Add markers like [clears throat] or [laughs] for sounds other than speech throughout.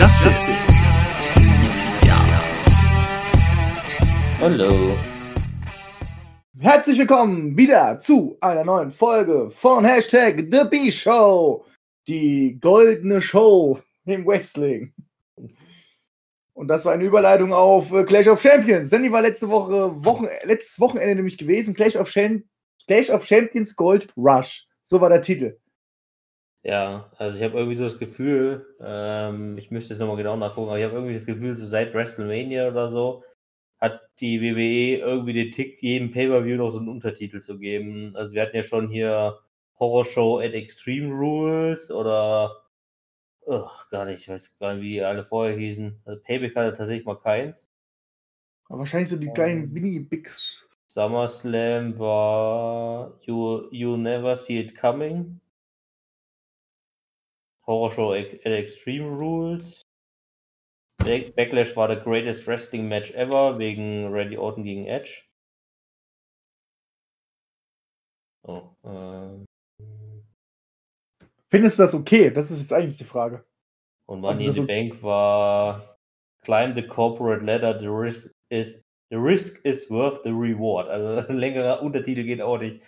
Justice Ja. Hallo. Herzlich willkommen wieder zu einer neuen Folge von Hashtag The B-Show. Die goldene Show im Wrestling. Und das war eine Überleitung auf äh, Clash of Champions. Denn die war letzte Woche, Wochen, letztes Wochenende nämlich gewesen. Clash of, Cham Clash of Champions Gold Rush. So war der Titel. Ja, also ich habe irgendwie so das Gefühl, ähm, ich müsste jetzt nochmal genau nachgucken, aber ich habe irgendwie das Gefühl, so seit WrestleMania oder so hat die WWE irgendwie den Tick, jedem Pay-Per-View noch so einen Untertitel zu geben. Also wir hatten ja schon hier Horror Show at Extreme Rules oder oh, gar nicht, ich weiß gar nicht, wie die alle vorher hießen. Also Payback hatte tatsächlich mal keins. Aber wahrscheinlich so die kleinen Ähm. Mini-Bigs. SummerSlam war You, you Never See It Coming. Horror Show at Extreme Rules. Back- Backlash war the greatest wrestling match ever wegen Randy Orton gegen Edge. Oh, ähm, Findest du das okay? Das ist jetzt eigentlich die Frage. und Money in Also the so- Bank war Climb the corporate ladder, the risk is the risk is worth the reward. Also [laughs] längerer Untertitel geht auch nicht.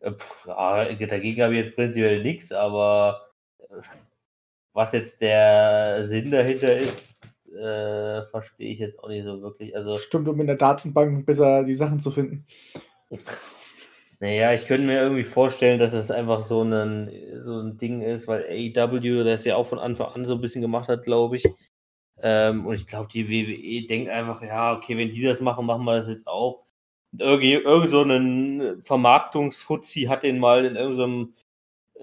Äh, pff, ja, dagegen habe ich jetzt prinzipiell nichts, aber äh, was jetzt der Sinn dahinter ist, äh, verstehe ich jetzt auch nicht so wirklich. Also Stimmt, um in der Datenbank besser die Sachen zu finden. Naja, ich könnte mir irgendwie vorstellen, dass es einfach so ein, so ein Ding ist, weil AEW das ja auch von Anfang an so ein bisschen gemacht hat, glaube ich. Ähm, und ich glaube, die WWE denkt einfach, ja, okay, wenn die das machen, machen wir das jetzt auch. Und irgendwie, irgend so ein Vermarktungsfuzzi hat den mal in irgendeinem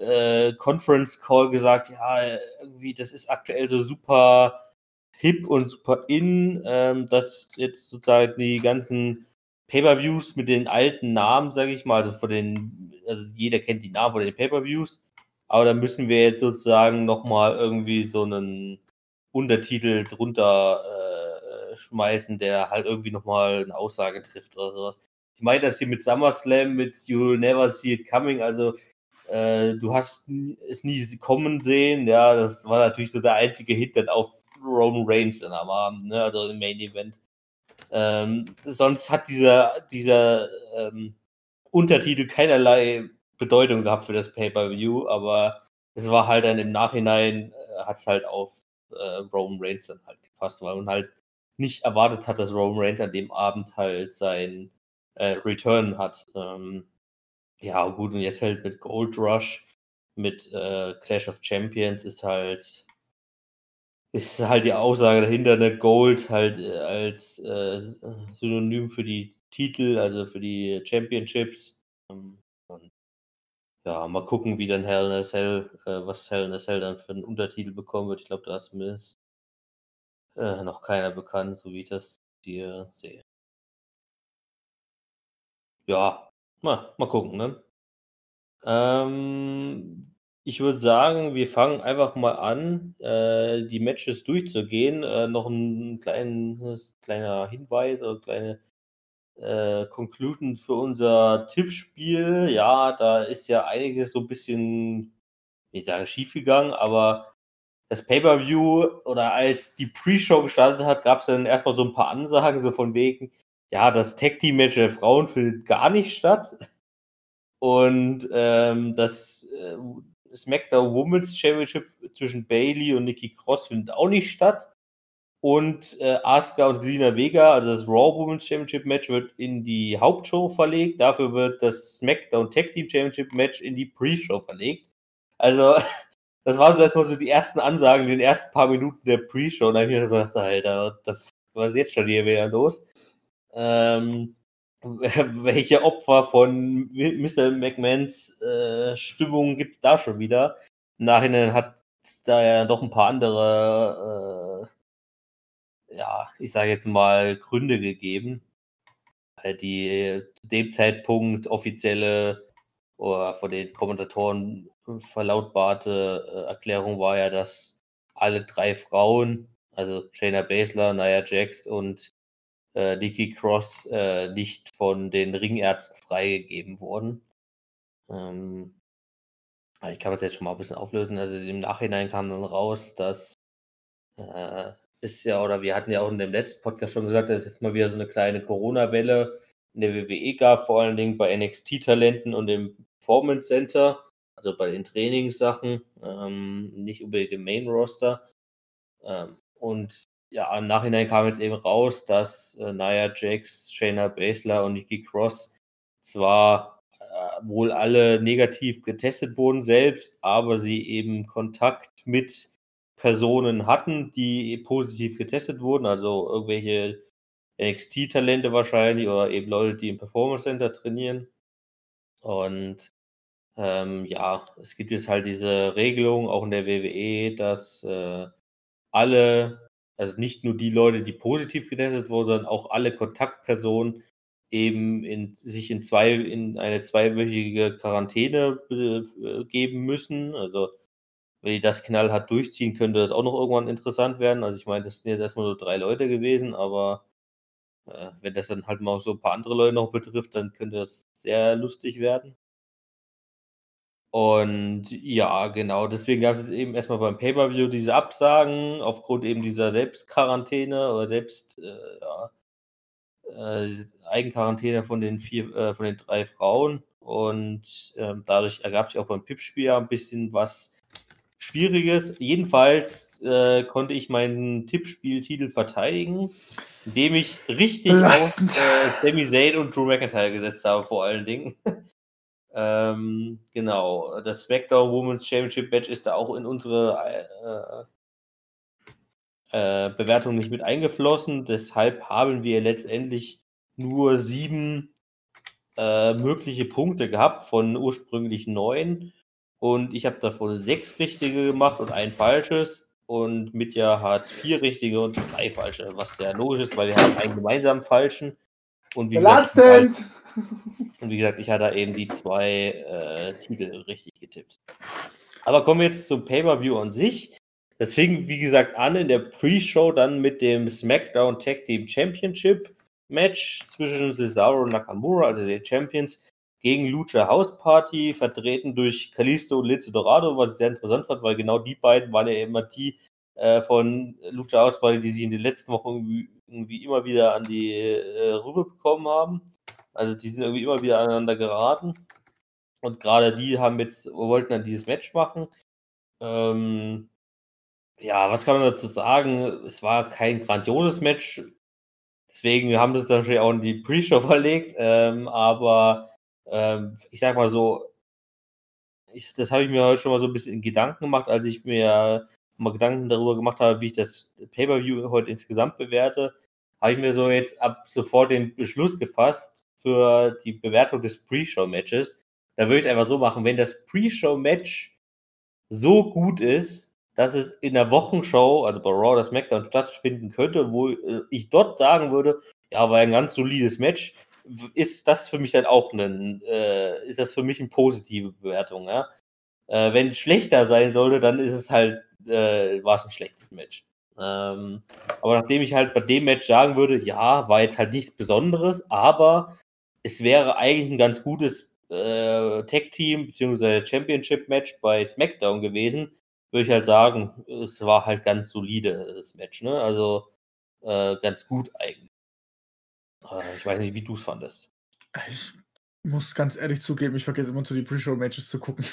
äh, Conference Call gesagt, ja, irgendwie, das ist aktuell so super hip und super in, ähm, dass jetzt sozusagen die ganzen Pay-per-Views mit den alten Namen, sage ich mal, also von den, also jeder kennt die Namen von den Pay-per-Views, aber da müssen wir jetzt sozusagen nochmal irgendwie so einen Untertitel drunter äh, schmeißen, der halt irgendwie nochmal eine Aussage trifft oder sowas. Ich meine das hier mit SummerSlam, mit You'll Never See It Coming, also äh, du hast es nie kommen sehen, ja, das war natürlich so der einzige Hit dann auf Roman Reigns dann am Abend, ne, also im Main Event. Ähm, sonst hat dieser, dieser ähm, Untertitel keinerlei Bedeutung gehabt für das Pay-Per-View, aber es war halt dann im Nachhinein, äh, hat es halt auf äh, Roman Reigns dann halt gepasst, weil man halt nicht erwartet hat, dass Roman Reigns an dem Abend halt sein äh, Return hat. Ähm, ja, gut, und jetzt halt mit Gold Rush, mit äh, Clash of Champions ist halt ist halt die Aussage dahinter, ne, Gold halt äh, als äh, äh, Synonym für die Titel, also für die Championships. Ähm, und ja, mal gucken, wie dann Hell in a Cell, äh, was Hell in a Cell dann für einen Untertitel bekommen wird. Ich glaube, da ist zumindest äh, noch keiner bekannt, so wie ich das hier sehe. Ja, mal, mal gucken, ne? Ähm, ich würde sagen, wir fangen einfach mal an, äh, die Matches durchzugehen. Äh, noch ein kleines, kleiner Hinweis oder kleine äh, Conclusion für unser Tippspiel. Ja, da ist ja einiges so ein bisschen, ich sagen, schiefgegangen, aber das Pay-Per-View oder als die Pre-Show gestartet hat, gab es dann erstmal so ein paar Ansagen, so von wegen, ja, das Tag-Team-Match der Frauen findet gar nicht statt. Und ähm, das äh, SmackDown Women's Championship zwischen Bailey und Nikki Cross findet auch nicht statt. Und äh, Asuka und Selena Vega, also das Raw Women's Championship Match, wird in die Hauptshow verlegt. Dafür wird das SmackDown Tag Team Championship Match in die Pre-Show verlegt. Also, [laughs] das waren so erstmal so die ersten Ansagen den ersten paar Minuten der Pre-Show. Und da habe ich mir gesagt, Alter, was ist jetzt schon hier wieder los? Ähm, [laughs] welche Opfer von Mr. McMahons äh, Stimmung gibt es da schon wieder? Im Nachhinein hat da ja doch ein paar andere, äh, ja, ich sage jetzt mal, Gründe gegeben. Die äh, zu dem Zeitpunkt offizielle oder von den Kommentatoren verlautbarte äh, Erklärung war ja, dass alle drei Frauen, also Shayna Baszler, Nia Jax und äh, Nikki Cross äh, nicht von den Ringärzten freigegeben wurden. Ähm, ich kann das jetzt schon mal ein bisschen auflösen. Also im Nachhinein kam dann raus, dass äh, ist ja, oder wir hatten ja auch in dem letzten Podcast schon gesagt, dass es jetzt mal wieder so eine kleine Corona-Welle in der WWE gab, vor allen Dingen bei NXT-Talenten und im Performance Center, also bei den Trainingssachen, ähm, nicht unbedingt im Main-Roster. Ähm, und ja, im Nachhinein kam jetzt eben raus, dass äh, Nia Jax, Shayna Baszler und Nikki Cross zwar äh, wohl alle negativ getestet wurden selbst, aber sie eben Kontakt mit Personen hatten, die positiv getestet wurden, also irgendwelche NXT-Talente wahrscheinlich oder eben Leute, die im Performance Center trainieren. Und ähm, ja, es gibt jetzt halt diese Regelung auch in der WWE, dass äh, alle, also nicht nur die Leute, die positiv getestet wurden, sondern auch alle Kontaktpersonen eben in, sich in zwei in eine zweiwöchige Quarantäne äh, geben müssen. Also wenn die das knallhart durchziehen, könnte das auch noch irgendwann interessant werden. Also ich meine, das sind jetzt erstmal so drei Leute gewesen, aber äh, wenn das dann halt mal so ein paar andere Leute noch betrifft, dann könnte das sehr lustig werden. Und ja, genau, deswegen gab es jetzt eben erstmal beim Pay-Per-View diese Absagen aufgrund eben dieser Selbstquarantäne oder Selbst, äh, ja, äh, Eigenquarantäne von den vier, äh, von den drei Frauen. Und ähm, dadurch ergab sich auch beim Pip-Spiel ein bisschen was Schwieriges. Jedenfalls äh, konnte ich meinen Tippspieltitel verteidigen, indem ich richtig Belastend. auf äh, Sami Zayn und Drew McIntyre gesetzt habe, vor allen Dingen. [laughs] ähm, genau, das SmackDown Women's Championship Match ist da auch in unsere äh, äh, Bewertung nicht mit eingeflossen. Deshalb haben wir letztendlich nur sieben äh, mögliche Punkte gehabt von ursprünglich neun. Und ich habe davon sechs richtige gemacht und ein falsches. Und Mitja hat vier richtige und drei falsche, was sehr logisch ist, weil wir haben einen gemeinsamen falschen. Und wie, gesagt, Belastend! Und wie gesagt, ich hatte eben die zwei äh, Titel richtig getippt. Aber kommen wir jetzt zum Pay-Per-View an sich. Das fing, wie gesagt, an in der Pre-Show dann mit dem SmackDown Tag Team Championship Match zwischen Cesaro und Nakamura, also den Champions, gegen Lucha House Party, vertreten durch Kalisto und Lize Dorado, was ich sehr interessant fand, weil genau die beiden waren ja immer die äh, von Lucha House Party, die sie in den letzten Wochen irgendwie, irgendwie immer wieder an die äh, Rübe bekommen haben. Also die sind irgendwie immer wieder aneinander geraten. Und gerade die haben jetzt, wollten dann dieses Match machen. Ähm, ja, was kann man dazu sagen? Es war kein grandioses Match. Deswegen haben es dann natürlich auch in die Pre-Show [laughs] verlegt. Ähm, aber ähm, ich sag mal so, ich, das habe ich mir heute schon mal so ein bisschen Gedanken gemacht, als ich mir mal Gedanken darüber gemacht habe, wie ich das Pay-Per-View heute insgesamt bewerte, habe ich mir so jetzt ab sofort den Beschluss gefasst für die Bewertung des Pre-Show-Matches. Da würde ich es einfach so machen, wenn das Pre-Show-Match so gut ist, dass es in der Wochenshow, also bei Raw oder SmackDown stattfinden könnte, wo äh, ich dort sagen würde, ja, war ein ganz solides Match, ist das für mich dann auch ein, äh, ist das für mich eine positive Bewertung, ja. Äh, wenn es schlechter sein sollte, dann ist es halt, äh, war es ein schlechtes Match. Ähm, aber nachdem ich halt bei dem Match sagen würde, ja, war jetzt halt nichts Besonderes, aber es wäre eigentlich ein ganz gutes äh, Tag-Team bzw. Championship-Match bei SmackDown gewesen, würde ich halt sagen, es war halt ganz solide, das Match, ne? Also äh, ganz gut eigentlich. Äh, ich weiß nicht, wie du es fandest. Ich muss ganz ehrlich zugeben, ich vergesse immer zu die Pre-Show-Matches zu gucken.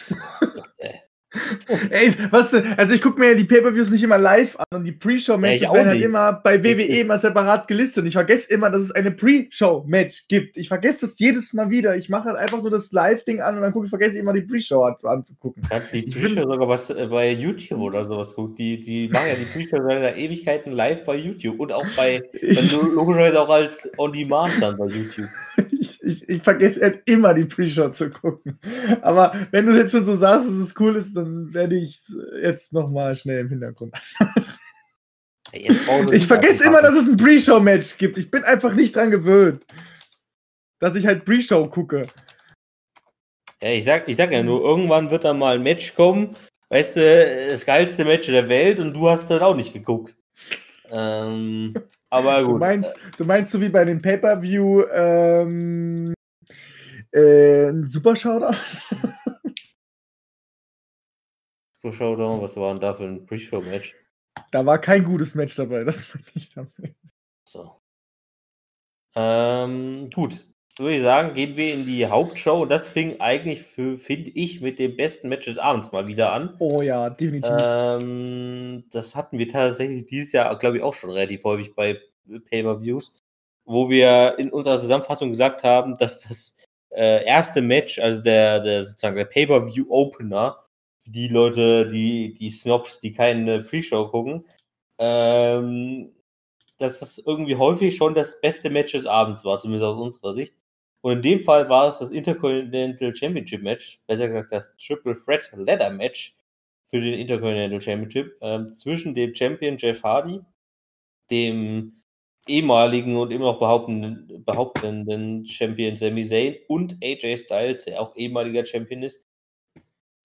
[laughs] Ey, was, also ich gucke mir die Pay-Per-Views nicht immer live an und die Pre-Show-Matches Ja, werden halt immer bei WWE immer separat gelistet. Und ich vergesse immer, dass es eine Pre-Show-Match gibt. Ich vergesse das jedes Mal wieder. Ich mache halt einfach nur das Live-Ding an und dann gucke ich, vergesse ich immer die Pre-Show an, anzugucken. Kannst die Ich Pre-Show sogar was äh, bei YouTube oder sowas gucken. Die, die machen ja die Pre-Show seit Ewigkeiten live bei YouTube und auch bei, lo- [laughs] logischerweise auch als On-Demand dann bei YouTube. ich, ich, ich vergesse halt immer die Pre-Show zu gucken. Aber wenn du jetzt schon so sagst, dass es cool ist, dann werde ich jetzt nochmal schnell im Hintergrund. [laughs] Ich vergesse immer, dass es ein Pre-Show-Match gibt. Ich bin einfach nicht dran gewöhnt, dass ich halt Pre-Show gucke. Ja, ich sag, ich sag ja nur, irgendwann wird da mal ein Match kommen, weißt du, das geilste Match der Welt und du hast dann auch nicht geguckt. Ähm, aber gut. Du meinst, du meinst so wie bei dem Pay-Per-View ähm, äh, ein Super Showdown? Pro Showdown, was war denn da für ein Pre-Show-Match? Da war kein gutes Match dabei, [laughs] das meine ich damit. So. Ähm, gut, würde ich sagen, gehen wir in die Hauptshow. Das fing eigentlich, finde ich, mit dem besten Match des Abends mal wieder an. Oh ja, definitiv. Ähm, das hatten wir tatsächlich dieses Jahr, glaube ich, auch schon relativ häufig bei Pay-Per-Views, wo wir in unserer Zusammenfassung gesagt haben, dass das äh, erste Match, also der, der sozusagen der Pay-Per-View-Opener, die Leute, die, die Snobs, die keine Pre-Show gucken, ähm, dass das irgendwie häufig schon das beste Match des Abends war, zumindest aus unserer Sicht. Und in dem Fall war es das Intercontinental Championship Match, besser gesagt das Triple Threat Ladder Match für den Intercontinental Championship ähm, zwischen dem Champion Jeff Hardy, dem ehemaligen und immer noch behauptenden, behauptenden Champion Sami Zayn und AJ Styles, der auch ehemaliger Champion ist.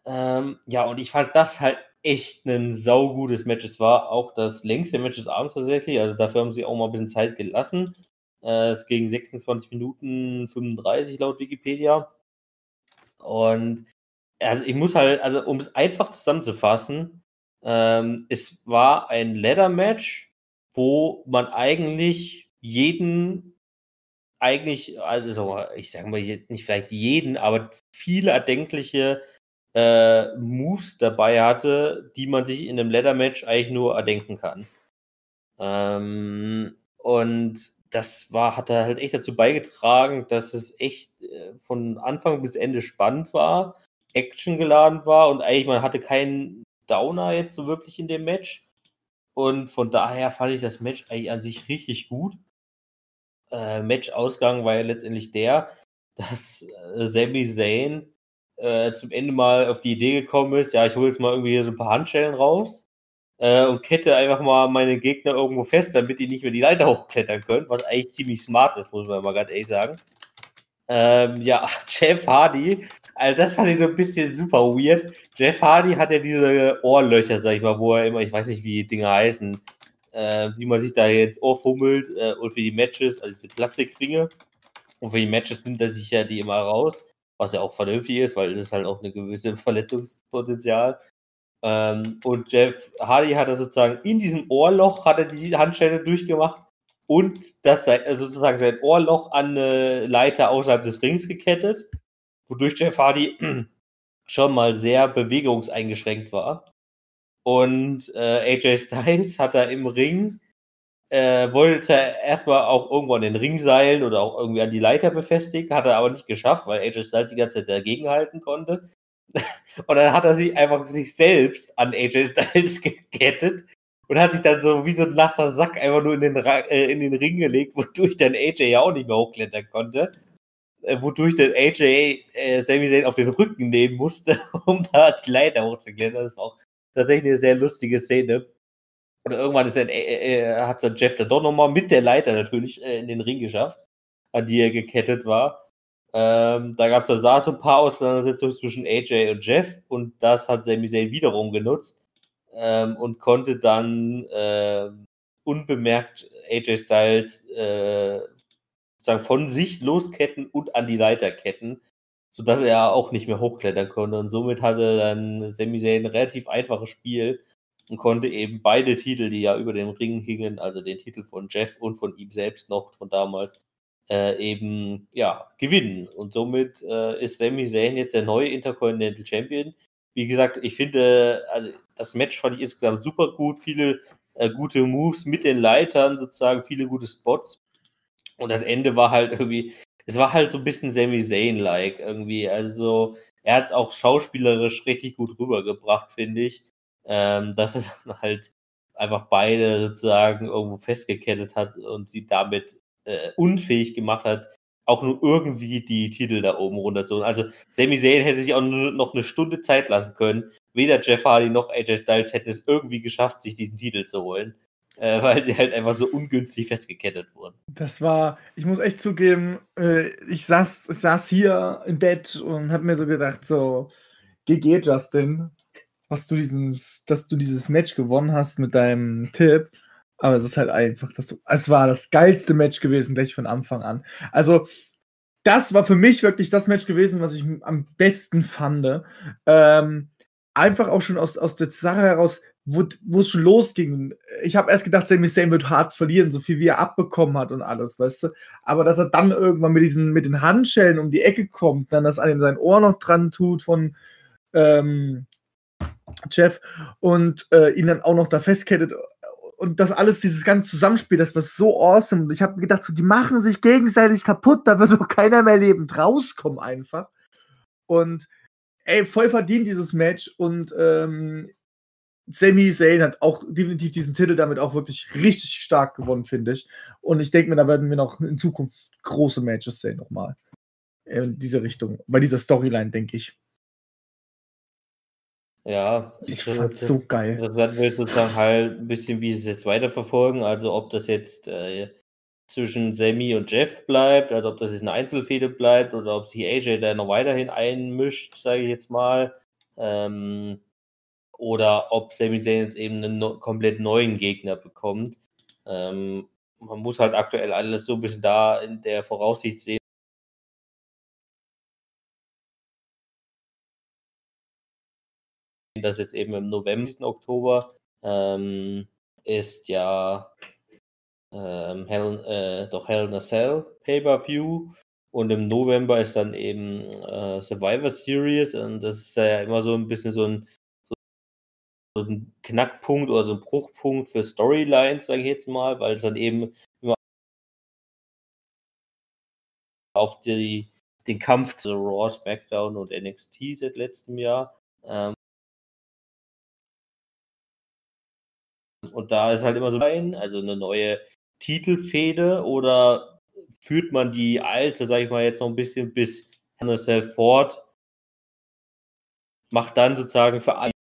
Ähm, ja, und ich fand das halt echt ein saugutes Match. Es war auch das längste Match des Abends tatsächlich, also dafür haben sie auch mal ein bisschen Zeit gelassen. Äh, es ging 26 Minuten 35 laut Wikipedia. Und also ich muss halt, also um es einfach zusammenzufassen, ähm, es war ein Ladder-Match, wo man eigentlich jeden, eigentlich, also ich sage mal nicht vielleicht jeden, aber viele erdenkliche äh, Moves dabei hatte, die man sich in einem Ladder-Match eigentlich nur erdenken kann. Ähm, und das war, hat halt echt dazu beigetragen, dass es echt äh, von Anfang bis Ende spannend war, Action geladen war und eigentlich man hatte keinen Downer jetzt so wirklich in dem Match. Und von daher fand ich das Match eigentlich an sich richtig gut. Äh, Match-Ausgang war ja letztendlich der, dass äh, Sami Zayn äh, zum Ende mal auf die Idee gekommen ist, ja, ich hole jetzt mal irgendwie hier so ein paar Handschellen raus äh, und kette einfach mal meine Gegner irgendwo fest, damit die nicht mehr die Leiter [laughs] hochklettern können, was eigentlich ziemlich smart ist, muss man mal ganz ehrlich sagen. Ähm, ja, [laughs] Jeff Hardy, also das fand ich so ein bisschen super weird. Jeff Hardy hat ja diese Ohrlöcher, sag ich mal, wo er immer, ich weiß nicht, wie die Dinger heißen, äh, die man sich da jetzt Ohr äh, und für die Matches, also diese Plastikringe. Und für die Matches nimmt er sich ja die immer raus, was ja auch vernünftig ist, weil es ist halt auch eine gewisse [laughs] Verletzungspotenzial. Ähm, und Jeff Hardy hat er sozusagen in diesem Ohrloch hat er die Handschelle durchgemacht und das also sozusagen sein Ohrloch an eine Leiter außerhalb des Rings gekettet, wodurch Jeff Hardy [clears throat] schon mal sehr bewegungseingeschränkt war. Und äh, AJ Styles hat da im Ring, äh, wollte erstmal auch irgendwo an den Ring seilen oder auch irgendwie an die Leiter befestigen, hat er aber nicht geschafft, weil AJ Styles die ganze Zeit dagegenhalten konnte. [laughs] Und dann hat er sich einfach sich selbst an AJ Styles [laughs] gekettet und hat sich dann so wie so ein nasser Sack einfach nur in den, äh, in den Ring gelegt, wodurch dann AJ ja auch nicht mehr hochklettern konnte. Äh, wodurch dann AJ äh, Sami Zayn auf den Rücken nehmen musste, [laughs] um da die Leiter hochzuklettern. Das war auch tatsächlich eine sehr lustige Szene. Und irgendwann ist dann, äh, äh hat dann Jeff dann doch nochmal mit der Leiter natürlich äh, in den Ring geschafft, an die er gekettet war. Ähm, da gab es dann so ein paar Auseinandersetzungen zwischen AJ und Jeff und das hat Sami Zayn wiederum genutzt ähm, und konnte dann äh, unbemerkt AJ Styles äh, sozusagen von sich losketten und an die Leiter ketten, sodass er auch nicht mehr hochklettern konnte. Und somit hatte dann Sami Zayn ein relativ einfaches Spiel und konnte eben beide Titel, die ja über den Ring hingen, also den Titel von Jeff und von ihm selbst noch von damals, äh, eben ja, gewinnen. Und somit äh, ist Sami Zayn jetzt der neue Intercontinental Champion. Wie gesagt, ich finde, also das Match fand ich insgesamt super gut, viele äh, gute Moves mit den Leitern sozusagen, viele gute Spots. Und das Ende war halt irgendwie, es war halt so ein bisschen Sami Zayn-like irgendwie. Also er hat es auch schauspielerisch richtig gut rübergebracht, finde ich. Ähm, [laughs] dass er dann halt einfach beide sozusagen irgendwo festgekettet hat und sie damit äh, unfähig gemacht hat, auch nur irgendwie die Titel da oben runter zu holen. Also Sami Zayn hätte sich auch nur noch eine Stunde Zeit lassen können. Weder Jeff Hardy noch AJ Styles hätten es irgendwie geschafft, sich diesen Titel zu holen, äh, [laughs] weil sie halt einfach so ungünstig festgekettet wurden. Das war, ich muss echt zugeben, äh, ich, saß, ich saß hier im Bett und habe mir so gedacht, so, GG Justin, dass du, diesen, dass du dieses Match gewonnen hast mit deinem Tipp. Aber es ist halt einfach, das, es war das geilste Match gewesen, gleich von Anfang an. Also, das war für mich wirklich das Match gewesen, was ich am besten fand. Ähm, einfach auch schon aus, aus der Sache heraus, wo es schon losging. Ich habe erst gedacht, Sami Zayn wird hart verlieren, so viel wie er abbekommen hat und alles, weißt du. Aber dass er dann irgendwann mit diesen mit den Handschellen um die Ecke kommt, dann das an ihm sein Ohr noch dran tut von ähm, Jeff und äh, ihn dann auch noch da festkettet und das alles, dieses ganze Zusammenspiel, das war so awesome. Und ich habe gedacht, so, die machen sich gegenseitig kaputt, da wird doch keiner mehr lebend rauskommen einfach. Und ey, voll verdient dieses Match und ähm, Sami Zayn hat auch definitiv diesen Titel damit auch wirklich richtig stark gewonnen, finde ich. Und ich denke mir, da werden wir noch in Zukunft große Matches sehen nochmal. In diese Richtung, bei dieser Storyline, denke ich. Ja, ich fand so geil. Das werden wir sozusagen halt ein bisschen, wie sie es jetzt weiterverfolgen. Also ob das jetzt äh, zwischen Sammy und Jeff bleibt, also ob das jetzt eine Einzelfehde bleibt oder ob sich AJ da noch weiterhin einmischt, sage ich jetzt mal. Ähm, oder ob Sami Zayn jetzt eben einen no komplett neuen Gegner bekommt. Ähm, man muss halt aktuell alles so ein bisschen da in der Voraussicht sehen, das jetzt eben im November, Oktober, ähm, ist ja ähm, Hell, äh, doch Hell in a Cell Pay-Per-View. Und im November ist dann eben äh, Survivor Series. Und das ist ja immer so ein bisschen so ein, so ein Knackpunkt oder so ein Bruchpunkt für Storylines, sage ich jetzt mal, weil es dann eben immer auf die, den Kampf zu Raw, SmackDown und NXT seit letztem Jahr. Ähm, Und da ist halt immer so ein, also eine neue Titelfehde oder führt man die alte, sag ich mal, jetzt noch ein bisschen bis Hannah fort, macht dann sozusagen für alle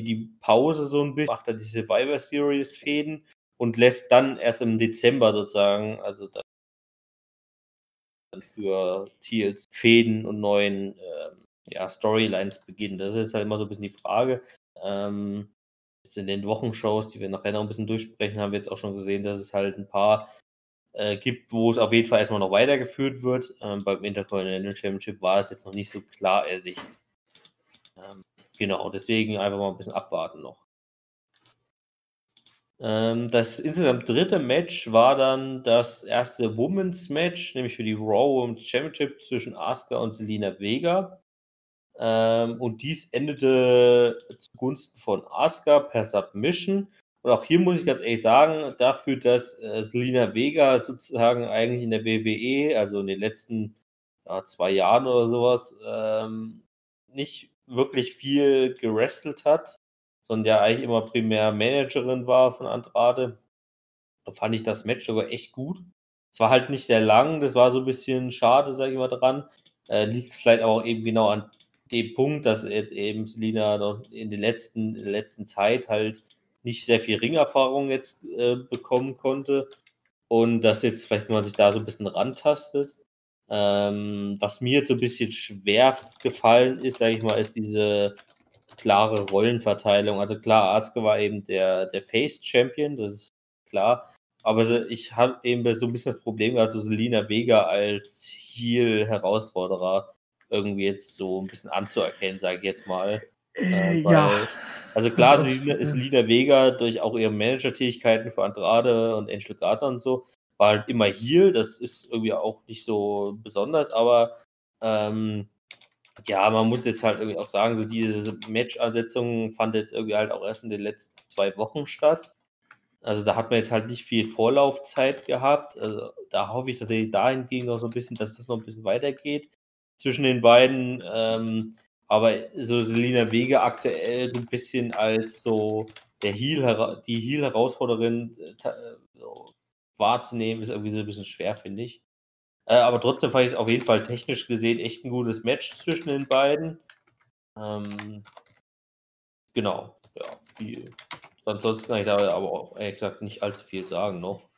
die Pause so ein bisschen, macht dann die Survivor Series Fäden und lässt dann erst im Dezember sozusagen, also dann für TLs Fäden und neuen ähm, ja, Storylines beginnen. Das ist halt immer so ein bisschen die Frage. Ähm, jetzt in den Wochenshows, die wir nachher noch ein bisschen durchsprechen, haben wir jetzt auch schon gesehen, dass es halt ein paar äh, gibt, wo es auf jeden Fall erstmal noch weitergeführt wird. Ähm, beim Intercontinental Championship war es jetzt noch nicht so klar ersichtlich. Ähm, genau, deswegen einfach mal ein bisschen abwarten noch. Ähm, das insgesamt dritte Match war dann das erste Women's Match, nämlich für die Raw Women's Championship zwischen Asuka und Selina Vega. Ähm, und dies endete zugunsten von Asuka per Submission. Und auch hier muss ich ganz ehrlich sagen, dafür, dass äh, Selina Vega sozusagen eigentlich in der WWE, also in den letzten ja, zwei Jahren oder sowas, ähm, nicht wirklich viel gerestelt hat, sondern ja eigentlich immer primär Managerin war von Andrade, da fand ich das Match sogar echt gut. Es war halt nicht sehr lang, das war so ein bisschen schade, sage ich mal dran. Äh, liegt vielleicht auch eben genau an dem Punkt, dass jetzt eben Selina noch in, den letzten, der letzten Zeit halt nicht sehr viel Ringerfahrung jetzt äh, bekommen konnte und dass jetzt vielleicht man sich da so ein bisschen rantastet. Ähm, was mir jetzt so ein bisschen schwer gefallen ist, sage ich mal, ist diese klare Rollenverteilung. Also klar, Asuka war eben der, der Face-Champion, das ist klar. Aber ich habe eben so ein bisschen das Problem gehabt, so Selina Vega als Heel-Herausforderer irgendwie jetzt so ein bisschen anzuerkennen, sage ich jetzt mal. Äh, äh weil, ja. Also klar, ist Lina, ist Lina Vega durch auch ihre Manager-Tätigkeiten für Andrade und Angel Gaza und so, war halt immer hier. Das ist irgendwie auch nicht so besonders, aber ähm, ja, man muss jetzt halt irgendwie auch sagen, so diese Match-Ansetzung fand jetzt irgendwie halt auch erst in den letzten zwei Wochen statt. Also da hat man jetzt halt nicht viel Vorlaufzeit gehabt. Also da hoffe ich tatsächlich dahingegen noch so ein bisschen, dass das noch ein bisschen weitergeht zwischen den beiden. Ähm, aber so Selina Wege aktuell so ein bisschen als so der Heel, die Heel-Herausforderin äh, wahrzunehmen, ist irgendwie so ein bisschen schwer, finde ich. Äh, aber trotzdem fand ich es auf jeden Fall technisch gesehen echt ein gutes Match zwischen den beiden. Ähm, genau, ja, viel. Ansonsten kann ich da aber auch ehrlich gesagt nicht allzu viel sagen noch.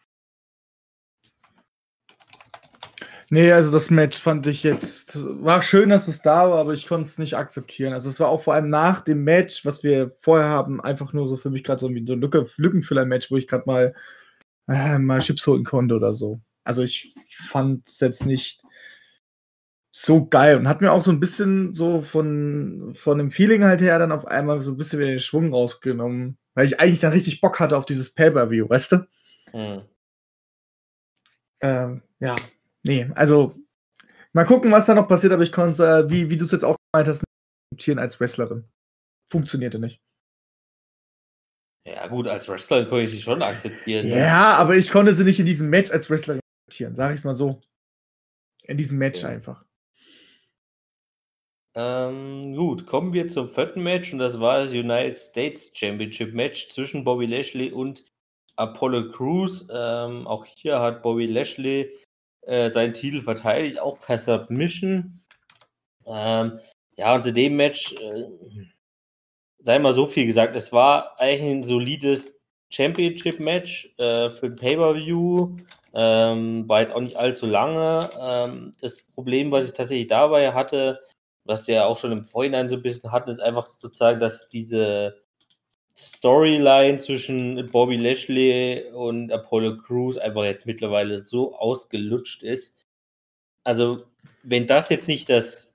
Nee, also das Match fand ich jetzt, war schön, dass es da war, aber ich konnte es nicht akzeptieren. Also es war auch vor allem nach dem Match, was wir vorher haben, einfach nur so für mich gerade so ein Lücke, Lückenfüller-Match, wo ich gerade mal, äh, mal Chips holen konnte oder so. Also ich fand es jetzt nicht so geil und hat mir auch so ein bisschen so von, von dem Feeling halt her dann auf einmal so ein bisschen wieder den Schwung rausgenommen, weil ich eigentlich dann richtig Bock hatte auf dieses Pay-Per-View, weißt du? Hm. Ähm, ja, nee, also mal gucken, was da noch passiert, aber ich konnte, äh, wie, wie du es jetzt auch gemeint hast, nicht akzeptieren als Wrestlerin. Funktionierte nicht. Ja, gut, als Wrestler kann ich sie schon akzeptieren. ne? Ja, aber ich konnte sie nicht in diesem Match als Wrestlerin akzeptieren, sag ich es mal so. In diesem Match Ja. einfach. Ähm, gut, kommen wir zum vierten Match und das war das United States Championship Match zwischen Bobby Lashley und Apollo Crews. Ähm, auch hier hat Bobby Lashley äh, seinen Titel verteidigt, auch per Submission. Ähm, ja, und zu dem Match, äh, sei mal so viel gesagt, es war eigentlich ein solides Championship-Match äh, für ein Pay-Per-View. Ähm, war jetzt auch nicht allzu lange. Ähm, das Problem, was ich tatsächlich dabei hatte, was wir auch schon im Vorhinein so ein bisschen hatten, ist einfach sozusagen, dass diese Storyline zwischen Bobby Lashley und Apollo Crews einfach jetzt mittlerweile so ausgelutscht ist. Also, wenn das jetzt nicht das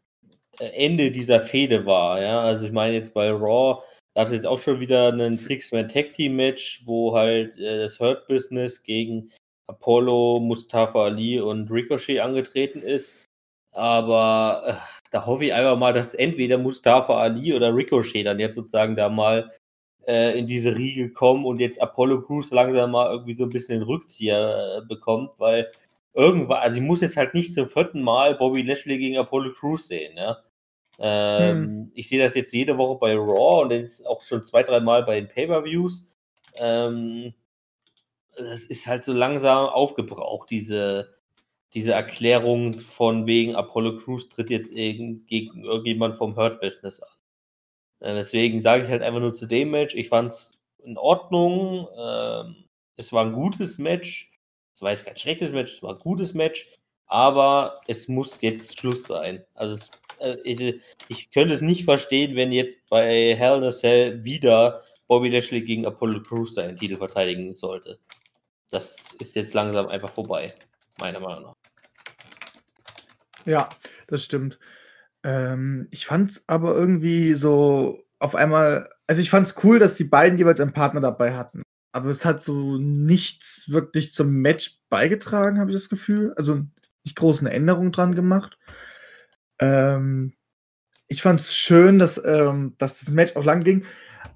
äh, Ende dieser Fehde war, ja, also ich meine jetzt bei Raw, da gab es jetzt auch schon wieder einen Six-Man-Tag-Team-Match, wo halt äh, das Hurt Business gegen Apollo, Mustafa Ali und Ricochet angetreten ist. Aber äh, da hoffe ich einfach mal, dass entweder Mustafa Ali oder Ricochet dann jetzt sozusagen da mal äh, in diese Riege kommen und jetzt Apollo Crews langsam mal irgendwie so ein bisschen den Rückzieher äh, bekommt, weil irgendwann, also ich muss jetzt halt nicht zum vierten Mal Bobby Lashley gegen Apollo Crews sehen, ja. Ähm, Ich sehe das jetzt jede Woche bei Raw und jetzt auch schon zwei, drei Mal bei den Pay-Per-Views. Ähm, das ist halt so langsam aufgebraucht, diese, diese Erklärung von wegen Apollo Crews tritt jetzt gegen, gegen irgendjemand vom Hurt Business an. Äh, deswegen sage ich halt einfach nur zu dem Match, ich fand es in Ordnung. Ähm, es war ein gutes Match. Es war jetzt kein schlechtes Match, es war ein gutes Match. Aber es muss jetzt Schluss sein. Also es, äh, ich, ich könnte es nicht verstehen, wenn jetzt bei Hell in a Cell wieder Bobby Lashley gegen Apollo Crews seinen Titel verteidigen sollte. Das ist jetzt langsam einfach vorbei, meiner Meinung nach. Ja, das stimmt. Ähm, ich fand's aber irgendwie so auf einmal, also ich fand's cool, dass die beiden jeweils einen Partner dabei hatten. Aber es hat so nichts wirklich zum Match beigetragen, habe ich das Gefühl. Also nicht groß eine Änderung dran gemacht. Ähm, ich fand's schön, dass, ähm, dass das Match auch lang ging.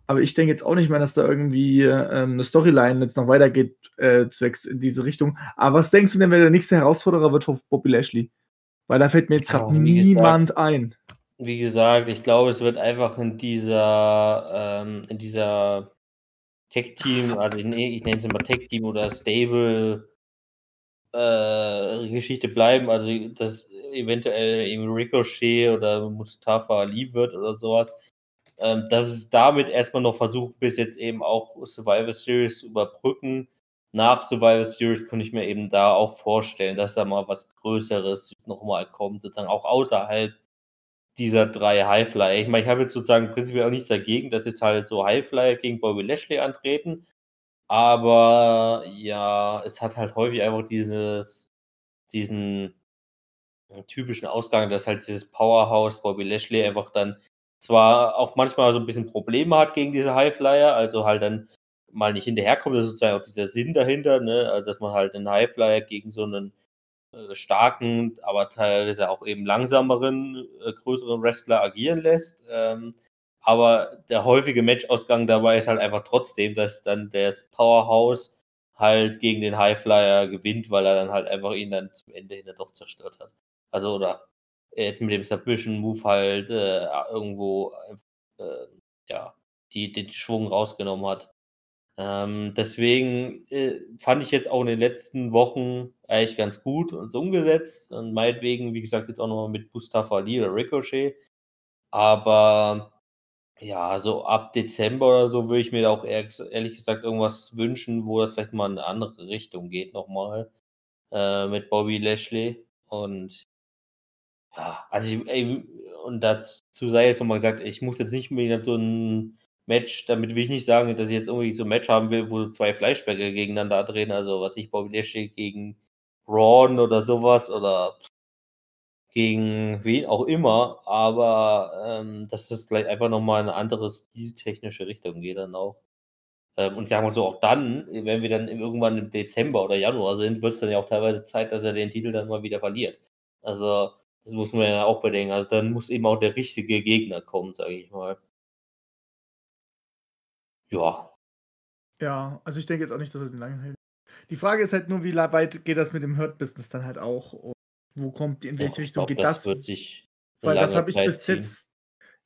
Aber ich denke jetzt auch nicht mehr, dass da irgendwie ähm, eine Storyline jetzt noch weitergeht, äh, zwecks in diese Richtung. Aber was denkst du denn, wer der nächste Herausforderer wird für Bobby Lashley? Weil da fällt mir jetzt gerade wie gesagt, niemand ein. Wie gesagt, ich glaube, es wird einfach in dieser, ähm, in dieser Tech-Team, also ich, ne- ich nenne es immer Tech-Team oder Stable äh, Geschichte bleiben. Also, dass eventuell eben Ricochet oder Mustafa Ali wird oder sowas. Ähm, dass es damit erstmal noch versucht, bis jetzt eben auch Survivor Series zu überbrücken. Nach Survivor Series könnte ich mir eben da auch vorstellen, dass da mal was Größeres nochmal kommt, sozusagen auch außerhalb dieser drei Highflyer. Ich meine, ich habe jetzt sozusagen prinzipiell auch nichts dagegen, dass jetzt halt so Highflyer gegen Bobby Lashley antreten. Aber ja, es hat halt häufig einfach dieses, diesen typischen Ausgang, dass halt dieses Powerhouse Bobby Lashley einfach dann zwar auch manchmal so ein bisschen Probleme hat gegen diese Highflyer, also halt dann mal nicht hinterherkommt, das ist sozusagen auch dieser Sinn dahinter, ne? Also dass man halt einen Highflyer gegen so einen äh, starken, aber teilweise auch eben langsameren, äh, größeren Wrestler agieren lässt. Ähm, aber der häufige Matchausgang dabei ist halt einfach trotzdem, dass dann das Powerhouse halt gegen den Highflyer gewinnt, weil er dann halt einfach ihn dann zum Ende hin doch zerstört hat. Also oder jetzt mit dem Submission Move halt äh, irgendwo äh, ja die den Schwung rausgenommen hat. Ähm, deswegen äh, fand ich jetzt auch in den letzten Wochen eigentlich ganz gut und so umgesetzt und meinetwegen, wie gesagt, jetzt auch nochmal mit Mustafa Ali oder Ricochet. Aber ja, so ab Dezember oder so würde ich mir auch ehr ehrlich gesagt irgendwas wünschen, wo das vielleicht mal in eine andere Richtung geht nochmal äh, mit Bobby Lashley. Und ja, also ich, ey, und dazu sei jetzt nochmal gesagt, ich muss jetzt nicht unbedingt so ein Match, damit will ich nicht sagen, dass ich jetzt irgendwie so ein Match haben will, wo so zwei Fleischberge gegeneinander drehen, also was ich Bobby Lashley gegen Braun oder sowas oder gegen wen auch immer, aber ähm, dass das vielleicht einfach nochmal eine andere stiltechnische Richtung geht dann auch. Ähm, und sagen wir so, auch dann, wenn wir dann irgendwann im Dezember oder Januar sind, wird es dann ja auch teilweise Zeit, dass er den Titel dann mal wieder verliert. Also, das muss man ja auch bedenken. Also, dann muss eben auch der richtige Gegner kommen, sage ich mal. Ja. Ja, also ich denke jetzt auch nicht, dass er den langen hält. Die Frage ist halt nur, wie weit geht das mit dem Hurt-Business dann halt auch? Und wo kommt, in welche ich Richtung glaube, geht das das? wird sich Weil das habe ich Zeit bis ziehen. jetzt,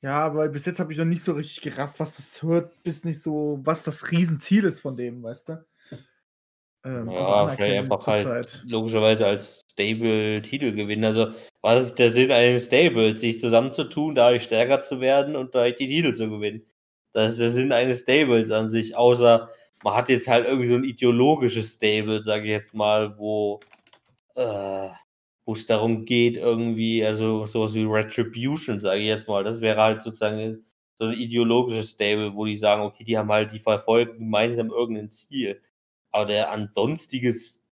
ja, weil bis jetzt habe ich noch nicht so richtig gerafft, was das nicht so, was das Riesenziel ist von dem, weißt du? Ähm, also Ja, vielleicht Anerkennung einfach halt zurzeit. logischerweise als Stable-Titel gewinnen. Also, was ist der Sinn eines Stables? Sich zusammenzutun, dadurch stärker zu werden und dadurch die Titel zu gewinnen. Das ist der Sinn eines Stables an sich, außer man hat jetzt halt irgendwie so ein ideologisches Stable, sage ich jetzt mal, wo äh, es darum geht, irgendwie, also sowas wie Retribution, sage ich jetzt mal. Das wäre halt sozusagen so ein ideologisches Stable, wo die sagen, okay, die haben halt, die verfolgen gemeinsam irgendein Ziel. Aber der ansonstiges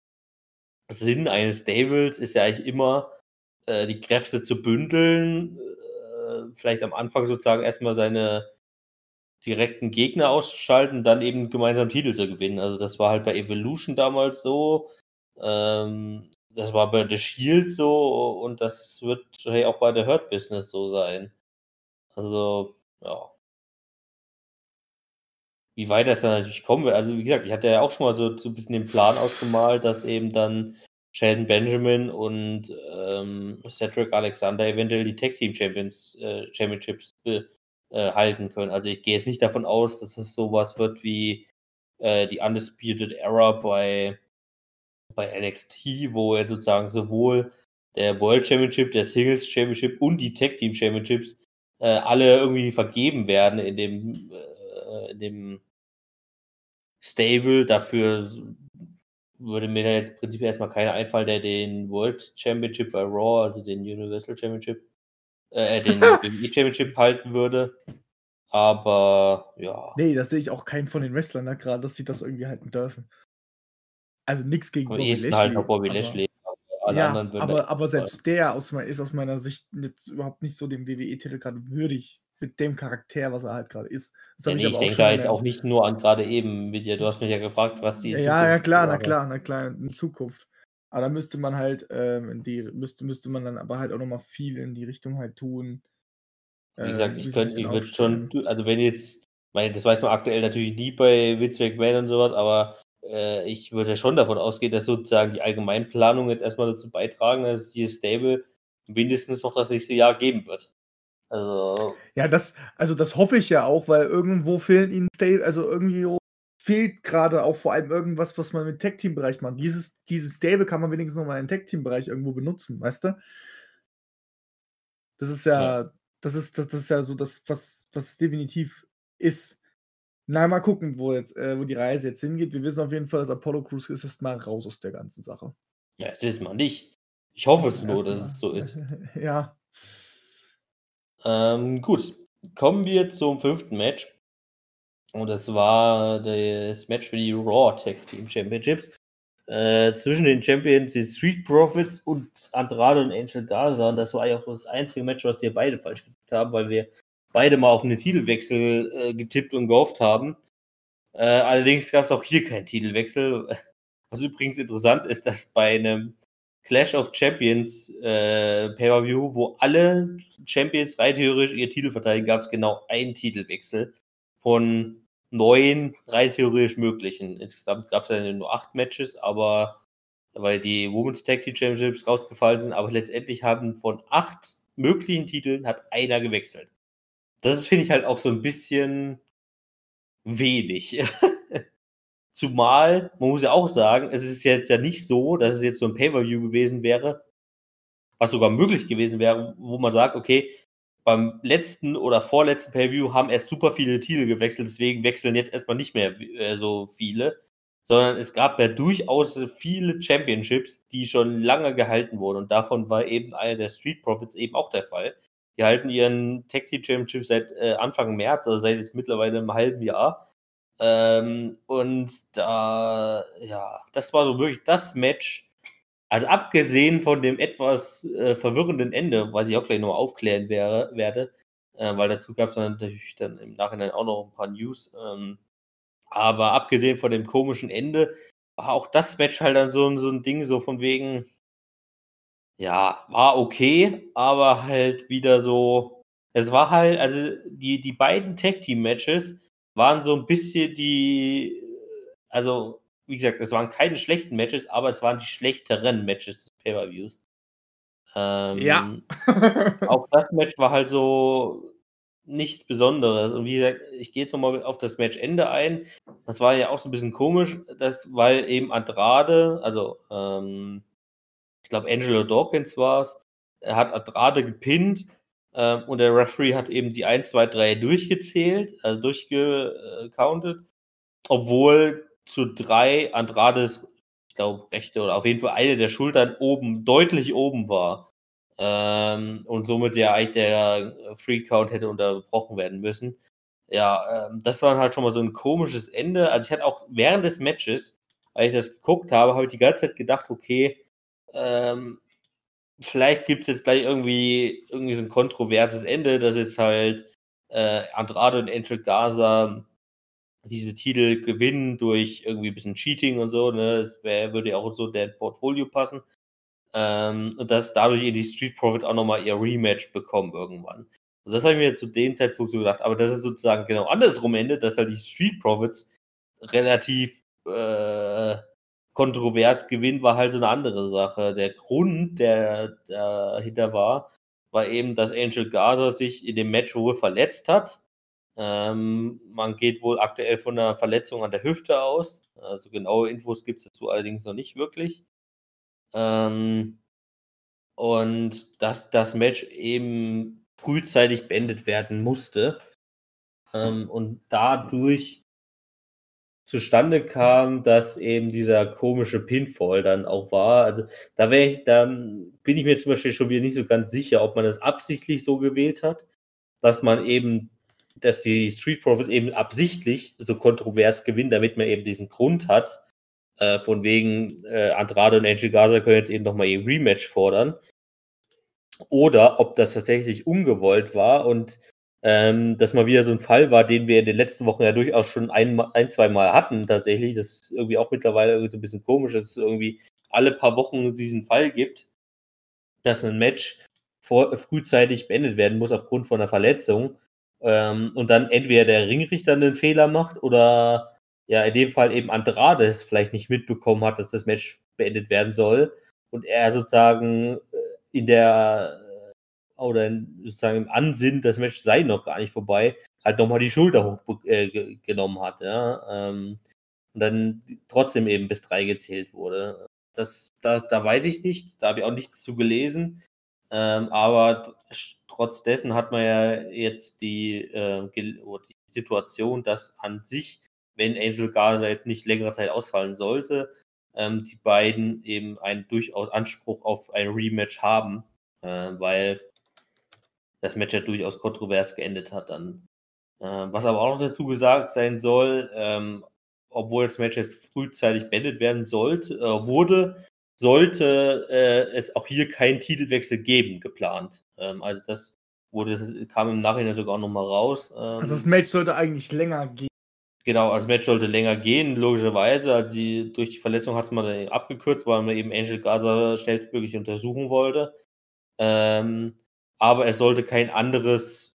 Sinn eines Stables ist ja eigentlich immer, äh, die Kräfte zu bündeln, äh, vielleicht am Anfang sozusagen erstmal seine direkten Gegner auszuschalten, dann eben gemeinsam Titel zu gewinnen. Also das war halt bei Evolution damals so, ähm, das war bei The Shield so und das wird wahrscheinlich auch bei der Hurt Business so sein. Also, ja. Wie weit das dann natürlich kommen wird. Also, wie gesagt, ich hatte ja auch schon mal so, so ein bisschen den Plan ausgemalt, dass eben dann Sheldon Benjamin und ähm, Cedric Alexander eventuell die Tag Team Champions, äh, Championships äh, äh, halten können. Also ich gehe jetzt nicht davon aus, dass es sowas wird wie äh, die Undisputed Era bei, bei NXT, wo er sozusagen sowohl der World Championship, der Singles Championship und die Tag Team Championships äh, alle irgendwie vergeben werden in dem, äh, in dem Stable. Dafür würde mir da jetzt prinzipiell erstmal keiner einfallen, der den World Championship bei Raw, also den Universal Championship, äh, den [laughs] WWE Championship halten würde. Aber ja. Nee, das sehe ich auch keinen von den Wrestlern da gerade, dass sie das irgendwie halten dürfen. Also nichts gegen Am Bobby ehesten Lashley. halt noch Bobby aber, Lashley. aber ja, aber, aber selbst der aus, ist aus meiner Sicht jetzt überhaupt nicht so dem WWE-Titel gerade würdig mit dem Charakter, was er halt gerade ist. Das Ja, nee, ich aber auch denke da jetzt auch nicht nur an gerade eben mit dir. Du hast mich ja gefragt, was die Ja, ja, klar, na klar, na klar, in Zukunft. Aber da müsste man halt, ähm, die, müsste, müsste man dann aber halt auch nochmal viel in die Richtung halt tun. Wie gesagt, ähm, ich könnte, ich würde schon, also wenn jetzt, meine, das weiß man aktuell natürlich nie bei Vince McMahon und sowas, aber äh, ich würde ja schon davon ausgehen, dass sozusagen die Allgemeinplanung jetzt erstmal dazu beitragen, dass es dieses Stable mindestens noch das nächste Jahr geben wird. Also, Ja, das, also das hoffe ich ja auch, weil irgendwo fehlen ihnen Stable, also irgendwie fehlt gerade auch vor allem irgendwas, was man mit Tech-Team-Bereich macht. Dieses, dieses Stable kann man wenigstens nochmal im Tech-Team-Bereich irgendwo benutzen, weißt du? Das ist ja, das ist, das, das ist ja so das, was, was es definitiv ist. Na, mal gucken, wo jetzt, äh, wo die Reise jetzt hingeht. Wir wissen auf jeden Fall, dass Apollo Crews ist jetzt mal raus aus der ganzen Sache. ja, es ist mal nicht. Ich hoffe es nur, dass es so ist. [laughs] ja. Ähm, gut, kommen wir zum fünften Match. Und das war das Match für die Raw Tag Team Championships. Äh, zwischen den Champions, die Street Profits und Andrade und Angel Garza. Und das war eigentlich auch das einzige Match, was wir beide falsch getippt haben, weil wir beide mal auf einen Titelwechsel äh, getippt und gehofft haben. Äh, allerdings gab es auch hier keinen Titelwechsel. [laughs] Was übrigens interessant ist, dass bei einem Clash of Champions äh, Pay-Per-View, wo alle Champions rein theoretisch ihr Titel verteidigen, gab es genau einen Titelwechsel von neun rein theoretisch möglichen. Insgesamt gab es ja nur acht Matches, aber weil die Women's Tag Team Championships rausgefallen sind, aber letztendlich haben von acht möglichen Titeln hat einer gewechselt. Das finde ich halt auch so ein bisschen wenig. [laughs] Zumal, man muss ja auch sagen, es ist jetzt ja nicht so, dass es jetzt so ein Pay-Per-View gewesen wäre, was sogar möglich gewesen wäre, wo man sagt, okay, beim letzten oder vorletzten Pay-Per-View haben erst super viele Titel gewechselt, deswegen wechseln jetzt erstmal nicht mehr äh, so viele, sondern es gab ja durchaus viele Championships, die schon lange gehalten wurden und davon war eben einer der Street Profits eben auch der Fall. Die halten ihren Tag Team Championship seit äh, Anfang März, also seit jetzt mittlerweile einem halben Jahr. Ähm, und da, ja, das war so wirklich das Match Also abgesehen von dem etwas äh, verwirrenden Ende, was ich auch gleich noch aufklären wäre, werde, äh, weil dazu gab es natürlich dann im Nachhinein auch noch ein paar News. Ähm, aber abgesehen von dem komischen Ende war auch das Match halt dann so, so ein Ding, so von wegen, ja, war okay, aber halt wieder so. Es war halt, also die, die beiden Tag Team Matches waren so ein bisschen die, also wie gesagt, es waren keine schlechten Matches, aber es waren die schlechteren Matches des Pay-Per-Views. Ähm, Ja. [laughs] auch das Match war halt so nichts Besonderes. Und wie gesagt, ich gehe jetzt nochmal auf das Matchende ein. Das war ja auch so ein bisschen komisch, dass, weil eben Andrade, also ähm, ich glaube Angelo Dawkins war es, er hat Andrade gepinnt ähm, und der Referee hat eben die 1, 2, 3 durchgezählt, also durchgecountet, obwohl zu drei Andrades, ich glaube, rechte oder auf jeden Fall eine der Schultern oben, deutlich oben war. Ähm, und somit ja eigentlich der Free Count hätte unterbrochen werden müssen. Ja, ähm, das war halt schon mal so ein komisches Ende. Also ich hatte auch während des Matches, als ich das geguckt habe, habe ich die ganze Zeit gedacht, okay, ähm, vielleicht gibt es jetzt gleich irgendwie, irgendwie so ein kontroverses Ende, dass jetzt halt äh, Andrade und Angel Gaza diese Titel gewinnen durch irgendwie ein bisschen Cheating und so. Ne? Das wär, würde ja auch so der Portfolio passen. Ähm, und dass dadurch die Street Profits auch nochmal ihr Rematch bekommen irgendwann. Also das habe ich mir zu dem Zeitpunkt so gedacht. Aber das ist sozusagen genau andersrum Ende, dass halt die Street Profits relativ äh, kontrovers gewinnen, war halt so eine andere Sache. Der Grund, der dahinter war, war eben, dass Angel Gaza sich in dem Match wohl verletzt hat. Ähm, man geht wohl aktuell von einer Verletzung an der Hüfte aus. Also genaue Infos gibt es dazu allerdings noch nicht wirklich. Ähm, und dass das Match eben frühzeitig beendet werden musste. Ähm, und dadurch zustande kam, dass eben dieser komische Pinfall dann auch war. Also da wäre ich, da bin ich mir zum Beispiel schon wieder nicht so ganz sicher, ob man das absichtlich so gewählt hat, dass man eben, dass die Street Profits eben absichtlich so kontrovers gewinnen, damit man eben diesen Grund hat, äh, von wegen äh, Andrade und Angel Gaza können jetzt eben nochmal ihr Rematch fordern. Oder ob das tatsächlich ungewollt war und ähm, dass mal wieder so ein Fall war, den wir in den letzten Wochen ja durchaus schon ein, ein zwei Mal hatten, tatsächlich. Das ist irgendwie auch mittlerweile irgendwie so ein bisschen komisch, dass es irgendwie alle paar Wochen diesen Fall gibt, dass ein Match vor, frühzeitig beendet werden muss aufgrund von einer Verletzung. Ähm, und dann entweder der Ringrichter einen Fehler macht oder ja, in dem Fall eben Andrade es vielleicht nicht mitbekommen hat, dass das Match beendet werden soll. Und er sozusagen äh, in der oder in, sozusagen im Ansinnen, das Match sei noch gar nicht vorbei, halt nochmal die Schulter hochgenommen äh, hat, ja. Ähm, und dann trotzdem eben bis drei gezählt wurde. Das, da, da weiß ich nichts, da habe ich auch nichts zu gelesen. Ähm, aber trotz dessen hat man ja jetzt die, äh, die Situation, dass an sich, wenn Angel Garza jetzt nicht längere Zeit ausfallen sollte, ähm, die beiden eben einen durchaus Anspruch auf ein Rematch haben, äh, weil das Match ja durchaus kontrovers geendet hat dann. Äh, was aber auch noch dazu gesagt sein soll, ähm, obwohl das Match jetzt frühzeitig beendet werden sollte, äh, wurde, sollte äh, es auch hier keinen Titelwechsel geben, geplant. Ähm, also das wurde, kam im Nachhinein sogar nochmal raus. Ähm, Also das Match sollte eigentlich länger gehen. Genau, also das Match sollte länger gehen, logischerweise. Also die, durch die Verletzung hat es man dann abgekürzt, weil man eben Angel Gaza schnellstmöglich untersuchen wollte. Ähm, aber es sollte kein anderes,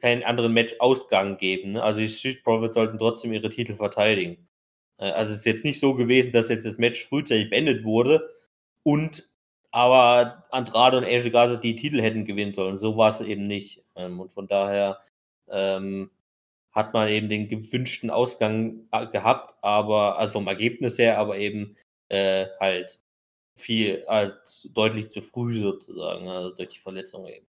keinen anderen Match-Ausgang geben. Ne? Also die Street Profits sollten trotzdem ihre Titel verteidigen. Äh, also es ist jetzt nicht so gewesen, dass jetzt das Match frühzeitig beendet wurde und aber Andrade und Angel Gaza die Titel hätten gewinnen sollen. So war es eben nicht. Ähm, und von daher ähm, hat man eben den gewünschten Ausgang äh, gehabt, aber also vom Ergebnis her, aber eben äh, halt viel als deutlich zu früh sozusagen, also durch die Verletzung eben.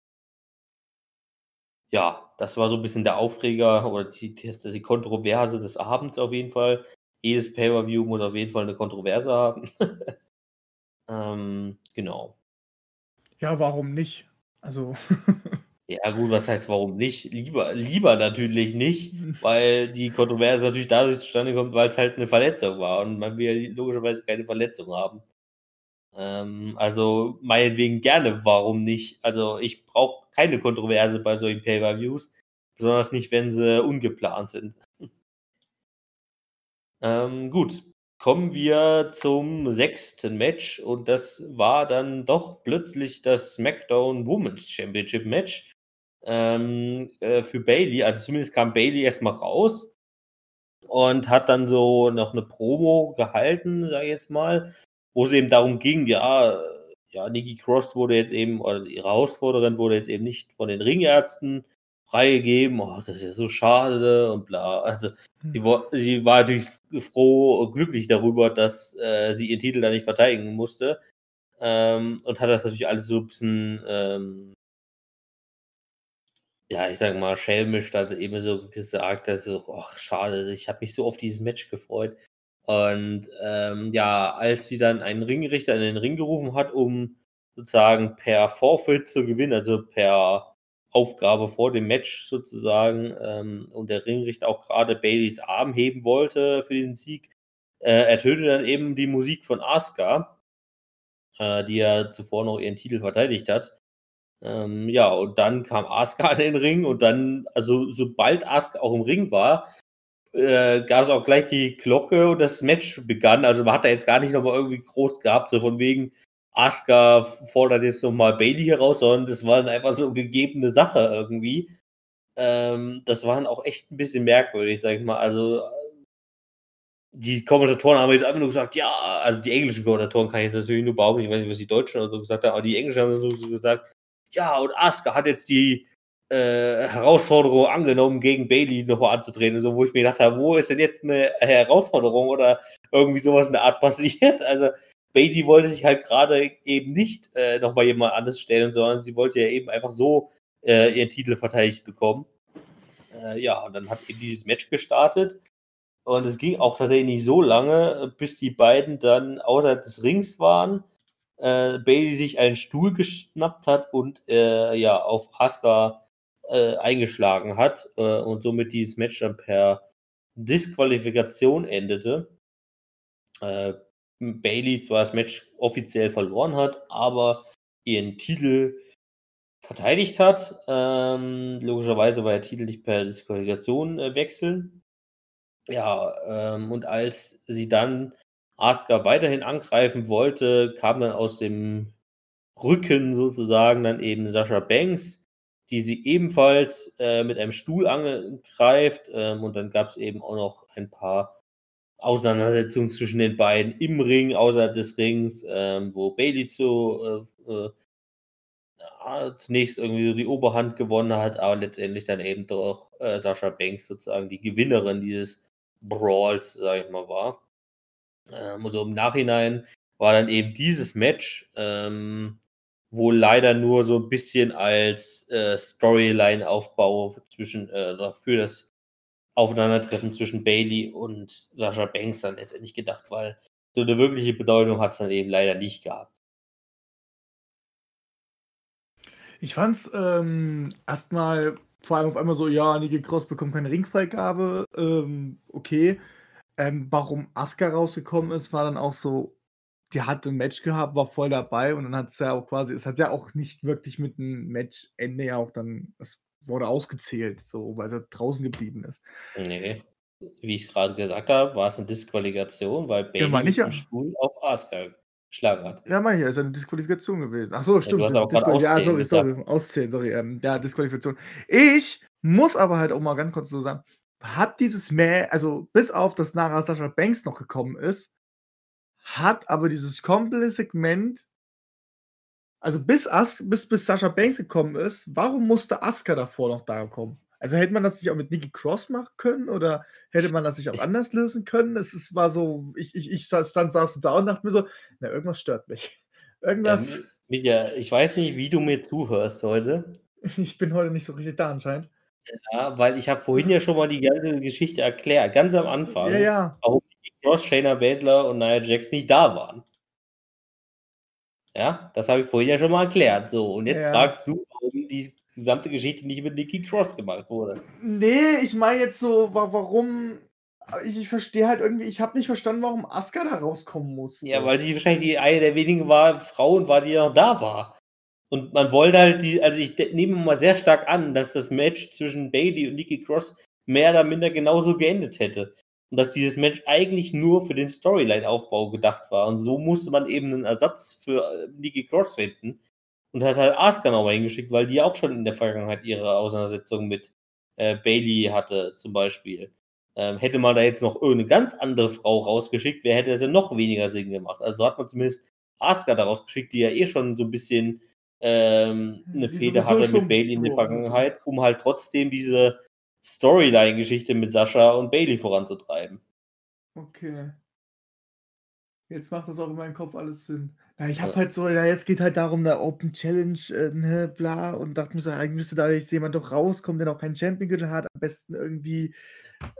Ja, das war so ein bisschen der Aufreger oder die, die, die Kontroverse des Abends auf jeden Fall. Jedes Pay-Per-View muss auf jeden Fall eine Kontroverse haben. [laughs] ähm, genau. Ja, warum nicht? Also. [laughs] Ja, gut, was heißt warum nicht? Lieber, lieber natürlich nicht, [laughs] weil die Kontroverse natürlich dadurch zustande kommt, weil es halt eine Verletzung war und man will logischerweise keine Verletzung haben. Ähm, also meinetwegen gerne, warum nicht? Also ich brauche keine Kontroverse bei solchen Pay-Per-Views, besonders nicht, wenn sie ungeplant sind. Ähm, gut, kommen wir zum sechsten Match und das war dann doch plötzlich das SmackDown Women's Championship Match ähm, äh, für Bailey. Also zumindest kam Bailey erstmal raus und hat dann so noch eine Promo gehalten, sage ich jetzt mal, wo es eben darum ging, ja, ja, Nikki Cross wurde jetzt eben, also ihre Herausforderin wurde jetzt eben nicht von den Ringärzten freigegeben. Oh, das ist ja so schade und bla. Also sie, war, sie war natürlich froh und glücklich darüber, dass äh, sie ihren Titel da nicht verteidigen musste. Ähm, und hat das natürlich alles so ein bisschen, ähm, ja, ich sag mal, schelmisch dann eben so gesagt, dass so, ach, schade, ich habe mich so auf dieses Match gefreut. Und ähm, ja, als sie dann einen Ringrichter in den Ring gerufen hat, um sozusagen per Forfeit zu gewinnen, also per Aufgabe vor dem Match sozusagen, ähm, und der Ringrichter auch gerade Baileys Arm heben wollte für den Sieg, äh, ertönte dann eben die Musik von Asuka, äh, die ja zuvor noch ihren Titel verteidigt hat. Ähm, ja, und dann kam Asuka [laughs] in den Ring und dann, also sobald Asuka auch im Ring war, äh, gab es auch gleich die Glocke und das Match begann. Also man hat da jetzt gar nicht nochmal irgendwie groß gehabt, so von wegen Asuka fordert jetzt nochmal Bailey heraus, sondern das war einfach so eine gegebene Sache irgendwie. Ähm, das war dann auch echt ein bisschen merkwürdig, sag ich mal. Also die Kommentatoren haben jetzt einfach nur gesagt, ja, also die englischen Kommentatoren kann ich jetzt natürlich nur behaupten, ich weiß nicht, was die Deutschen oder so gesagt haben, aber die englischen haben so gesagt, ja, und Asuka hat jetzt die äh, Herausforderung angenommen, gegen Bailey nochmal anzutreten, so, wo ich mir gedacht habe, wo ist denn jetzt eine Herausforderung oder irgendwie sowas in der Art passiert? [laughs] Also, Bailey wollte sich halt gerade eben nicht äh, nochmal jemand anderes stellen, sondern sie wollte ja eben einfach so äh, ihren Titel verteidigt bekommen. Äh, ja, und dann hat eben dieses Match gestartet. Und es ging auch tatsächlich nicht so lange, bis die beiden dann außerhalb des Rings waren. Äh, Bailey sich einen Stuhl geschnappt hat und äh, ja auf Asuka äh, eingeschlagen hat äh, und somit dieses Match dann per Disqualifikation endete. Äh, Bailey zwar das Match offiziell verloren hat, aber ihren Titel verteidigt hat. Ähm, logischerweise war der Titel nicht per Disqualifikation äh, wechseln. Ja, ähm, und als sie dann Asuka weiterhin angreifen wollte, kam dann aus dem Rücken sozusagen dann eben Sascha Banks, die sie ebenfalls äh, mit einem Stuhl angreift. Ähm, und dann gab es eben auch noch ein paar Auseinandersetzungen zwischen den beiden im Ring, außerhalb des Rings, ähm, wo Bailey zu, äh, äh, zunächst irgendwie so die Oberhand gewonnen hat, aber letztendlich dann eben doch äh, Sascha Banks sozusagen die Gewinnerin dieses Brawls, sage ich mal, war. Ähm, also im Nachhinein war dann eben dieses Match ähm, wohl leider nur so ein bisschen als äh, Storyline-Aufbau zwischen, äh, für das Aufeinandertreffen zwischen Bailey und Sascha Banks dann letztendlich gedacht, weil so eine wirkliche Bedeutung hat es dann eben leider nicht gehabt. Ich fand's ähm, erstmal vor allem auf einmal so, ja, Nikki Cross bekommt keine Ringfreigabe, ähm, okay. Ähm, warum Asuka rausgekommen ist, war dann auch so, die hat ein Match gehabt, war voll dabei und dann hat es ja auch quasi, es hat ja auch nicht wirklich mit einem Matchende ja auch dann, es wurde ausgezählt, so, weil sie draußen geblieben ist. Nee, wie ich gerade gesagt habe, war es eine Disqualifikation, weil Bailey meine ich ja. Stuhl auf Asuka geschlagen hat. Ja, meine ich ja, ist eine Disqualifikation gewesen. Ach so, stimmt. hast auch gerade Disqual- ja, auszählen sorry, sorry, auszählen, sorry. Ähm, ja, Disqualifikation. Ich muss aber halt auch mal ganz kurz so sagen, hat dieses Match, also bis auf, dass nachher Sascha Banks noch gekommen ist, hat aber dieses komplette Segment, also bis, As bis, bis Sascha Banks gekommen ist, warum musste Asuka davor noch da kommen? Also hätte man das nicht auch mit Nikki Cross machen können oder hätte man das nicht auch anders lösen können? Es ist, war so, ich, ich, ich saß- stand, saß da und dachte mir so, na, irgendwas stört mich. [laughs] Irgendwas, Ähm, Mitja, ich weiß nicht, wie du mir zuhörst heute. [laughs] ich bin heute nicht so richtig da anscheinend. Ja, weil ich habe vorhin ja schon mal die ganze Geschichte erklärt, ganz am Anfang, Ja, ja. warum die Cross, Shayna Baszler und Nia Jax nicht da waren. Ja, das habe ich vorhin ja schon mal erklärt. So, und jetzt Ja. fragst du, warum die gesamte Geschichte nicht mit Nikki Cross gemacht wurde. Nee, ich meine jetzt so, wa warum. Ich, ich verstehe halt irgendwie, ich habe nicht verstanden, warum Asuka da rauskommen musste. Ja, weil die wahrscheinlich die eine der wenigen war, Frauen war, die noch da war. Und man wollte halt die, also ich nehme mal sehr stark an, dass das Match zwischen Bailey und Nikki Cross mehr oder minder genauso geendet hätte. Und dass dieses Match eigentlich nur für den Storyline-Aufbau gedacht war. Und so musste man eben einen Ersatz für äh, Nikki Cross finden. Und hat halt Asuka nochmal hingeschickt, weil die auch schon in der Vergangenheit ihre Auseinandersetzung mit äh, Bailey hatte, zum Beispiel. Ähm, hätte man da jetzt noch irgendeine ganz andere Frau rausgeschickt, wer hätte es ja noch weniger Sinn gemacht. Also hat man zumindest Asuka da rausgeschickt, die ja eh schon so ein bisschen ähm, eine Fehde sowieso hatte mit Bailey in der. Vergangenheit, um halt trotzdem diese Storyline-Geschichte mit Sascha und Bailey voranzutreiben. Okay. Jetzt macht das auch in meinem Kopf alles Sinn. Ja, ich habe Ja. halt so, ja, jetzt geht halt darum, der Open Challenge, äh, ne, bla, und dachte mir so, eigentlich müsste da jetzt jemand doch rauskommen, der noch keinen Champion hat. Am besten irgendwie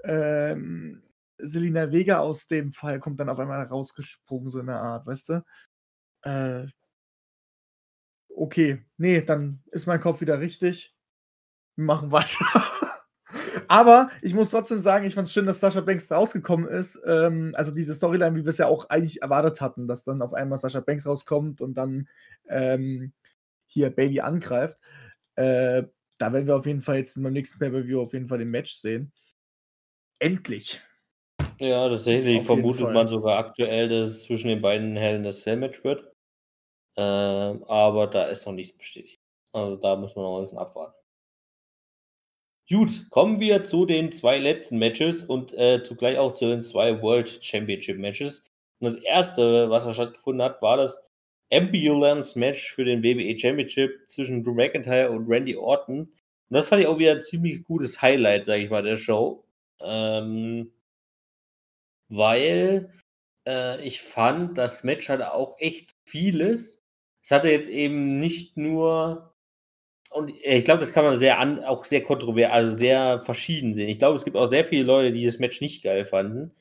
ähm, Selina Vega aus dem Fall kommt dann auf einmal rausgesprungen, so in der Art, weißt du? Äh, okay, nee, dann ist mein Kopf wieder richtig. Wir machen weiter. [laughs] Aber ich muss trotzdem sagen, ich fand es schön, dass Sascha Banks rausgekommen ist. Ähm, also diese Storyline, wie wir es ja auch eigentlich erwartet hatten, dass dann auf einmal Sascha Banks rauskommt und dann ähm, hier Bailey angreift. Äh, da werden wir auf jeden Fall jetzt beim nächsten Pay-Per-View auf jeden Fall den Match sehen. Endlich. Ja, tatsächlich Auf vermutet man sogar aktuell, dass es zwischen den beiden Hell in a Cell Match wird. Ähm, aber da ist noch nichts bestätigt. Also da muss man noch ein bisschen abwarten. Gut, kommen wir zu den zwei letzten Matches und äh, zugleich auch zu den zwei World Championship Matches. Und das erste, was da stattgefunden hat, war das Ambulance Match für den WWE Championship zwischen Drew McIntyre und Randy Orton. Und das fand ich auch wieder ein ziemlich gutes Highlight, sage ich mal, der Show. Ähm, weil äh, ich fand, das Match hatte auch echt vieles. Es hatte jetzt eben nicht nur und äh, ich glaube, das kann man sehr an, auch sehr kontrovers, also sehr verschieden sehen. Ich glaube, es gibt auch sehr viele Leute, die das Match nicht geil fanden.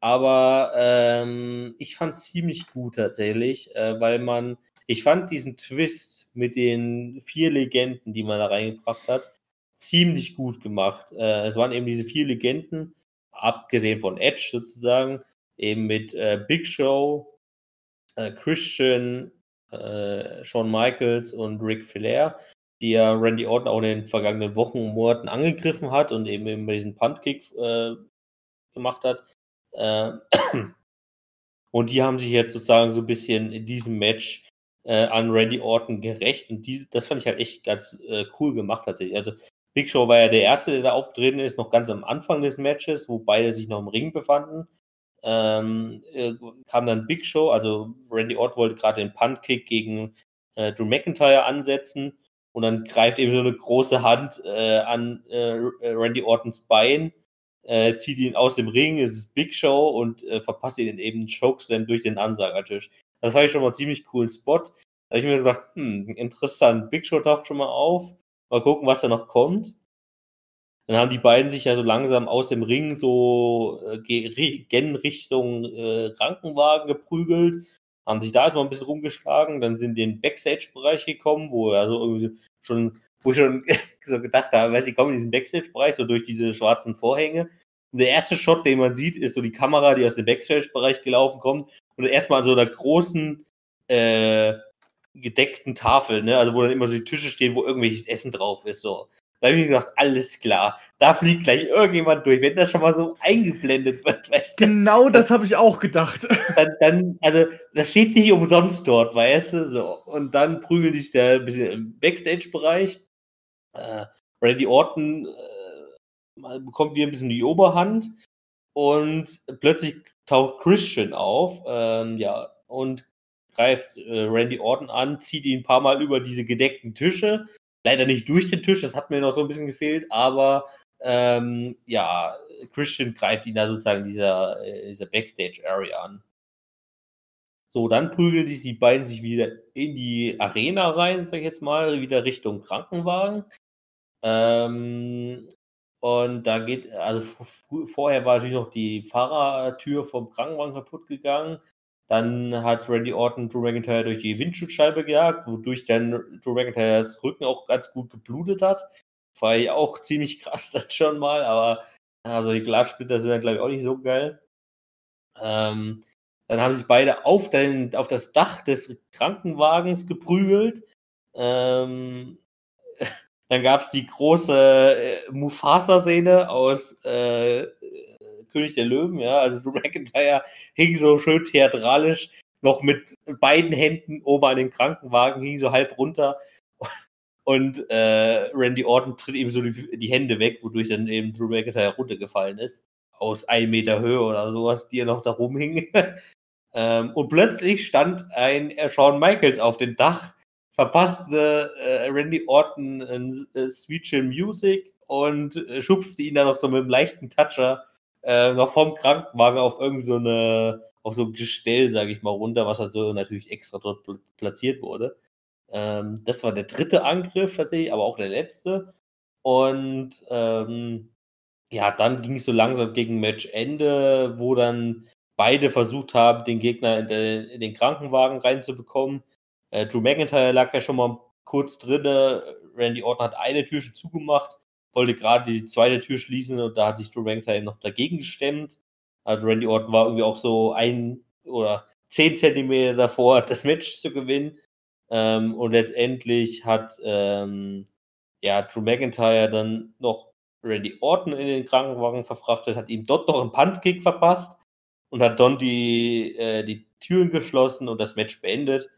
Aber ähm, ich fand es ziemlich gut tatsächlich, äh, weil man, ich fand diesen Twist mit den vier Legenden, die man da reingebracht hat, ziemlich gut gemacht. Äh, es waren eben diese vier Legenden, abgesehen von Edge sozusagen, eben mit äh, Big Show, äh, Christian, äh, Shawn Michaels und Ric Flair, die ja Randy Orton auch in den vergangenen Wochen und Monaten angegriffen hat und eben immer diesen Puntkick äh, gemacht hat. Äh, [clears throat] und die haben sich jetzt sozusagen so ein bisschen in diesem Match äh, an Randy Orton gerecht. Und die, das fand ich halt echt ganz äh, cool gemacht tatsächlich. Also Big Show war ja der Erste, der da aufgetreten ist, noch ganz am Anfang des Matches, wo beide sich noch im Ring befanden. Ähm, äh, kam dann Big Show, also Randy Orton wollte gerade den Puntkick gegen äh, Drew McIntyre ansetzen und dann greift eben so eine große Hand äh, an äh, Randy Ortons Bein, äh, zieht ihn aus dem Ring, es ist Big Show und äh, verpasst ihn eben einen Chokeslam durch den Ansagertisch. Das war ich schon mal einen ziemlich coolen Spot. Da habe ich mir gesagt, hm, interessant, Big Show taucht schon mal auf, mal gucken, was da noch kommt. Dann haben die beiden sich ja so langsam aus dem Ring so äh, gen Richtung äh, Krankenwagen geprügelt, haben sich da erstmal ein bisschen rumgeschlagen, dann sind in den Backstage-Bereich gekommen, wo er so irgendwie schon, wo ich schon [laughs] so gedacht habe, weiß ich, kommen in diesen Backstage-Bereich, so durch diese schwarzen Vorhänge. Und der erste Shot, den man sieht, ist so die Kamera, die aus dem Backstage-Bereich gelaufen kommt und erstmal an so einer großen äh, gedeckten Tafel, ne, also wo dann immer so die Tische stehen, wo irgendwelches Essen drauf ist, so. Da habe ich mir gedacht, alles klar, da fliegt gleich irgendjemand durch. Wenn das schon mal so eingeblendet wird, [laughs] weißt du, Genau das habe ich auch gedacht. [laughs] dann, dann, also das steht nicht umsonst dort, weißt du, so. Und dann prügeln sich da ein bisschen im Backstage-Bereich. Äh, Randy Orton äh, bekommt wieder ein bisschen die Oberhand und plötzlich taucht Christian auf, ähm, ja, und greift äh, Randy Orton an, zieht ihn ein paar Mal über diese gedeckten Tische. Leider nicht durch den Tisch, das hat mir noch so ein bisschen gefehlt, aber ähm, ja, Christian greift ihn da sozusagen in dieser, äh, dieser Backstage-Area an. So, dann prügeln sich die beiden sich wieder in die Arena rein, sag ich jetzt mal, wieder Richtung Krankenwagen. Ähm, und da geht, also vorher war natürlich noch die Fahrertür vom Krankenwagen kaputt gegangen. Dann hat Randy Orton Drew McIntyre durch die Windschutzscheibe gejagt, wodurch dann Drew McIntyres Rücken auch ganz gut geblutet hat. War ja auch ziemlich krass [laughs] dann schon mal, aber Also die Glassplitter sind dann, glaube ich, auch nicht so geil. Ähm, dann haben sich beide auf, den, auf das Dach des Krankenwagens geprügelt. Ähm, [laughs] dann gab es die große äh, Mufasa-Szene aus äh, König der Löwen, ja. Also Drew McIntyre hing so schön theatralisch noch mit beiden Händen oben an dem Krankenwagen, hing so halb runter. Und äh, Randy Orton tritt ihm so die, die, Hände weg, wodurch dann eben Drew McIntyre runtergefallen ist. Aus einem Meter Höhe oder sowas, die er noch da rumhing. [laughs] ähm, und plötzlich stand ein Shawn Michaels auf dem Dach, verpasste äh, Randy Orton ein äh, Sweet Chill Music und äh, schubste ihn dann noch so mit einem leichten Toucher äh, noch vom Krankenwagen auf irgend so eine, auf so ein Gestell, sage ich mal, runter, was halt so natürlich extra dort platziert wurde. Ähm, das war der dritte Angriff tatsächlich, aber auch der letzte. Und ähm, ja, dann ging es so langsam gegen Matchende, wo dann beide versucht haben, den Gegner in, de, in den Krankenwagen reinzubekommen. Äh, Drew McIntyre lag ja schon mal kurz drin. Randy Orton hat eine Tür schon zugemacht wollte gerade die zweite Tür schließen und da hat sich Drew McIntyre noch dagegen gestemmt. Also Randy Orton war irgendwie auch so ein oder zehn Zentimeter davor, [laughs] das Match zu gewinnen. Ähm, und letztendlich hat ähm, ja, Drew McIntyre dann noch Randy Orton in den Krankenwagen verfrachtet, hat ihm dort noch einen Puntkick verpasst und hat dann die, äh, die Türen geschlossen und das Match beendet.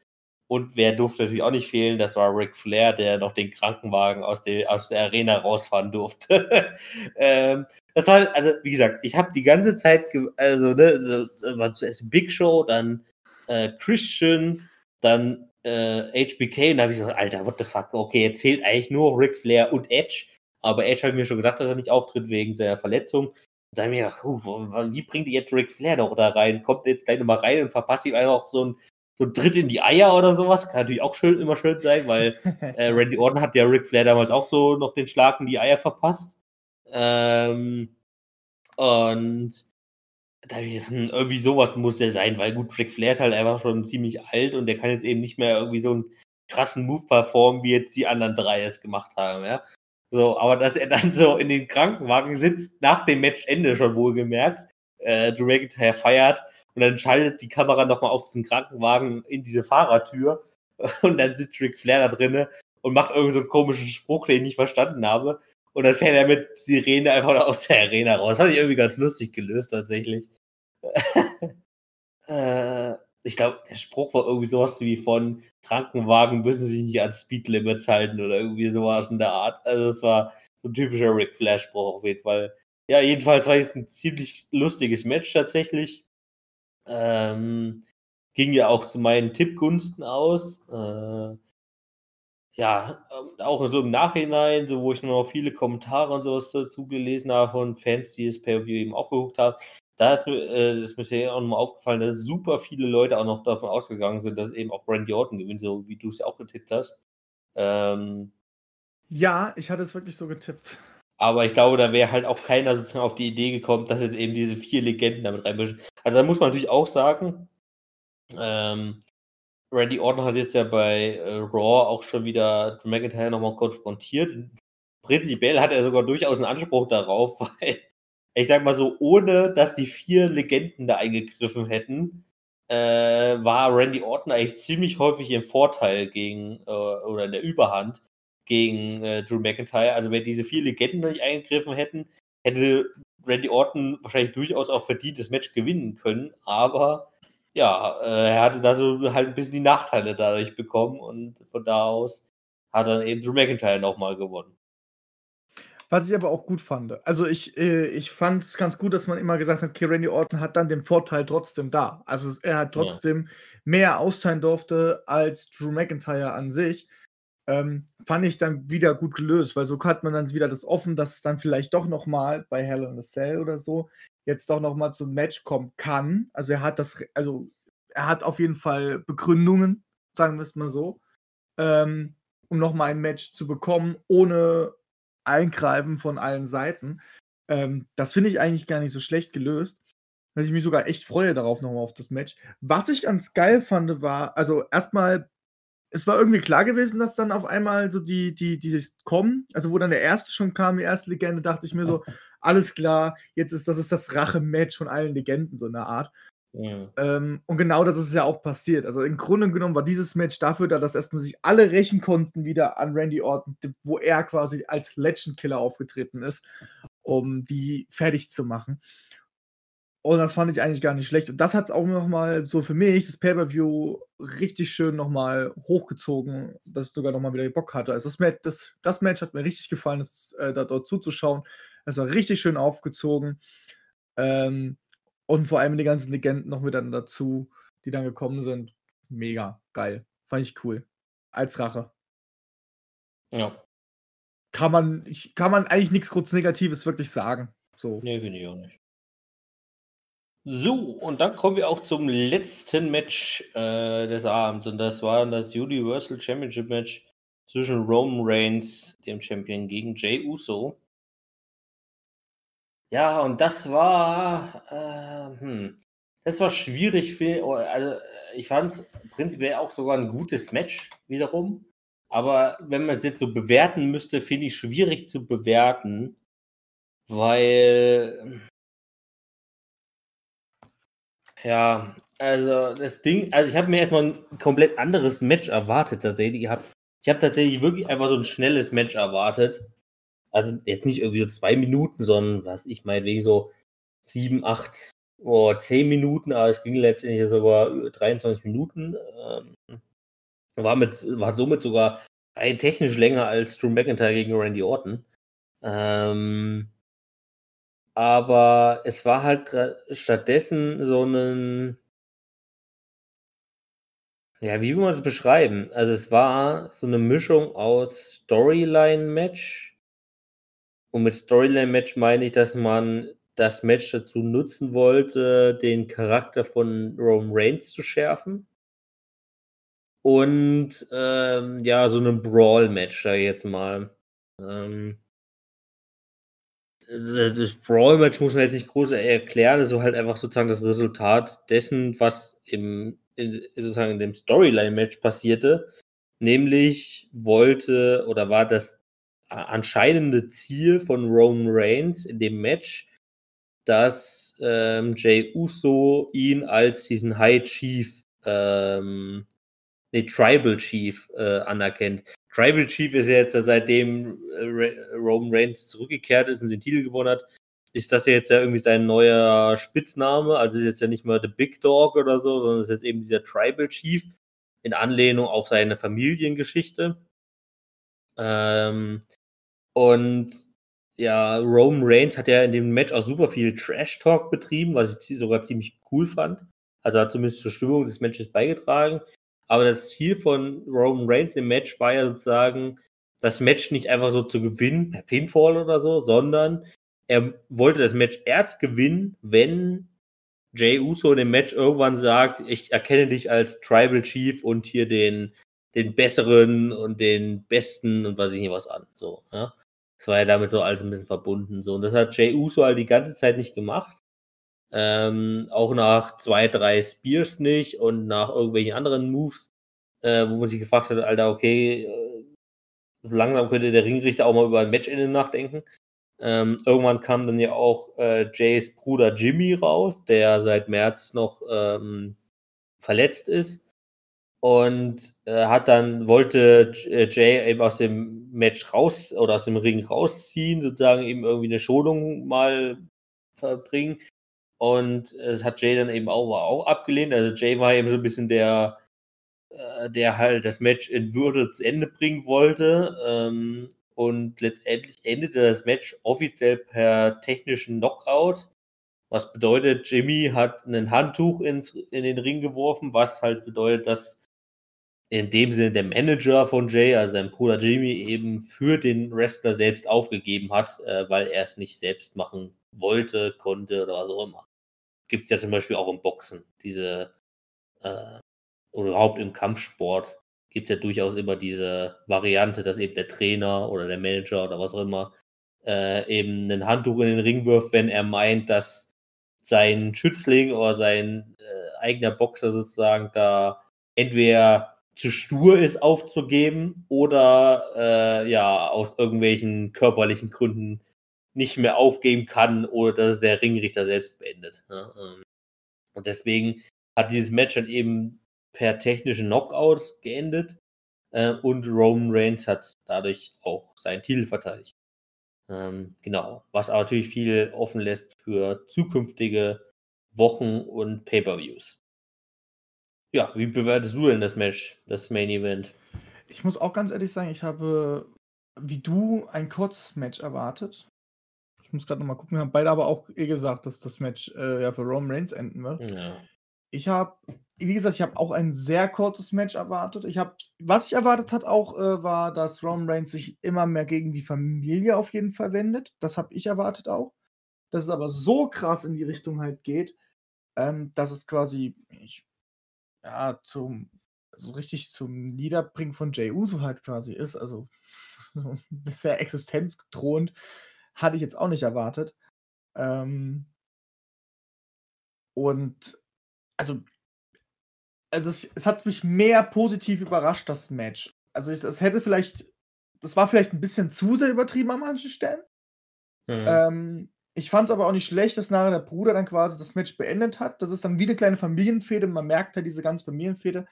Und wer durfte natürlich auch nicht fehlen, das war Ric Flair, der noch den Krankenwagen aus, der, aus der Arena rausfahren durfte. [laughs] ähm, das war, also wie gesagt, ich habe die ganze Zeit, also ne, war zuerst Big Show, dann äh, Christian, dann äh, HBK und da habe ich gesagt, Alter, what the fuck, okay, jetzt zählt eigentlich nur Ric Flair und Edge, aber Edge habe mir schon gedacht, dass er nicht auftritt wegen seiner Verletzung. Da habe ich mir gedacht, wie bringt die jetzt Ric Flair doch da rein? Kommt jetzt gleich nochmal rein und verpasst ihm einfach so ein so ein Tritt in die Eier oder sowas. Kann natürlich auch schön, immer schön sein, weil [laughs] äh, Randy Orton hat ja Ric Flair damals auch so noch den Schlag in die Eier verpasst. Ähm, und da hm, irgendwie sowas muss der sein, weil gut, Ric Flair ist halt einfach schon ziemlich alt und der kann jetzt eben nicht mehr irgendwie so einen krassen Move performen, wie jetzt die anderen drei es gemacht haben, ja. So, aber dass er dann so in den Krankenwagen sitzt, nach dem Matchende schon wohlgemerkt, äh, Drew McIntyre feiert und dann schaltet die Kamera nochmal auf diesen Krankenwagen in diese Fahrertür [laughs] und dann sitzt Ric Flair da drinne und macht irgendwie so einen komischen Spruch, den ich nicht verstanden habe. Und dann fährt er mit Sirene einfach aus der Arena raus. Das fand ich irgendwie ganz lustig gelöst, tatsächlich. [laughs] äh, ich glaube, der Spruch war irgendwie sowas wie von Krankenwagen müssen sich nicht an Speedlimits halten oder irgendwie sowas in der Art. Also, es war so ein typischer Ric Flair-Spruch auf jeden Fall. Ja, jedenfalls war es ein ziemlich lustiges Match tatsächlich. Ähm, ging ja auch zu meinen Tippgunsten aus. Äh, ja, auch so im Nachhinein, so wo ich noch viele Kommentare und sowas dazu gelesen habe von Fans, die es per View eben auch geguckt haben, da ist, äh, ist mir auch nochmal aufgefallen, dass super viele Leute auch noch davon ausgegangen sind, dass eben auch Randy Orton gewinnt, so wie du es ja auch getippt hast. Ähm, ja, ich hatte es wirklich so getippt. Aber ich glaube, da wäre halt auch keiner sozusagen auf die Idee gekommen, dass jetzt eben diese vier Legenden damit reinmischen. Also da muss man natürlich auch sagen, ähm, Randy Orton hat jetzt ja bei äh, Raw auch schon wieder Drew McIntyre nochmal konfrontiert. Prinzipiell hat er sogar durchaus einen Anspruch darauf, [laughs] weil ich sag mal so, ohne dass die vier Legenden da eingegriffen hätten, äh, war Randy Orton eigentlich ziemlich häufig im Vorteil gegen äh, oder in der Überhand gegen äh, Drew McIntyre. Also wenn diese vier Legenden nicht eingegriffen hätten, hätte Randy Orton wahrscheinlich durchaus auch verdient das Match gewinnen können. Aber ja, äh, er hatte da so halt ein bisschen die Nachteile dadurch bekommen und von da aus hat dann eben Drew McIntyre nochmal gewonnen. Was ich aber auch gut fand. Also ich, äh, ich fand es ganz gut, dass man immer gesagt hat, okay, Randy Orton hat dann den Vorteil trotzdem da. Also er hat trotzdem ja. mehr austeilen durfte als Drew McIntyre an sich ähm, fand ich dann wieder gut gelöst, weil so hat man dann wieder das offen, dass es dann vielleicht doch noch mal bei Hell in a Cell oder so jetzt doch noch mal zum Match kommen kann. Also er hat das, also er hat auf jeden Fall Begründungen, sagen wir es mal so, ähm, um noch mal ein Match zu bekommen, ohne Eingreifen von allen Seiten. Ähm, das finde ich eigentlich gar nicht so schlecht gelöst. Dass ich mich sogar echt freue darauf nochmal auf das Match. Was ich ganz geil fand, war, also erstmal es war irgendwie klar gewesen, dass dann auf einmal so die, die, die kommen. Also, wo dann der erste schon kam, die erste Legende, dachte ich mir so, [laughs] alles klar, jetzt ist das ist das Rache-Match von allen Legenden, so eine Art. Ja. Ähm, und genau das ist ja auch passiert. Also im Grunde genommen war dieses Match dafür da, dass erstmal sich alle rächen konnten wieder an Randy Orton, wo er quasi als Legend Killer aufgetreten ist, um die fertig zu machen. Und das fand ich eigentlich gar nicht schlecht. Und das hat es auch nochmal so für mich, das Pay-Per-View, richtig schön nochmal hochgezogen, dass ich sogar nochmal wieder Bock hatte. Also das Match, das, das Match hat mir richtig gefallen, das, äh, da dort zuzuschauen. Es war richtig schön aufgezogen. Ähm, und vor allem die ganzen Legenden noch mit dann dazu, die dann gekommen sind. Mega geil. Fand ich cool. Als Rache. Ja. Kann man, ich, kann man eigentlich nichts kurz Negatives wirklich sagen. So. Nee, finde ich auch nicht. So, und dann kommen wir auch zum letzten Match äh, des Abends. Und das war das Universal Championship Match zwischen Roman Reigns, dem Champion, gegen Jay Uso. Ja, und das war, äh, hm, das war schwierig. Für, also, ich fand es prinzipiell auch sogar ein gutes Match wiederum. Aber wenn man es jetzt so bewerten müsste, finde ich schwierig zu bewerten, weil ja, also das Ding, also ich habe mir erstmal ein komplett anderes Match erwartet tatsächlich. Ich habe hab tatsächlich wirklich einfach so ein schnelles Match erwartet. Also jetzt nicht irgendwie so zwei Minuten, sondern was ich meinetwegen so sieben, acht, oh, zehn Minuten, aber es ging letztendlich sogar 23 Minuten. Ähm, war, mit, war somit sogar rein technisch länger als Drew McIntyre gegen Randy Orton. Ähm, aber es war halt stattdessen so ein ja, wie will man es beschreiben? Also, es war so eine Mischung aus Storyline-Match. Und mit Storyline-Match meine ich, dass man das Match dazu nutzen wollte, den Charakter von Roman Reigns zu schärfen. Und, ähm, ja, so 'nen Brawl-Match, ich jetzt mal. Ähm also, das Brawl-Match muss man jetzt nicht groß erklären, das ist so halt einfach sozusagen das Resultat dessen, was im in sozusagen in dem Storyline-Match passierte. Nämlich wollte oder war das anscheinende Ziel von Roman Reigns in dem Match, dass, ähm, Jey Uso ihn als diesen High Chief, ähm ne, Tribal Chief, äh, anerkennt. Tribal Chief ist jetzt, seitdem äh, Roman Reigns zurückgekehrt ist und den Titel gewonnen hat, ist das jetzt ja irgendwie sein neuer Spitzname. Also ist jetzt ja nicht mehr The Big Dog oder so, sondern ist jetzt eben dieser Tribal Chief in Anlehnung auf seine Familiengeschichte. Ähm, und ja, Roman Reigns hat ja in dem Match auch super viel Trash-Talk betrieben, was ich sogar ziemlich cool fand. Also hat zumindest zur Stimmung des Matches beigetragen. Aber das Ziel von Roman Reigns im Match war ja sozusagen, das Match nicht einfach so zu gewinnen, per Pinfall oder so, sondern er wollte das Match erst gewinnen, wenn Jay Uso in dem Match irgendwann sagt, ich erkenne dich als Tribal Chief und hier den, den besseren und den besten und weiß ich nicht was an. So, ja. Das war ja damit so alles ein bisschen verbunden. So. Und das hat Jay Uso halt die ganze Zeit nicht gemacht. Ähm, auch nach zwei, drei Spears nicht und nach irgendwelchen anderen Moves, äh, wo man sich gefragt hat, Alter, okay, äh, langsam könnte der Ringrichter auch mal über ein Matchende nachdenken. Ähm, irgendwann kam dann ja auch äh, Jays Bruder Jimmy raus, der seit März noch ähm, verletzt ist. Und äh, hat dann, wollte äh, Jay eben aus dem Match raus oder aus dem Ring rausziehen, sozusagen eben irgendwie eine Schonung mal verbringen. Und es hat Jay dann eben auch, auch abgelehnt. Also Jay war eben so ein bisschen der, äh, der halt das Match in Würde zu Ende bringen wollte. Ähm, und letztendlich endete das Match offiziell per technischen Knockout. Was bedeutet, Jimmy hat ein Handtuch ins, in den Ring geworfen, was halt bedeutet, dass in dem Sinne der Manager von Jay, also sein Bruder Jimmy, eben für den Wrestler selbst aufgegeben hat, äh, weil er es nicht selbst machen wollte, konnte oder was auch immer. Gibt es ja zum Beispiel auch im Boxen, diese, äh, oder überhaupt im Kampfsport gibt es ja durchaus immer diese Variante, dass eben der Trainer oder der Manager oder was auch immer äh, eben ein Handtuch in den Ring wirft, wenn er meint, dass sein Schützling oder sein äh, eigener Boxer sozusagen da entweder zu stur ist, aufzugeben oder äh, ja, aus irgendwelchen körperlichen Gründen nicht mehr aufgeben kann oder dass es der Ringrichter selbst beendet. Ne? Ähm, und deswegen hat dieses Match dann eben per technischen Knockout geendet äh, und Roman Reigns hat dadurch auch seinen Titel verteidigt. Ähm, genau, was aber natürlich viel offen lässt für zukünftige Wochen und Pay-per-Views. Ja, wie bewertest du denn das Match, das Main Event? Ich muss auch ganz ehrlich sagen, ich habe wie du ein kurzes Match erwartet. Ich muss gerade nochmal gucken, wir haben beide aber auch eh gesagt, dass das Match äh, ja für Roman Reigns enden wird. Ja. Ich habe, wie gesagt, ich habe auch ein sehr kurzes Match erwartet. Ich habe, was ich erwartet hat auch, äh, war, dass Roman Reigns sich immer mehr gegen die Familie auf jeden Fall wendet. Das habe ich erwartet auch. Dass es aber so krass in die Richtung halt geht, ähm, dass es quasi, ich, ja, zum, so richtig zum Niederbringen von Jey Uso halt quasi ist. Also [laughs] bisher existenzgedrohend hatte ich jetzt auch nicht erwartet. Ähm, und also, also es, es hat mich mehr positiv überrascht, das Match. Also es, es hätte vielleicht, das war vielleicht ein bisschen zu sehr übertrieben an manchen Stellen. Mhm. Ähm, ich fand es aber auch nicht schlecht, dass nachher der Bruder dann quasi das Match beendet hat. Das ist dann wie eine kleine Familienfehde. Man merkt halt diese ganze Familienfehde.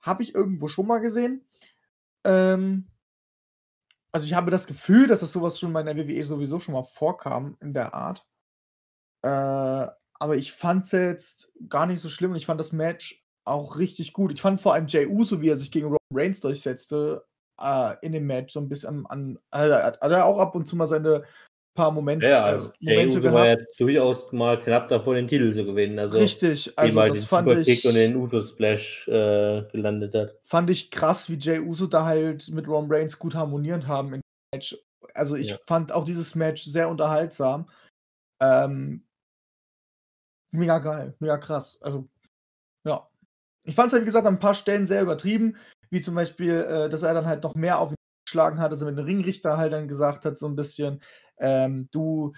Habe ich irgendwo schon mal gesehen. Ähm, also ich habe das Gefühl, dass das sowas schon bei der WWE sowieso schon mal vorkam in der Art. Äh, aber ich fand es jetzt gar nicht so schlimm und ich fand das Match auch richtig gut. Ich fand vor allem Jey Uso, wie er sich gegen Roman Reigns durchsetzte, äh, in dem Match so ein bisschen an. an hat er auch ab und zu mal seine paar Momente, Ja, also äh, Jey Momente Uso war ja gehabt. durchaus mal knapp davor, den Titel zu gewinnen. Also, Richtig, also mal das fand Superkick ich, und den Uso-Splash äh, gelandet hat. fand ich krass, wie Jey Uso da halt mit Roman Reigns gut harmonierend haben im Match. Also ich Ja. fand auch dieses Match sehr unterhaltsam. Ähm, mega geil, mega krass. Also, ja. Ich fand es halt, wie gesagt, an ein paar Stellen sehr übertrieben, wie zum Beispiel, äh, dass er dann halt noch mehr auf ihn geschlagen hat, dass er mit dem Ringrichter halt dann gesagt hat, so ein bisschen, ähm, du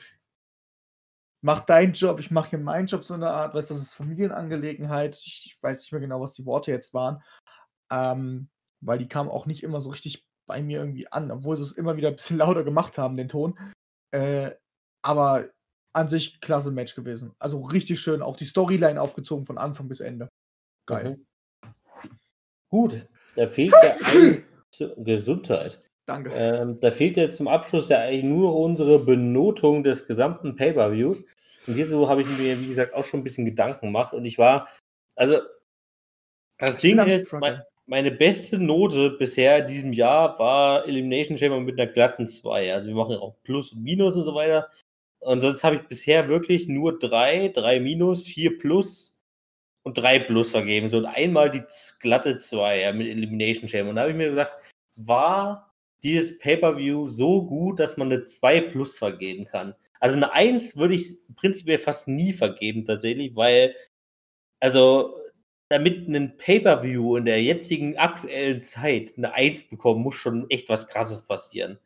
mach deinen Job, ich mache hier meinen Job, so eine Art, weißt du, das ist Familienangelegenheit. Ich weiß nicht mehr genau, was die Worte jetzt waren. Ähm, weil die kamen auch nicht immer so richtig bei mir irgendwie an, obwohl sie es immer wieder ein bisschen [laughs] lauter gemacht haben, den Ton. Äh, aber an sich klasse Match gewesen. Also richtig schön, auch die Storyline aufgezogen von Anfang bis Ende. Geil. Mhm. Gut, da fehlt ja [laughs] ein Gesundheit. Danke. Ähm, da fehlt jetzt zum Abschluss ja eigentlich nur unsere Benotung des gesamten Pay-Per-Views. Und hierzu habe ich mir, wie gesagt, auch schon ein bisschen Gedanken gemacht. Und ich war, also, das Ich Ding ist, mein, meine beste Note bisher in diesem Jahr war Elimination Chamber mit einer glatten 2. Also, wir machen auch Plus und Minus und so weiter. Und sonst habe ich bisher wirklich nur 3, 3 Minus, 4 Plus und 3 Plus vergeben. So und einmal die glatte 2 ja, mit Elimination Chamber. Und da habe ich mir gesagt, war dieses Pay-Per-View so gut, dass man eine 2 Plus vergeben kann. Also eine 1 würde ich prinzipiell fast nie vergeben, tatsächlich, weil, also, damit ein Pay-Per-View in der jetzigen aktuellen Zeit eine 1 bekommen, muss schon echt was Krasses passieren.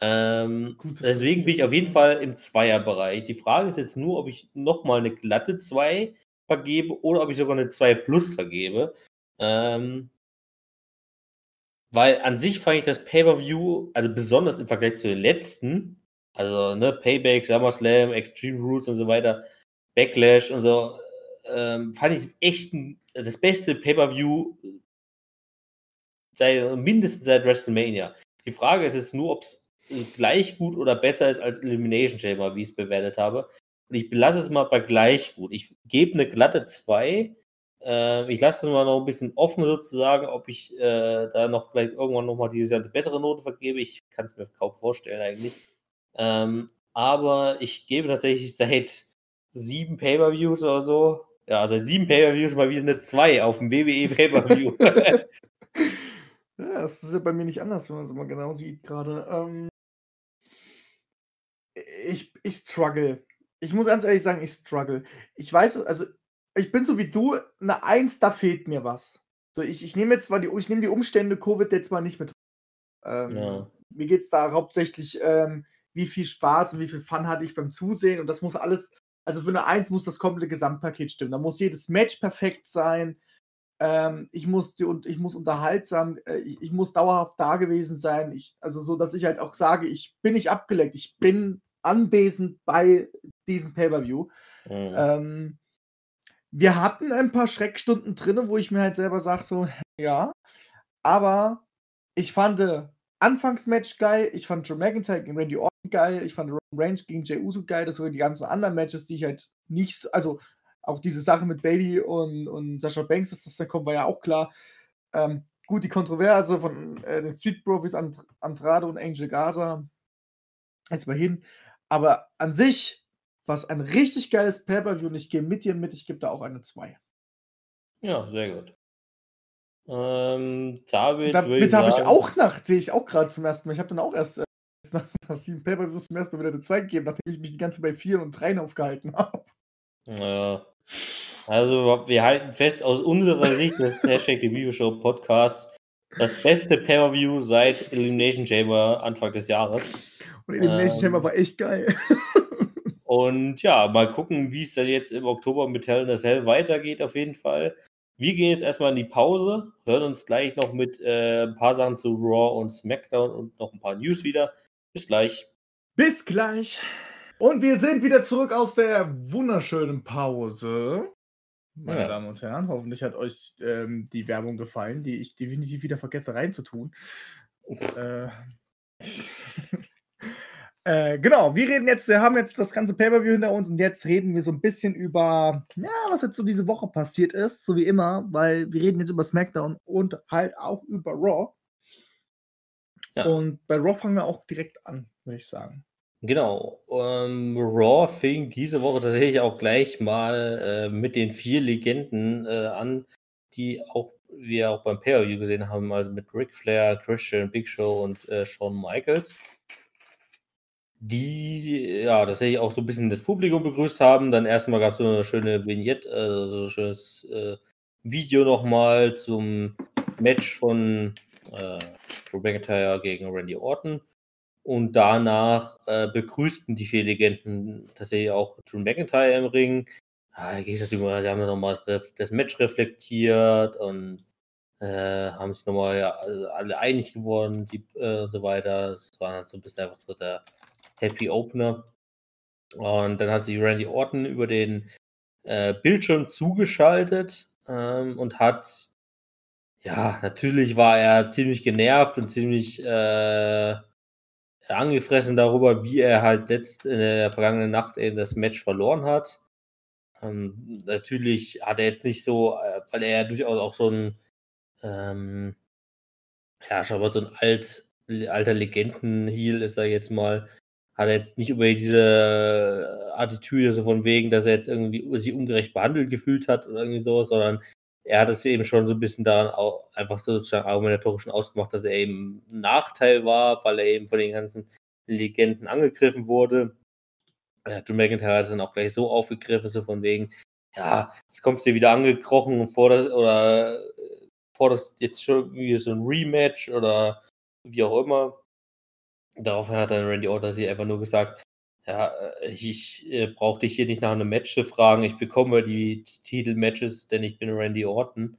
Ähm, Gutes deswegen bin ich auf jeden Fall im Zweierbereich. Die Frage ist jetzt nur, ob ich nochmal eine glatte 2 vergebe oder ob ich sogar eine 2 Plus vergebe. Ähm, weil an sich fand ich das Pay-Per-View, also besonders im Vergleich zu den letzten, also ne, Payback, SummerSlam, Extreme Rules und so weiter, Backlash und so, ähm, fand ich echt ein, das beste Pay-Per-View seit, mindestens seit WrestleMania. Die Frage ist jetzt nur, ob es gleich gut oder besser ist als Elimination Chamber, wie ich es bewertet habe. Und ich belasse es mal bei gleich gut. Ich gebe eine glatte 2. Äh, ich lasse es mal noch ein bisschen offen sozusagen, ob ich äh, da noch vielleicht irgendwann nochmal dieses Jahr eine bessere Note vergebe. Ich kann es mir kaum vorstellen eigentlich. Ähm, aber ich gebe tatsächlich seit sieben Pay-Per-Views oder so, ja, seit sieben Pay-Per-Views mal wieder eine 2 auf dem WWE Pay-Per-View. [laughs] Ja, das ist ja bei mir nicht anders, wenn man es mal genau sieht gerade. Ähm, ich, ich struggle. Ich muss ganz ehrlich sagen, ich struggle. Ich weiß, also ich bin so wie du, eine Eins, da fehlt mir was. So, ich, ich nehme jetzt zwar die, ich nehme die Umstände Covid jetzt mal nicht mit. Ähm, Ja. Mir geht es da hauptsächlich, ähm, wie viel Spaß und wie viel Fun hatte ich beim Zusehen und das muss alles, also für eine Eins muss das komplette Gesamtpaket stimmen. Da muss jedes Match perfekt sein. Ähm, ich muss die, und ich muss unterhaltsam, äh, ich, ich muss dauerhaft da gewesen sein. Ich, also so, dass ich halt auch sage, ich bin nicht abgelenkt, ich bin anwesend bei diesem Pay-Per-View. Mhm. Wir hatten ein paar Schreckstunden drin, wo ich mir halt selber sage, so, ja, aber ich fand äh, Anfangsmatch geil, ich fand Joe McIntyre gegen Randy Orton geil, ich fand Roman Reigns gegen Jey Uso geil, das waren die ganzen anderen Matches, die ich halt nicht, so- also auch diese Sache mit Bailey und, und Sascha Banks, dass das da kommt, war ja auch klar. Ähm, gut, die Kontroverse von äh, den Street Profis And Andrade und Angel Gaza, jetzt mal hin, aber an sich war es ein richtig geiles Pay-Per-View und ich gehe mit dir mit, ich gebe da auch eine 2. Ja, sehr gut. Ähm, David, würde Damit habe ich auch nach, sehe ich auch gerade zum ersten Mal. Ich habe dann auch erst äh, nach, [laughs] nach sieben Pay-Per-Views zum ersten Mal wieder eine 2 gegeben, nachdem ich mich die ganze Zeit bei 4 und 3 aufgehalten habe. Ja. Also, wir halten fest, aus unserer Sicht des [laughs] Hashtag The Video Show Podcasts, das beste Pay-Per-View seit Elimination Chamber Anfang des Jahres. Und Elimination Ähm. Chamber war echt geil. [laughs] Und ja, mal gucken, wie es dann jetzt im Oktober mit Hell in a Cell weitergeht, auf jeden Fall. Wir gehen jetzt erstmal in die Pause, hören uns gleich noch mit äh, ein paar Sachen zu Raw und SmackDown und noch ein paar News wieder. Bis gleich. Bis gleich. Und wir sind wieder zurück aus der wunderschönen Pause. Meine Ja. Damen und Herren, hoffentlich hat euch ähm, die Werbung gefallen, die ich definitiv wieder vergesse reinzutun. [laughs] Äh, [laughs] äh, genau, wir reden jetzt, wir haben jetzt das ganze Pay-Per-View hinter uns und jetzt reden wir so ein bisschen über, ja, was jetzt so diese Woche passiert ist, so wie immer, weil wir reden jetzt über SmackDown und halt auch über Raw. Ja. Und bei Raw fangen wir auch direkt an, würde ich sagen. Genau. Ähm, Raw fing diese Woche tatsächlich auch gleich mal äh, mit den vier Legenden äh, an, die auch wir auch beim Pay-Per-View gesehen haben, also mit Ric Flair, Christian, Big Show und äh, Shawn Michaels. Die ja tatsächlich auch so ein bisschen das Publikum begrüßt haben. Dann erstmal gab es so eine schöne Vignette, also so ein schönes äh, Video nochmal zum Match von äh, Drew McIntyre gegen Randy Orton. Und danach äh, begrüßten die vier Legenden tatsächlich auch Drew McIntyre im Ring. Ja, da ging es natürlich die haben nochmal das, Match reflektiert und äh, haben sich nochmal ja, alle- einig geworden die, äh, und so weiter. Das war dann so ein bisschen einfach so der Happy Opener. Und dann hat sich Randy Orton über den äh, Bildschirm zugeschaltet ähm, und hat, ja, natürlich war er ziemlich genervt und ziemlich äh, angefressen darüber, wie er halt letzt in der vergangenen Nacht eben das Match verloren hat. Ähm, natürlich hat er jetzt nicht so, äh, weil er ja durchaus auch so ein, ähm, ja, schon mal so ein alt, alter Legenden-Heel ist er jetzt mal, hat er jetzt nicht über diese Attitüde so von wegen, dass er jetzt irgendwie sich ungerecht behandelt gefühlt hat oder irgendwie sowas, sondern er hat es eben schon so ein bisschen daran auch einfach sozusagen argumentatorisch ausgemacht, dass er eben ein Nachteil war, weil er eben von den ganzen Legenden angegriffen wurde. Ja, Drew McIntyre hat es dann auch gleich so aufgegriffen, so von wegen, ja, jetzt kommst du wieder angekrochen und forderst oder äh, forderst jetzt schon irgendwie so ein Rematch oder wie auch immer. Daraufhin hat dann Randy Orton sich einfach nur gesagt, ja, äh, ich äh, brauche dich hier nicht nach einem Match zu fragen, ich bekomme die Titelmatches, denn ich bin Randy Orton.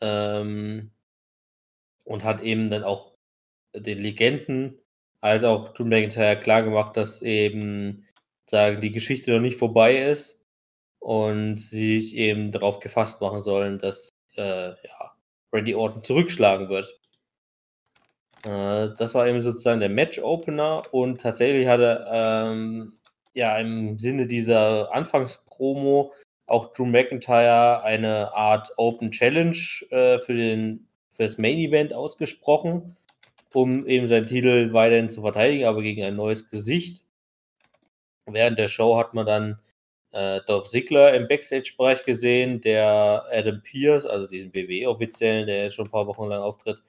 Ähm, und hat eben dann auch den Legenden als auch Drew McIntyre klar gemacht, dass eben sagen, die Geschichte noch nicht vorbei ist und sie sich eben darauf gefasst machen sollen, dass äh, ja, Randy Orton zurückschlagen wird. Äh, das war eben sozusagen der Match-Opener und tatsächlich hatte ähm, ja im Sinne dieser Anfangspromo auch Drew McIntyre eine Art Open Challenge äh, für, den, für das Main Event ausgesprochen, um eben seinen Titel weiterhin zu verteidigen, aber gegen ein neues Gesicht. Während der Show hat man dann äh, Dolph Ziggler im Backstage-Bereich gesehen, der Adam Pierce, also diesen BW-Offiziellen, der jetzt schon ein paar Wochen lang auftritt,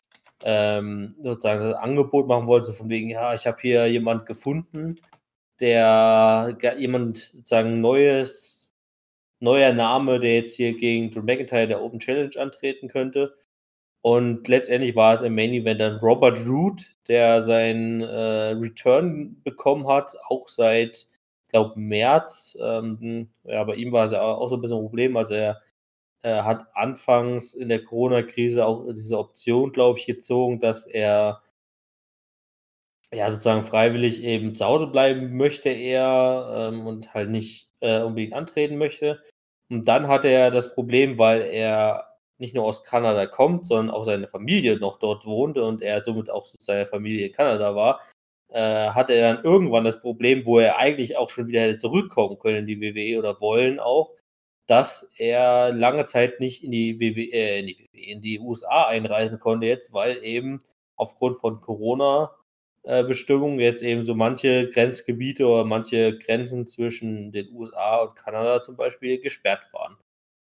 ähm, sozusagen das Angebot machen wollte, von wegen, ja, ich habe hier jemand gefunden, der jemand sozusagen neues, neuer Name, der jetzt hier gegen Drew McIntyre der Open Challenge antreten könnte. Und letztendlich war es im Main Event dann Robert Root, der seinen äh, Return bekommen hat, auch seit, glaube, März. Ähm, ja, bei ihm war es ja auch so ein bisschen ein Problem, also er Er hat anfangs in der Corona-Krise auch diese Option, glaube ich, gezogen, dass er ja sozusagen freiwillig eben zu Hause bleiben möchte er ähm, und halt nicht äh, unbedingt antreten möchte. Und dann hatte er das Problem, weil er nicht nur aus Kanada kommt, sondern auch seine Familie noch dort wohnte und er somit auch mit seiner Familie in Kanada war, äh, hatte er dann irgendwann das Problem, wo er eigentlich auch schon wieder hätte zurückkommen können in die WWE oder wollen auch, dass er lange Zeit nicht in die WWE, äh, in die, in die USA einreisen konnte jetzt, weil eben aufgrund von Corona äh, Bestimmungen jetzt eben so manche Grenzgebiete oder manche Grenzen zwischen den USA und Kanada zum Beispiel gesperrt waren.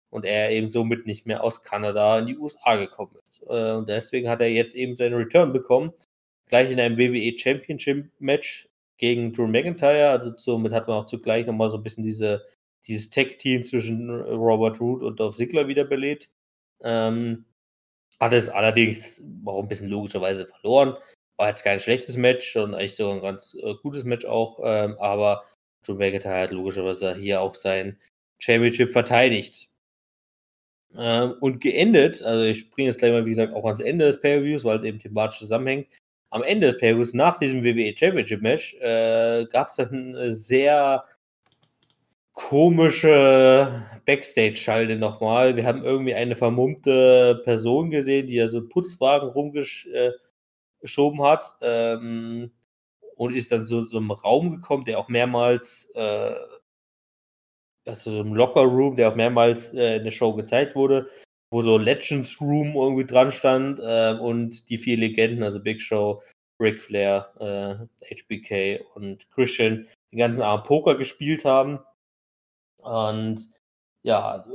Und er eben somit nicht mehr aus Kanada in die USA gekommen ist. Äh, und deswegen hat er jetzt eben seinen Return bekommen. Gleich in einem WWE Championship Match gegen Drew McIntyre. Also somit hat man auch zugleich nochmal so ein bisschen diese, dieses Tech-Team zwischen Robert Root und Dolph Ziggler wiederbelebt. Ähm, hat es allerdings auch ein bisschen logischerweise verloren. War jetzt kein schlechtes Match und eigentlich so ein ganz äh, gutes Match auch, ähm, aber Drew McIntyre hat logischerweise hier auch sein Championship verteidigt. Ähm, und geendet, also ich springe jetzt gleich mal, wie gesagt, auch ans Ende des Pay-Views, weil es eben thematisch zusammenhängt. Am Ende des Pay-Views, nach diesem WWE Championship Match, äh, gab es dann eine sehr komische Backstage-Schalte nochmal. Wir haben irgendwie eine vermummte Person gesehen, die ja so einen Putzwagen rumgesch äh, geschoben hat ähm, und ist dann so, so einem Raum gekommen, der auch mehrmals, äh, also so einem Locker Room, der auch mehrmals äh, in der Show gezeigt wurde, wo so Legends Room irgendwie dran stand äh, und die vier Legenden, also Big Show, Ric Flair, HBK äh, und Christian, den ganzen Abend Poker gespielt haben. Und ja,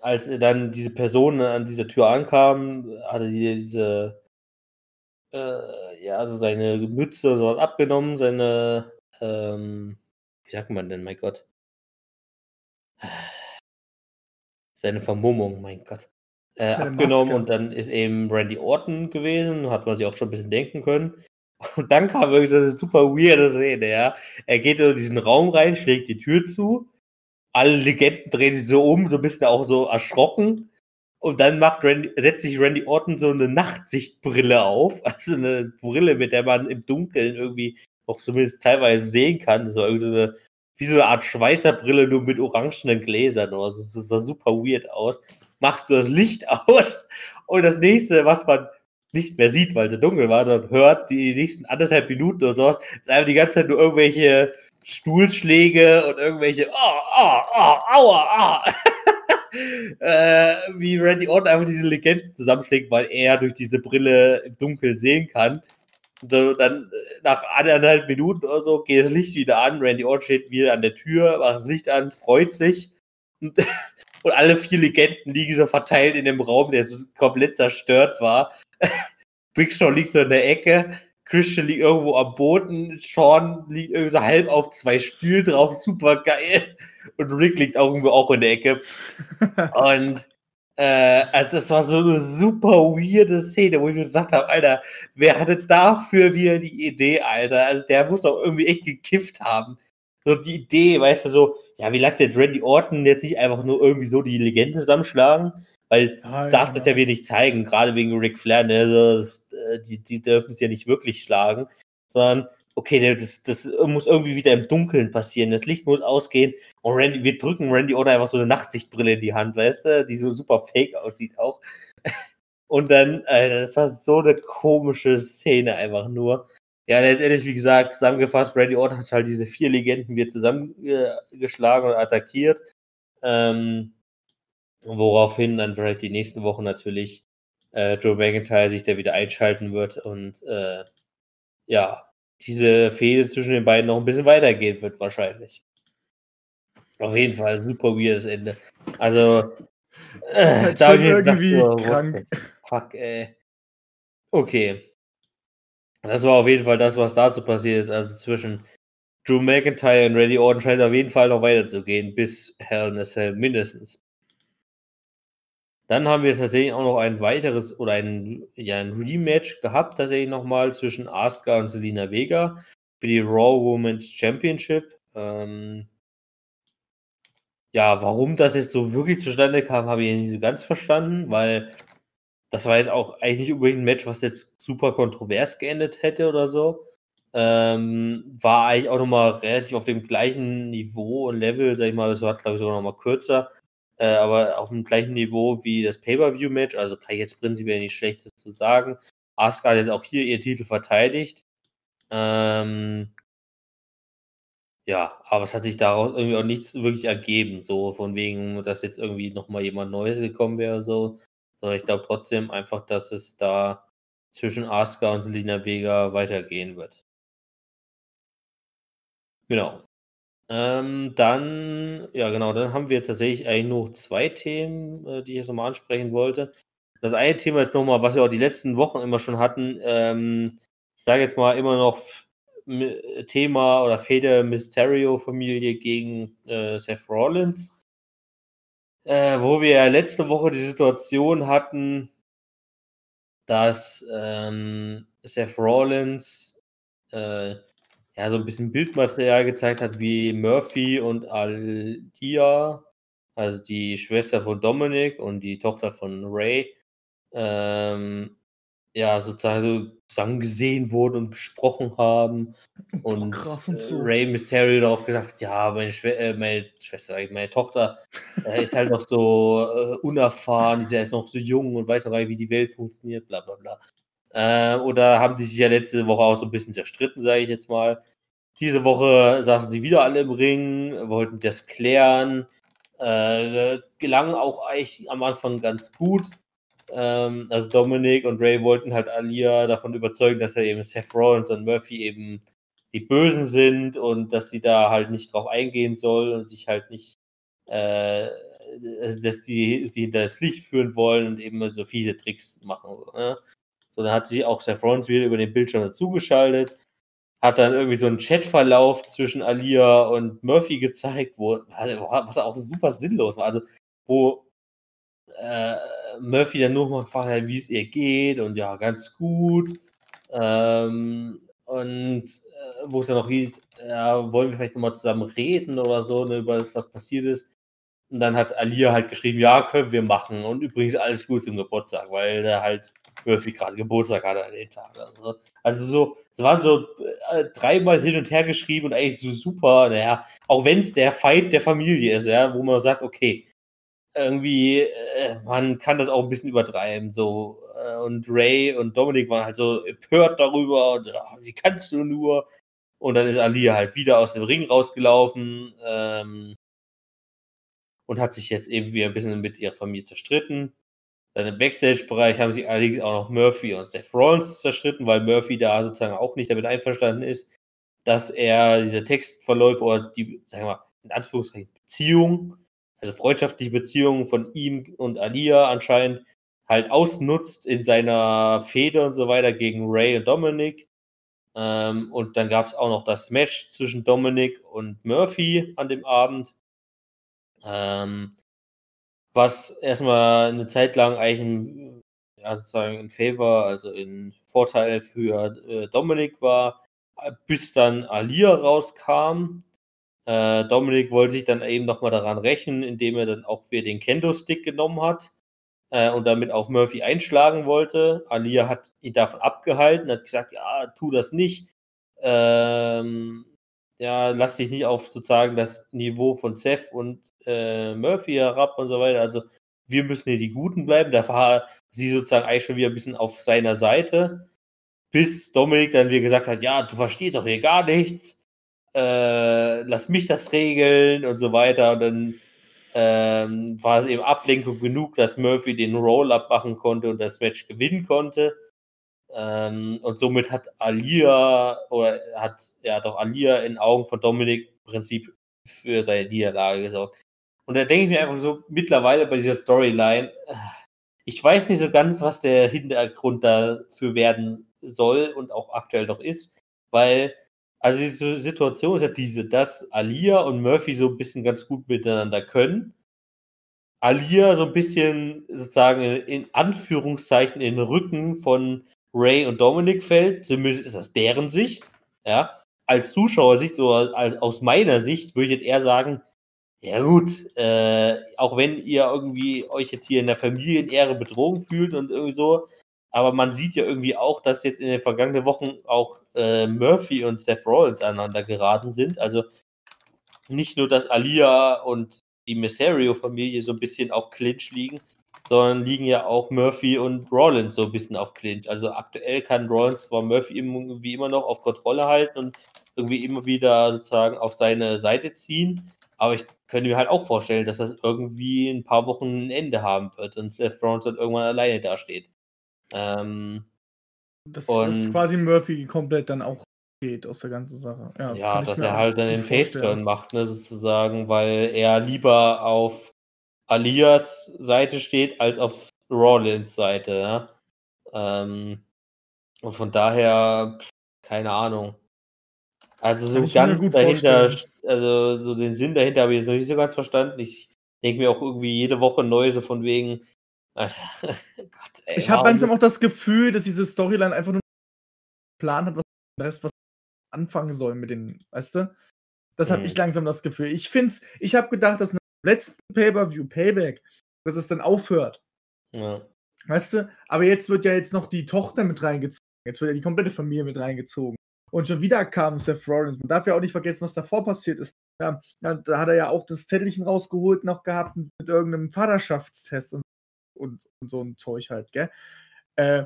als dann diese Person an dieser Tür ankam, hatte die diese äh, ja, also seine Mütze so abgenommen, seine, ähm, wie sagt man denn, mein Gott? Seine Vermummung, mein Gott. Äh, abgenommen Maske. und dann ist eben Randy Orton gewesen, hat man sich auch schon ein bisschen denken können. [laughs] Und dann kam wirklich so eine super weirde Szene, ja. Er geht in diesen Raum rein, schlägt die Tür zu. Alle Legenden drehen sich so um, so ein bisschen auch so erschrocken. Und dann macht Randy, setzt sich Randy Orton so eine Nachtsichtbrille auf, [laughs] also eine Brille, mit der man im Dunkeln irgendwie auch zumindest teilweise sehen kann. So so eine, wie so eine Art Schweißerbrille, nur mit orangenen Gläsern oder so. Das sah super weird aus. Macht so das Licht [laughs] aus. Und das nächste, was man nicht mehr sieht, weil es dunkel war, sondern hört die nächsten anderthalb Minuten oder sowas, ist einfach die ganze Zeit nur irgendwelche Stuhlschläge und irgendwelche, oh, oh, oh, aua, ah. [laughs] äh, wie Randy Orton einfach diese Legenden zusammenschlägt, weil er durch diese Brille im Dunkeln sehen kann. So, dann äh, nach anderthalb Minuten oder so geht das Licht wieder an. Randy Orton steht wieder an der Tür, macht das Licht an, freut sich. Und, [laughs] und alle vier Legenden liegen so verteilt in dem Raum, der so komplett zerstört war. [laughs] Big Show liegt so in der Ecke. Christian liegt irgendwo am Boden, Sean liegt irgendwie so halb auf zwei Stühlen drauf, super geil. Und Rick liegt auch irgendwo auch in der Ecke. [laughs] Und äh, also das war so eine super weirde Szene, wo ich mir gesagt habe, Alter, wer hatte dafür wieder die Idee, Alter? Also der muss doch irgendwie echt gekifft haben. So die Idee, weißt du, so, ja, wie lasst jetzt Randy Orton jetzt nicht einfach nur irgendwie so die Legende zusammenschlagen? Weil ja, darf das ja wenig zeigen, gerade wegen Ric Flair, ne? Also, das, äh, die, die dürfen es ja nicht wirklich schlagen, sondern okay, das, das muss irgendwie wieder im Dunkeln passieren. Das Licht muss ausgehen und Randy, wir drücken Randy oder einfach so eine Nachtsichtbrille in die Hand, weißt du, die so super fake aussieht auch. [laughs] Und dann, Alter, das war so eine komische Szene einfach nur. Ja, letztendlich, wie gesagt, zusammengefasst, Randy Orton hat halt diese vier Legenden wieder zusammengeschlagen und attackiert. Ähm, woraufhin dann vielleicht die nächsten Wochen natürlich äh, Joe McIntyre sich da wieder einschalten wird und äh, ja, diese Fehde zwischen den beiden noch ein bisschen weitergehen wird, wahrscheinlich. Auf jeden Fall super weirdes Ende. Also, [laughs] äh, halt da irgendwie gedacht, oh, krank. Fuck, ey. Okay. Das war auf jeden Fall das, was dazu passiert ist. Also zwischen Drew McIntyre und Randy Orton scheint es auf jeden Fall noch weiterzugehen, bis Hell in a Cell mindestens. Dann haben wir tatsächlich auch noch ein weiteres oder ein, ja, ein Rematch gehabt, tatsächlich nochmal zwischen Asuka und Selina Vega für die Raw Women's Championship. Ähm, ja, warum das jetzt so wirklich zustande kam, habe ich nicht so ganz verstanden, weil das war jetzt auch eigentlich nicht unbedingt ein Match, was jetzt super kontrovers geendet hätte oder so. Ähm, war eigentlich auch nochmal relativ auf dem gleichen Niveau und Level, sag ich mal, es war, glaube ich, sogar nochmal kürzer, äh, aber auf dem gleichen Niveau wie das Pay-Per-View-Match, also kann ich jetzt prinzipiell nicht Schlechtes zu sagen. Asuka hat jetzt auch hier ihren Titel verteidigt. Ähm, ja, aber es hat sich daraus irgendwie auch nichts wirklich ergeben, so von wegen, dass jetzt irgendwie nochmal jemand Neues gekommen wäre, so. Sondern ich glaube trotzdem einfach, dass es da zwischen Asuka und Selina Vega weitergehen wird. Genau. Ähm, dann, ja genau, dann haben wir tatsächlich eigentlich noch zwei Themen, äh, die ich jetzt nochmal ansprechen wollte. Das eine Thema ist nochmal, was wir auch die letzten Wochen immer schon hatten, ähm, ich sage jetzt mal immer noch Thema oder Feder Mysterio-Familie gegen äh, Seth Rollins. Äh, wo wir letzte Woche die Situation hatten, dass ähm, Seth Rollins äh, ja so ein bisschen Bildmaterial gezeigt hat, wie Murphy und Alia, also die Schwester von Dominic und die Tochter von Ray, ähm, ja, sozusagen so zusammen gesehen wurden und gesprochen haben. Und, krass und äh, so. Ray Mysterio hat auch gesagt, ja, meine, Schwe äh, meine Schwester, meine Tochter äh, ist halt noch so äh, unerfahren, die ist noch so jung und weiß noch gar nicht, wie die Welt funktioniert, bla bla bla. Äh, oder haben die sich ja letzte Woche auch so ein bisschen zerstritten, sage ich jetzt mal. Diese Woche saßen sie wieder alle im Ring, wollten das klären. Äh, gelang auch eigentlich am Anfang ganz gut. Ähm, also Dominic und Ray wollten halt Alia davon überzeugen, dass er eben Seth Rollins und Murphy eben die Bösen sind und dass sie da halt nicht drauf eingehen soll und sich halt nicht, äh, dass die sie hinter das Licht führen wollen und eben so fiese Tricks machen. So, ne? so dann hat sich auch Seth Rollins wieder über den Bildschirm dazugeschaltet, hat dann irgendwie so einen Chatverlauf zwischen Alia und Murphy gezeigt, wo was auch super sinnlos war. Also wo äh, Murphy dann nur mal gefragt hat, wie es ihr geht und ja, ganz gut. Ähm, und äh, wo es dann noch hieß, ja, wollen wir vielleicht nochmal zusammen reden oder so, ne, über das, was passiert ist. Und dann hat Alia halt geschrieben, ja, können wir machen. Und übrigens alles gut zum Geburtstag, weil der halt Murphy gerade Geburtstag hatte an dem Tag. Also, also so, es waren so äh, dreimal hin und her geschrieben und eigentlich so super, naja, auch wenn es der Fight der Familie ist, ja, wo man sagt, okay, irgendwie, äh, man kann das auch ein bisschen übertreiben. So. Äh, und Ray und Dominik waren halt so empört darüber und ach, wie kannst du nur? Und dann ist Alia halt wieder aus dem Ring rausgelaufen ähm, und hat sich jetzt eben wieder ein bisschen mit ihrer Familie zerstritten. Dann im Backstage-Bereich haben sich allerdings auch noch Murphy und Seth Rollins zerstritten, weil Murphy da sozusagen auch nicht damit einverstanden ist, dass er diese Textverläufe oder die, sagen wir mal, in Anführungszeichen Beziehung also freundschaftliche Beziehungen von ihm und Alia anscheinend halt ausnutzt in seiner Fehde und so weiter gegen Ray und Dominic. Ähm, und dann gab es auch noch das Match zwischen Dominic und Murphy an dem Abend. Ähm, was erstmal eine Zeit lang eigentlich ein, ja, sozusagen in Favor, also in Vorteil für äh, Dominic war, bis dann Alia rauskam äh, Dominik wollte sich dann eben nochmal daran rächen, indem er dann auch wieder den Kendo-Stick genommen hat äh, und damit auch Murphy einschlagen wollte. Alia hat ihn davon abgehalten, hat gesagt, ja, tu das nicht. Ähm, ja, lass dich nicht auf sozusagen das Niveau von Seth und äh, Murphy herab und so weiter. Also wir müssen hier die Guten bleiben. Da war sie sozusagen eigentlich schon wieder ein bisschen auf seiner Seite, bis Dominik dann wieder gesagt hat, ja, du verstehst doch hier gar nichts äh, lass mich das regeln und so weiter. Und dann ähm, war es eben Ablenkung genug, dass Murphy den Roll-Up machen konnte und das Match gewinnen konnte. Ähm, und somit hat Alia, oder hat ja doch Alia in Augen von Dominik im Prinzip für seine Niederlage gesorgt. Und da denke ich mir einfach so, mittlerweile bei dieser Storyline, äh, ich weiß nicht so ganz, was der Hintergrund dafür werden soll und auch aktuell noch ist, weil also die Situation ist ja diese, dass Alia und Murphy so ein bisschen ganz gut miteinander können. Alia so ein bisschen sozusagen in Anführungszeichen in den Rücken von Ray und Dominic fällt. Zumindest ist das deren Sicht. Ja. Als Zuschauersicht oder als, aus meiner Sicht würde ich jetzt eher sagen, Ja gut, äh, auch wenn ihr irgendwie euch jetzt hier in der Familienehre Bedrohung fühlt und irgendwie so, aber man sieht ja irgendwie auch, dass jetzt in den vergangenen Wochen auch äh, Murphy und Seth Rollins aneinander geraten sind. Also nicht nur, dass Alia und die Mysterio-Familie so ein bisschen auf Clinch liegen, sondern liegen ja auch Murphy und Rollins so ein bisschen auf Clinch. Also aktuell kann Rollins zwar Murphy irgendwie immer noch auf Kontrolle halten und irgendwie immer wieder sozusagen auf seine Seite ziehen, aber ich könnte mir halt auch vorstellen, dass das irgendwie in ein paar Wochen ein Ende haben wird und Seth Rollins dann irgendwann alleine dasteht. Ähm, Und- dass quasi Murphy komplett dann auch geht aus der ganzen Sache. Ja, ja, dass er halt dann den. Face-Turn macht, ne, sozusagen, weil er lieber auf Alias Seite steht als auf Rollins Seite, ja. Ähm, und von daher, keine Ahnung. Also so ganz dahinter, vorstellen. also so den Sinn dahinter habe ich jetzt noch nicht so ganz verstanden. Ich denke mir auch irgendwie jede Woche neu, so von wegen, [laughs] Alter, Gott, ey, Ich habe langsam auch das Gefühl, dass diese Storyline einfach nur einen Plan hat, was der Rest was anfangen soll mit den, weißt du? Das habe Mhm. ich langsam das Gefühl. Ich find's, ich habe gedacht, dass nach dem letzten Pay-Per-View Payback, dass es dann aufhört, Ja. weißt du? Aber jetzt wird ja jetzt noch die Tochter mit reingezogen. Jetzt wird ja die komplette Familie mit reingezogen. Und schon wieder kam Seth Rollins. Man darf ja auch nicht vergessen, was davor passiert ist. Ja, ja, da hat er ja auch das Zettelchen rausgeholt noch gehabt mit irgendeinem Vaterschaftstest und, und, und so ein Zeug halt, gell? Äh,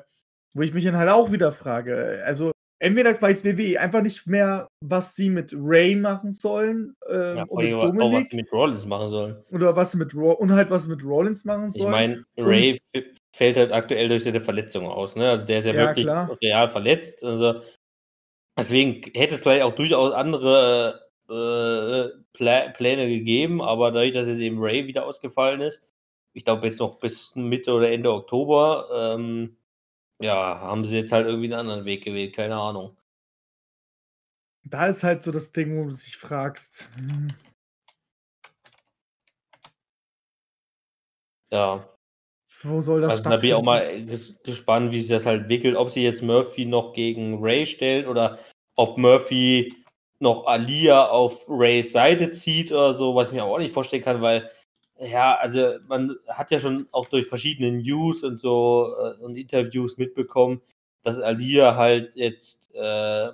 wo ich mich dann halt auch wieder frage. Also, entweder weiß WWE einfach nicht mehr, was sie mit Ray machen sollen Ja, ähm, vor und mit allem auch was Dominik mit Rollins machen sollen. oder was mit Raw und halt was mit Rollins machen Ich sollen. meine, Ray f- fällt halt aktuell durch seine Verletzung aus, ne? Also der ist ja, Ja, wirklich klar. real verletzt. Also deswegen hätte es vielleicht auch durchaus andere äh, Pla Pläne gegeben, aber dadurch, dass jetzt eben Ray wieder ausgefallen ist, ich glaube jetzt noch bis Mitte oder Ende Oktober, ähm, ja, haben sie jetzt halt irgendwie einen anderen Weg gewählt, keine Ahnung. da ist halt so das Ding, wo du dich fragst. hm, Ja, Wo soll das also da bin ich auch stattfinden? mal ges gespannt, wie sich das halt entwickelt, ob sie jetzt Murphy noch gegen Ray stellen oder ob Murphy noch Alia auf Rays Seite zieht oder so, was ich mir auch nicht vorstellen kann, weil ja, also man hat ja schon auch durch verschiedene News und so äh, und Interviews mitbekommen, dass Alia halt jetzt äh,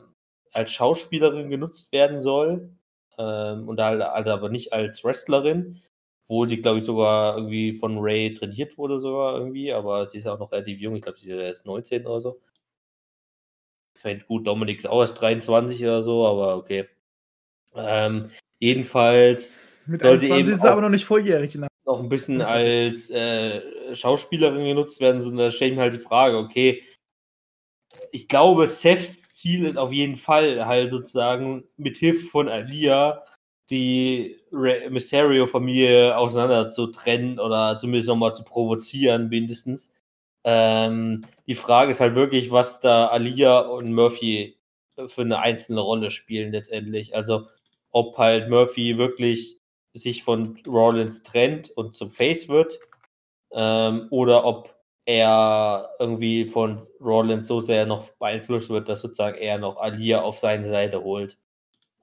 als Schauspielerin genutzt werden soll ähm, und halt, also aber nicht als Wrestlerin, wo sie, glaube ich, sogar irgendwie von Ray trainiert wurde sogar irgendwie, aber sie ist ja auch noch relativ jung, ich glaube, sie ist ja erst 19 oder so. Ich meine, gut, Dominik ist auch erst 23 oder so, aber okay. Ähm, jedenfalls Mit soll sie 21 eben ist er aber noch nicht volljährig. Ne? noch ein bisschen als äh, Schauspielerin genutzt werden, sondern da stelle ich mir halt die Frage, okay, ich glaube, Seths Ziel ist auf jeden Fall halt sozusagen mit Hilfe von Alia die Mysterio-Familie auseinander zu trennen oder zumindest nochmal zu provozieren, mindestens. Ähm, die Frage ist halt wirklich, was da Alia und Murphy für eine einzelne Rolle spielen letztendlich. Also ob halt Murphy wirklich sich von Rollins trennt und zum Face wird ähm, oder ob er irgendwie von Rollins so sehr noch beeinflusst wird, dass sozusagen er noch Alia auf seine Seite holt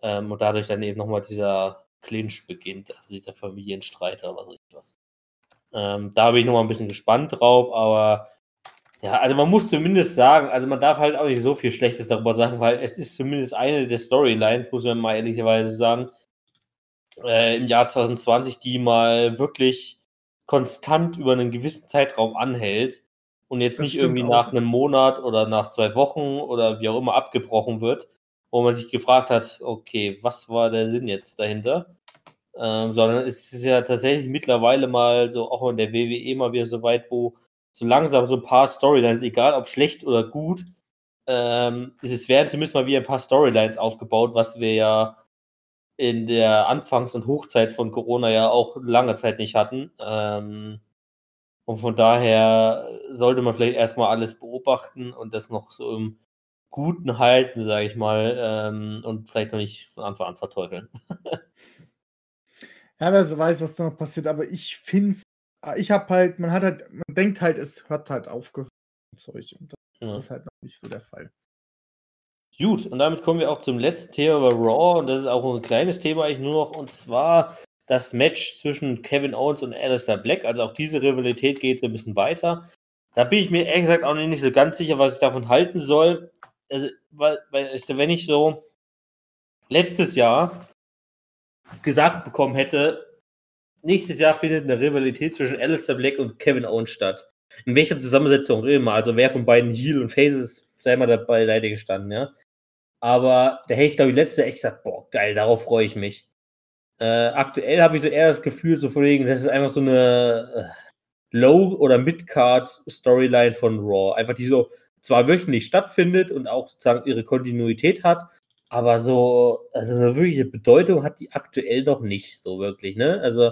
ähm, und dadurch dann eben nochmal dieser Clinch beginnt, also dieser Familienstreit oder was weiß ich was. Ähm, da bin ich nochmal ein bisschen gespannt drauf, aber ja, also man muss zumindest sagen, also man darf halt auch nicht so viel Schlechtes darüber sagen, weil es ist zumindest eine der Storylines, muss man mal ehrlicherweise sagen, äh, im Jahr 2020, die mal wirklich konstant über einen gewissen Zeitraum anhält und jetzt Das nicht irgendwie auch. nach einem Monat oder nach zwei Wochen oder wie auch immer abgebrochen wird, wo man sich gefragt hat, okay, was war der Sinn jetzt dahinter? Ähm, sondern es ist ja tatsächlich mittlerweile mal so, auch in der WWE mal wieder so weit, wo so langsam so ein paar Storylines, egal ob schlecht oder gut, ähm, es werden zumindest mal wieder ein paar Storylines aufgebaut, was wir ja in der Anfangs- und Hochzeit von Corona ja auch lange Zeit nicht hatten. Ähm, und von daher sollte man vielleicht erstmal alles beobachten und das noch so im Guten halten, sage ich mal, ähm, und vielleicht noch nicht von Anfang an verteufeln. [laughs] Ja, wer so weiß, was da noch passiert, aber ich finde ich habe halt, man hat halt, man denkt halt, es hört halt aufgehört. Zeug. Und Ja. das ist halt noch nicht so der Fall. Gut, und damit kommen wir auch zum letzten Thema bei Raw und das ist auch ein kleines Thema eigentlich nur noch und zwar das Match zwischen Kevin Owens und Alistair Black. Also auch diese Rivalität geht so ein bisschen weiter. Da bin ich mir ehrlich gesagt auch nicht so ganz sicher, was ich davon halten soll. Also, weil, weil wenn ich so letztes Jahr gesagt bekommen hätte, nächstes Jahr findet eine Rivalität zwischen Alistair Black und Kevin Owens statt. In welcher Zusammensetzung immer, also wer von beiden Heel und Faces sei mal dabei Seite gestanden, ja. Aber da hätte ich, glaube ich, letztes Jahr echt gesagt, boah, geil, darauf freue ich mich. Äh, aktuell habe ich so eher das Gefühl, so von wegen, das ist einfach so eine äh, Low- oder Mid-Card-Storyline von Raw. Einfach die so zwar wöchentlich stattfindet und auch sozusagen ihre Kontinuität hat, aber so, also eine wirkliche Bedeutung hat die aktuell noch nicht, so wirklich, ne? Also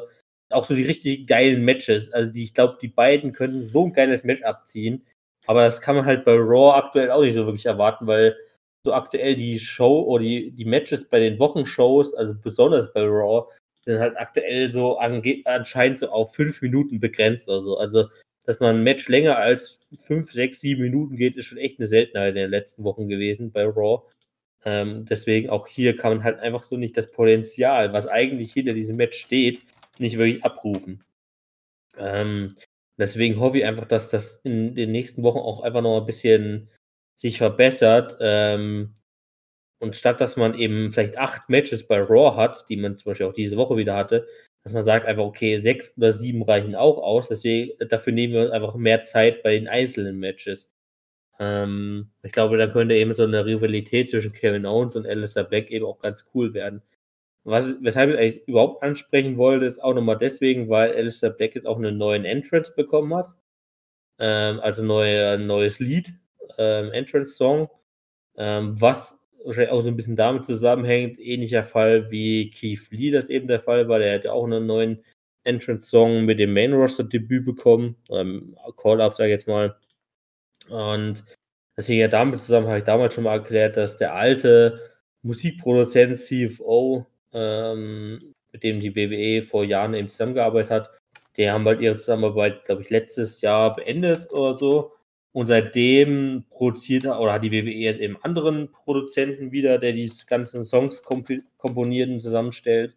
auch so die richtig geilen Matches. Also die, ich glaube, die beiden könnten so ein geiles Match abziehen. Aber das kann man halt bei Raw aktuell auch nicht so wirklich erwarten, weil so aktuell die Show oder die, die Matches bei den Wochenshows, also besonders bei Raw, sind halt aktuell so anscheinend so auf fünf Minuten begrenzt oder so. Also, dass man ein Match länger als fünf, sechs, sieben Minuten geht, ist schon echt eine Seltenheit in den letzten Wochen gewesen bei Raw. Ähm, deswegen auch hier kann man halt einfach so nicht das Potenzial, was eigentlich hinter diesem Match steht, nicht wirklich abrufen. Ähm, deswegen hoffe ich einfach, dass das in den nächsten Wochen auch einfach noch ein bisschen sich verbessert. Ähm, und statt dass man eben vielleicht acht Matches bei Raw hat, die man zum Beispiel auch diese Woche wieder hatte, dass man sagt einfach, okay, sechs oder sieben reichen auch aus. Deswegen, dafür nehmen wir uns einfach mehr Zeit bei den einzelnen Matches. Ähm, ich glaube, da könnte eben so eine Rivalität zwischen Kevin Owens und Alistair Black eben auch ganz cool werden. Was, weshalb ich eigentlich überhaupt ansprechen wollte, ist auch nochmal deswegen, weil Alistair Black jetzt auch einen neuen Entrance bekommen hat. Ähm, also neue, ein neues Lied, ähm, Entrance-Song, ähm, was wahrscheinlich auch so ein bisschen damit zusammenhängt. Ähnlicher Fall wie Keith Lee das eben der Fall war. Der hätte auch einen neuen Entrance-Song mit dem Main-Roster-Debüt bekommen. Ähm, Call-Up, sage ich jetzt mal. Und deswegen ja damit zusammen habe ich damals schon mal erklärt, dass der alte Musikproduzent CFO ähm, mit dem die WWE vor Jahren eben zusammengearbeitet hat. Die haben halt ihre Zusammenarbeit, glaube ich, letztes Jahr beendet oder so. Und seitdem produziert oder hat die WWE jetzt eben anderen Produzenten wieder, der die ganzen Songs komp komponiert und zusammenstellt.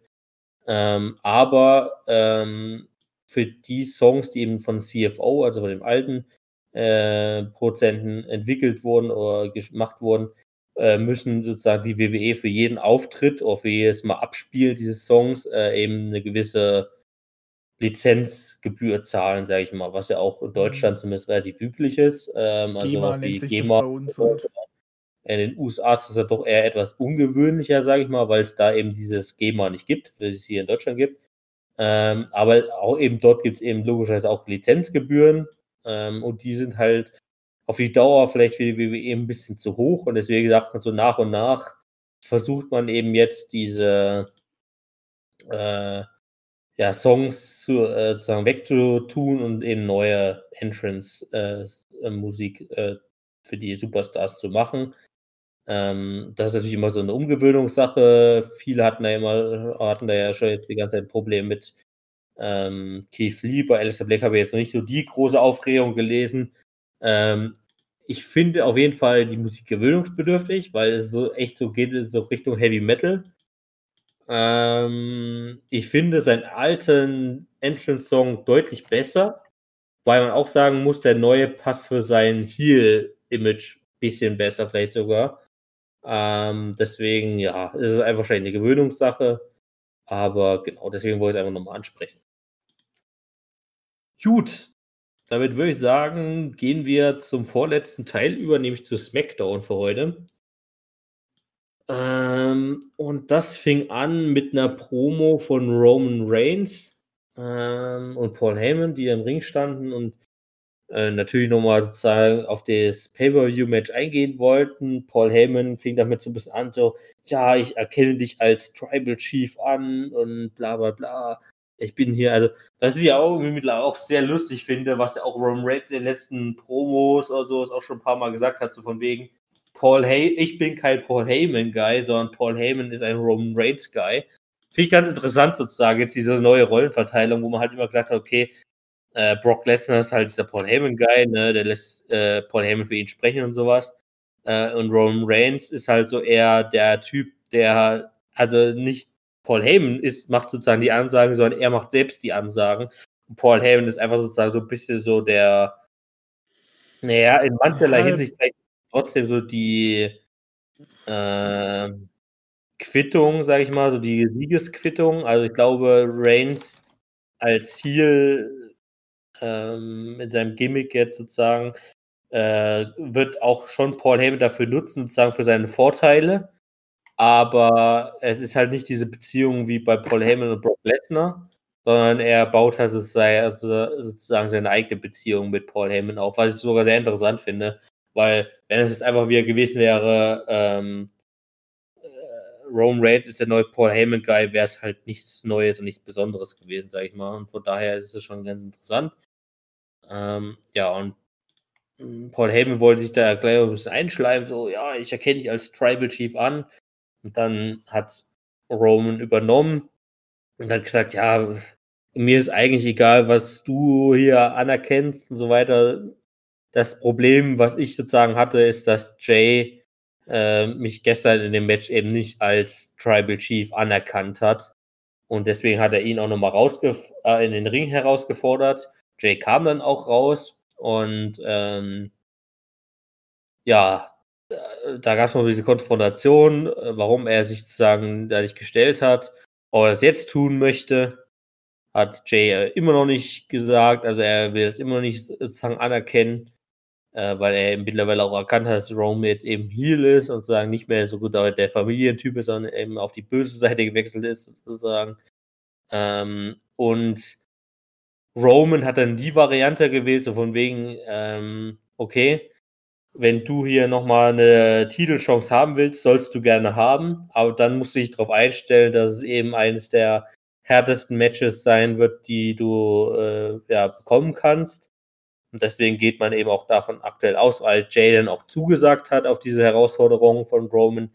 Ähm, aber ähm, für die Songs, die eben von CFO, also von dem alten äh, Produzenten entwickelt wurden oder gemacht wurden, äh, müssen sozusagen die WWE für jeden Auftritt oder für jedes Mal Abspielen dieses Songs äh, eben eine gewisse Lizenzgebühr zahlen, sage ich mal, was ja auch in mhm. Deutschland zumindest relativ üblich ist. Ähm, also GEMA nennt sich GEMA das bei uns. Halt. In den USA ist es ja doch eher etwas ungewöhnlicher, sage ich mal, weil es da eben dieses GEMA nicht gibt, wie es hier in Deutschland gibt. Ähm, aber auch eben dort gibt es eben logischerweise auch Lizenzgebühren ähm, und die sind halt auf die Dauer vielleicht für die WWE ein bisschen zu hoch und deswegen sagt man so nach und nach, versucht man eben jetzt diese äh, ja, Songs zu, äh, sozusagen wegzutun und eben neue Entrance-Musik äh, äh, für die Superstars zu machen. Ähm, das ist natürlich immer so eine Umgewöhnungssache. Viele hatten da immer, hatten da ja schon jetzt die ganze Zeit ein Problem mit ähm, Keith Lee. Bei Alistair Black habe ich jetzt noch nicht so die große Aufregung gelesen. Ähm, ich finde auf jeden Fall die Musik gewöhnungsbedürftig, weil es so echt so geht so Richtung Heavy Metal. Ähm, ich finde seinen alten Entrance-Song deutlich besser, weil man auch sagen muss, der neue passt für sein Heel-Image ein bisschen besser, vielleicht sogar. Ähm, deswegen, ja, es ist einfach wahrscheinlich eine Gewöhnungssache. Aber genau, deswegen wollte ich es einfach nochmal ansprechen. Gut, damit würde ich sagen, gehen wir zum vorletzten Teil über, nämlich zu SmackDown für heute. Ähm, und das fing an mit einer Promo von Roman Reigns ähm, und Paul Heyman, die im Ring standen und äh, natürlich nochmal sozusagen auf das Pay-Per-View-Match eingehen wollten. Paul Heyman fing damit so ein bisschen an, so, ja, ich erkenne dich als Tribal Chief an und bla bla bla ich bin hier, also, was ich ja auch mittlerweile auch sehr lustig finde, was ja auch Roman Reigns in den letzten Promos oder so auch schon ein paar Mal gesagt hat, so von wegen, Paul Hey, ich bin kein Paul Heyman-Guy, sondern Paul Heyman ist ein Roman Reigns-Guy. Finde ich ganz interessant sozusagen, jetzt diese neue Rollenverteilung, wo man halt immer gesagt hat, okay, äh, Brock Lesnar ist halt dieser Paul Heyman-Guy, ne, der lässt äh, Paul Heyman für ihn sprechen und sowas. Äh, und Roman Reigns ist halt so eher der Typ, der also nicht Paul Heyman ist, macht sozusagen die Ansagen, sondern er macht selbst die Ansagen. Und Paul Heyman ist einfach sozusagen so ein bisschen so der, naja, in mancherlei. Hinsicht vielleicht trotzdem so die ähm, Quittung, sage ich mal, so die Siegesquittung. Also ich glaube, Reigns als Heel ähm, in seinem Gimmick jetzt sozusagen äh, wird auch schon Paul Heyman dafür nutzen, sozusagen für seine Vorteile. Aber es ist halt nicht diese Beziehung wie bei Paul Heyman und Brock Lesnar, sondern er baut halt sozusagen, also sozusagen seine eigene Beziehung mit Paul Heyman auf, was ich sogar sehr interessant finde. Weil, wenn es jetzt einfach wieder gewesen wäre, ähm, äh, Roman Reigns ist der neue Paul Heyman-Guy, wäre es halt nichts Neues und nichts Besonderes gewesen, sage ich mal. Und von daher ist es schon ganz interessant. Ähm, ja, und mm, Paul Heyman wollte sich da gleich ein bisschen einschleimen, so, ja, ich erkenne dich als Tribal Chief an. Und dann hat Roman übernommen und hat gesagt, ja, mir ist eigentlich egal, was du hier anerkennst und so weiter. Das Problem, was ich sozusagen hatte, ist, dass Jay äh, mich gestern in dem Match eben nicht als Tribal Chief anerkannt hat. Und deswegen hat er ihn auch nochmal rausgef äh, in den Ring herausgefordert. Jay kam dann auch raus und ähm, ja, äh, da gab es noch diese Konfrontation, äh, warum er sich sozusagen da nicht gestellt hat, ob er das jetzt tun möchte, hat Jay äh, immer noch nicht gesagt. Also er will es immer noch nicht sozusagen anerkennen, äh, weil er eben mittlerweile auch erkannt hat, dass Roman jetzt eben Heel ist und sozusagen nicht mehr so gut der Familientyp ist, sondern eben auf die böse Seite gewechselt ist, sozusagen. Ähm, und Roman hat dann die Variante gewählt, so von wegen, ähm, okay, wenn du hier nochmal eine Titelchance haben willst, sollst du gerne haben, aber dann musst du dich darauf einstellen, dass es eben eines der härtesten Matches sein wird, die du äh, ja, bekommen kannst. Und deswegen geht man eben auch davon aktuell aus, weil Jay auch zugesagt hat auf diese Herausforderung von Roman,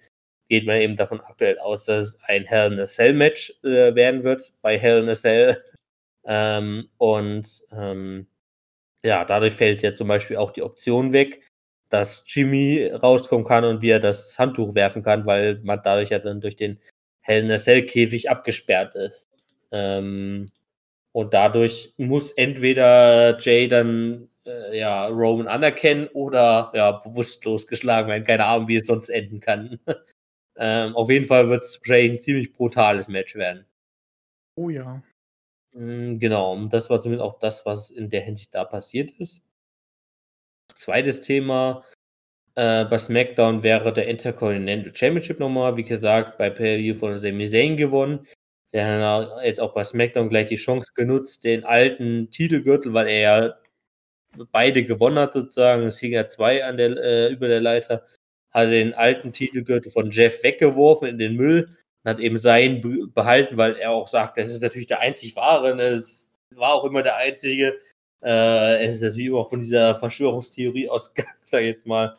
geht man eben davon aktuell aus, dass es ein Hell in a Cell Match äh, werden wird bei Hell in a Cell. [laughs] Ähm, und ähm, ja, dadurch fällt ja zum Beispiel auch die Option weg, dass Jimmy rauskommen kann und wie er das Handtuch werfen kann, weil man dadurch ja dann durch den Hell in a Cell Käfig abgesperrt ist. Ähm, und dadurch muss entweder Jay dann äh, ja Roman anerkennen oder ja bewusstlos geschlagen werden. Keine Ahnung, wie es sonst enden kann. [laughs] ähm, auf jeden Fall wird es Jay ein ziemlich brutales Match werden. Oh ja. Mm, Genau, und das war zumindest auch das, was in der Hinsicht da passiert ist. Zweites Thema äh, bei SmackDown wäre der Intercontinental Championship nochmal, wie gesagt, bei Pay-Per-View von Sami Zayn gewonnen. Der hat jetzt auch bei SmackDown gleich die Chance genutzt, den alten Titelgürtel, weil er ja beide gewonnen hat sozusagen, es hing ja zwei an der, äh, über der Leiter, hat den alten Titelgürtel von Jeff weggeworfen in den Müll und hat eben seinen be- behalten, weil er auch sagt, das ist natürlich der einzig wahre, ne, es war auch immer der einzige. Äh, es ist natürlich immer auch von dieser Verschwörungstheorie ausgegangen, [laughs] sag ich jetzt mal.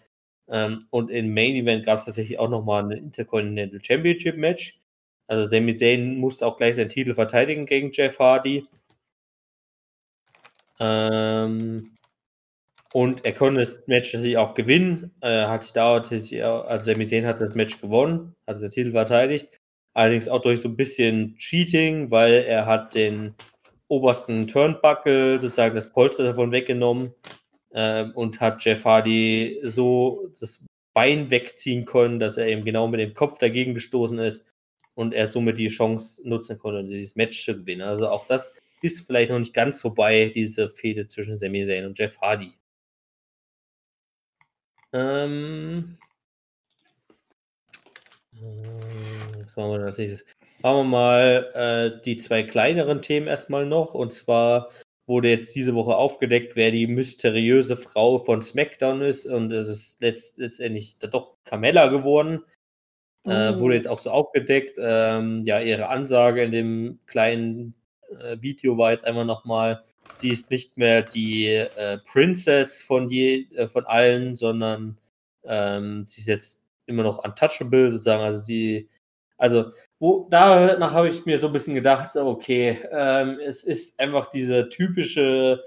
Ähm, und im Main Event gab es tatsächlich auch nochmal ein Intercontinental Championship Match. Also Sami Zayn musste auch gleich seinen Titel verteidigen gegen Jeff Hardy. Ähm, und er konnte das Match natürlich auch gewinnen. Äh, hat dauert, also Sami Zayn hat das Match gewonnen, hat den Titel verteidigt. Allerdings auch durch so ein bisschen Cheating, weil er hat den obersten Turnbuckle, sozusagen das Polster davon weggenommen ähm, und hat Jeff Hardy so das Bein wegziehen können, dass er eben genau mit dem Kopf dagegen gestoßen ist und er somit die Chance nutzen konnte, dieses Match zu gewinnen. Also auch das ist vielleicht noch nicht ganz vorbei, diese Fehde zwischen Sami Zayn und Jeff Hardy. Ähm, äh, was machen wir als nächstes? Machen wir mal äh, die zwei kleineren Themen erstmal noch. Und zwar wurde jetzt diese Woche aufgedeckt, wer die mysteriöse Frau von SmackDown ist. Und es ist letzt, letztendlich doch Carmella geworden. Äh, wurde jetzt auch so aufgedeckt. Ähm, ja, ihre Ansage in dem kleinen äh, Video war jetzt einfach nochmal, sie ist nicht mehr die äh, Princess von, je, äh, von allen, sondern ähm, sie ist jetzt immer noch untouchable sozusagen. Also die, also wo, danach habe ich mir so ein bisschen gedacht, okay, ähm, es ist einfach diese typische,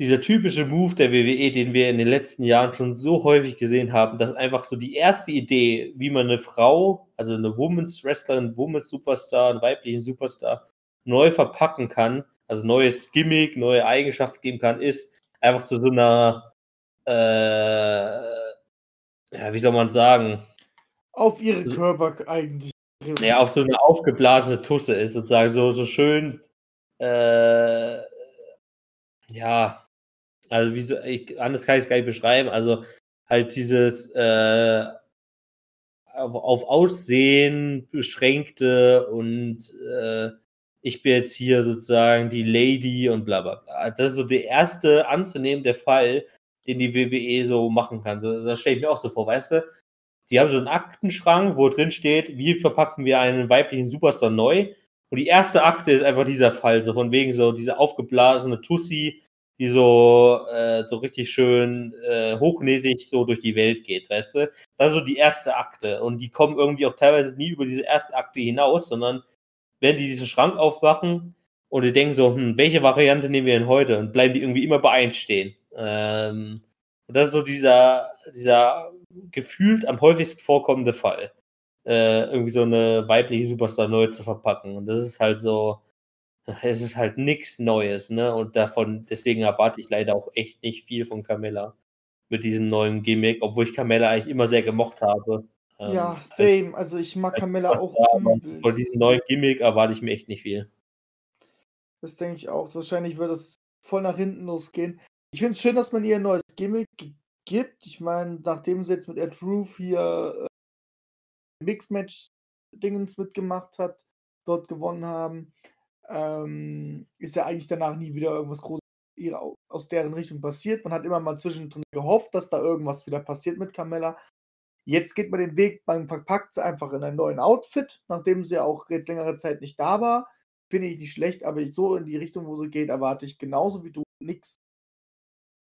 dieser typische Move der WWE, den wir in den letzten Jahren schon so häufig gesehen haben, dass einfach so die erste Idee, wie man eine Frau, also eine Women's Wrestlerin, Women's Superstar, einen weiblichen Superstar neu verpacken kann, also neues Gimmick, neue Eigenschaften geben kann, ist einfach zu so einer, äh, ja, wie soll man sagen, Auf ihre Körper eigentlich. ja, auf so eine aufgeblasene Tusse ist, sozusagen so, so schön, äh, ja, also wie so, ich, anders kann ich es gar nicht beschreiben, also halt dieses äh, auf, auf Aussehen beschränkte und äh, ich bin jetzt hier sozusagen die Lady und bla bla bla. Das ist so der erste anzunehmende Fall, den die WWE so machen kann. So, das stelle ich mir auch so vor, weißt du? Die haben so einen Aktenschrank, wo drin steht, wie verpacken wir einen weiblichen Superstar neu. Und die erste Akte ist einfach dieser Fall, so von wegen so diese aufgeblasene Tussi, die so, äh, so richtig schön äh, hochnäsig so durch die Welt geht, weißt du? Das ist so die erste Akte. Und die kommen irgendwie auch teilweise nie über diese erste Akte hinaus, sondern wenn die diesen Schrank aufmachen und die denken so, hm, welche Variante nehmen wir denn heute? Und bleiben die irgendwie immer bei stehen. Ähm, und das ist so dieser, dieser gefühlt am häufigsten vorkommende Fall. Äh, irgendwie so eine weibliche Superstar neu zu verpacken. Und das ist halt so, [laughs] es ist halt nichts Neues, ne? Und davon, deswegen erwarte ich leider auch echt nicht viel von Carmella mit diesem neuen Gimmick, obwohl ich Carmella eigentlich immer sehr gemocht habe. Ähm, Ja, same. Also ich mag Camilla auch. Von diesem neuen Gimmick erwarte ich mir echt nicht viel. Das denke ich auch. Wahrscheinlich wird es voll nach hinten losgehen. Ich finde es schön, dass man ihr ein neues Gimmick gi- gibt. Ich meine, nachdem sie jetzt mit Ed Roof hier äh, Mixed-Match-Dingens mitgemacht hat, dort gewonnen haben, ähm, ist ja eigentlich danach nie wieder irgendwas Großes aus deren Richtung passiert. Man hat immer mal zwischendrin gehofft, dass da irgendwas wieder passiert mit Carmella. Jetzt geht man den Weg, man verpackt sie einfach in einen neuen Outfit, nachdem sie ja auch jetzt längere Zeit nicht da war. Finde ich nicht schlecht, aber so in die Richtung, wo sie geht, erwarte ich genauso wie du nichts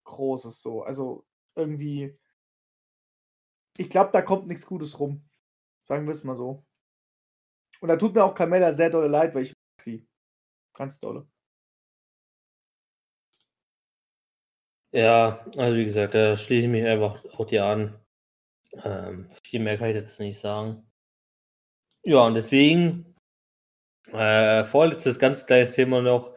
Großes so. Also irgendwie, ich glaube, da kommt nichts Gutes rum. Sagen wir es mal so. Und da tut mir auch Carmella sehr dolle leid, weil ich mag sie. Ganz dolle. Ja, also wie gesagt, da schließe ich mich einfach auch dir an. Ähm, viel mehr kann ich jetzt nicht sagen. Ja, und deswegen, äh, vorletztes ganz kleines Thema noch.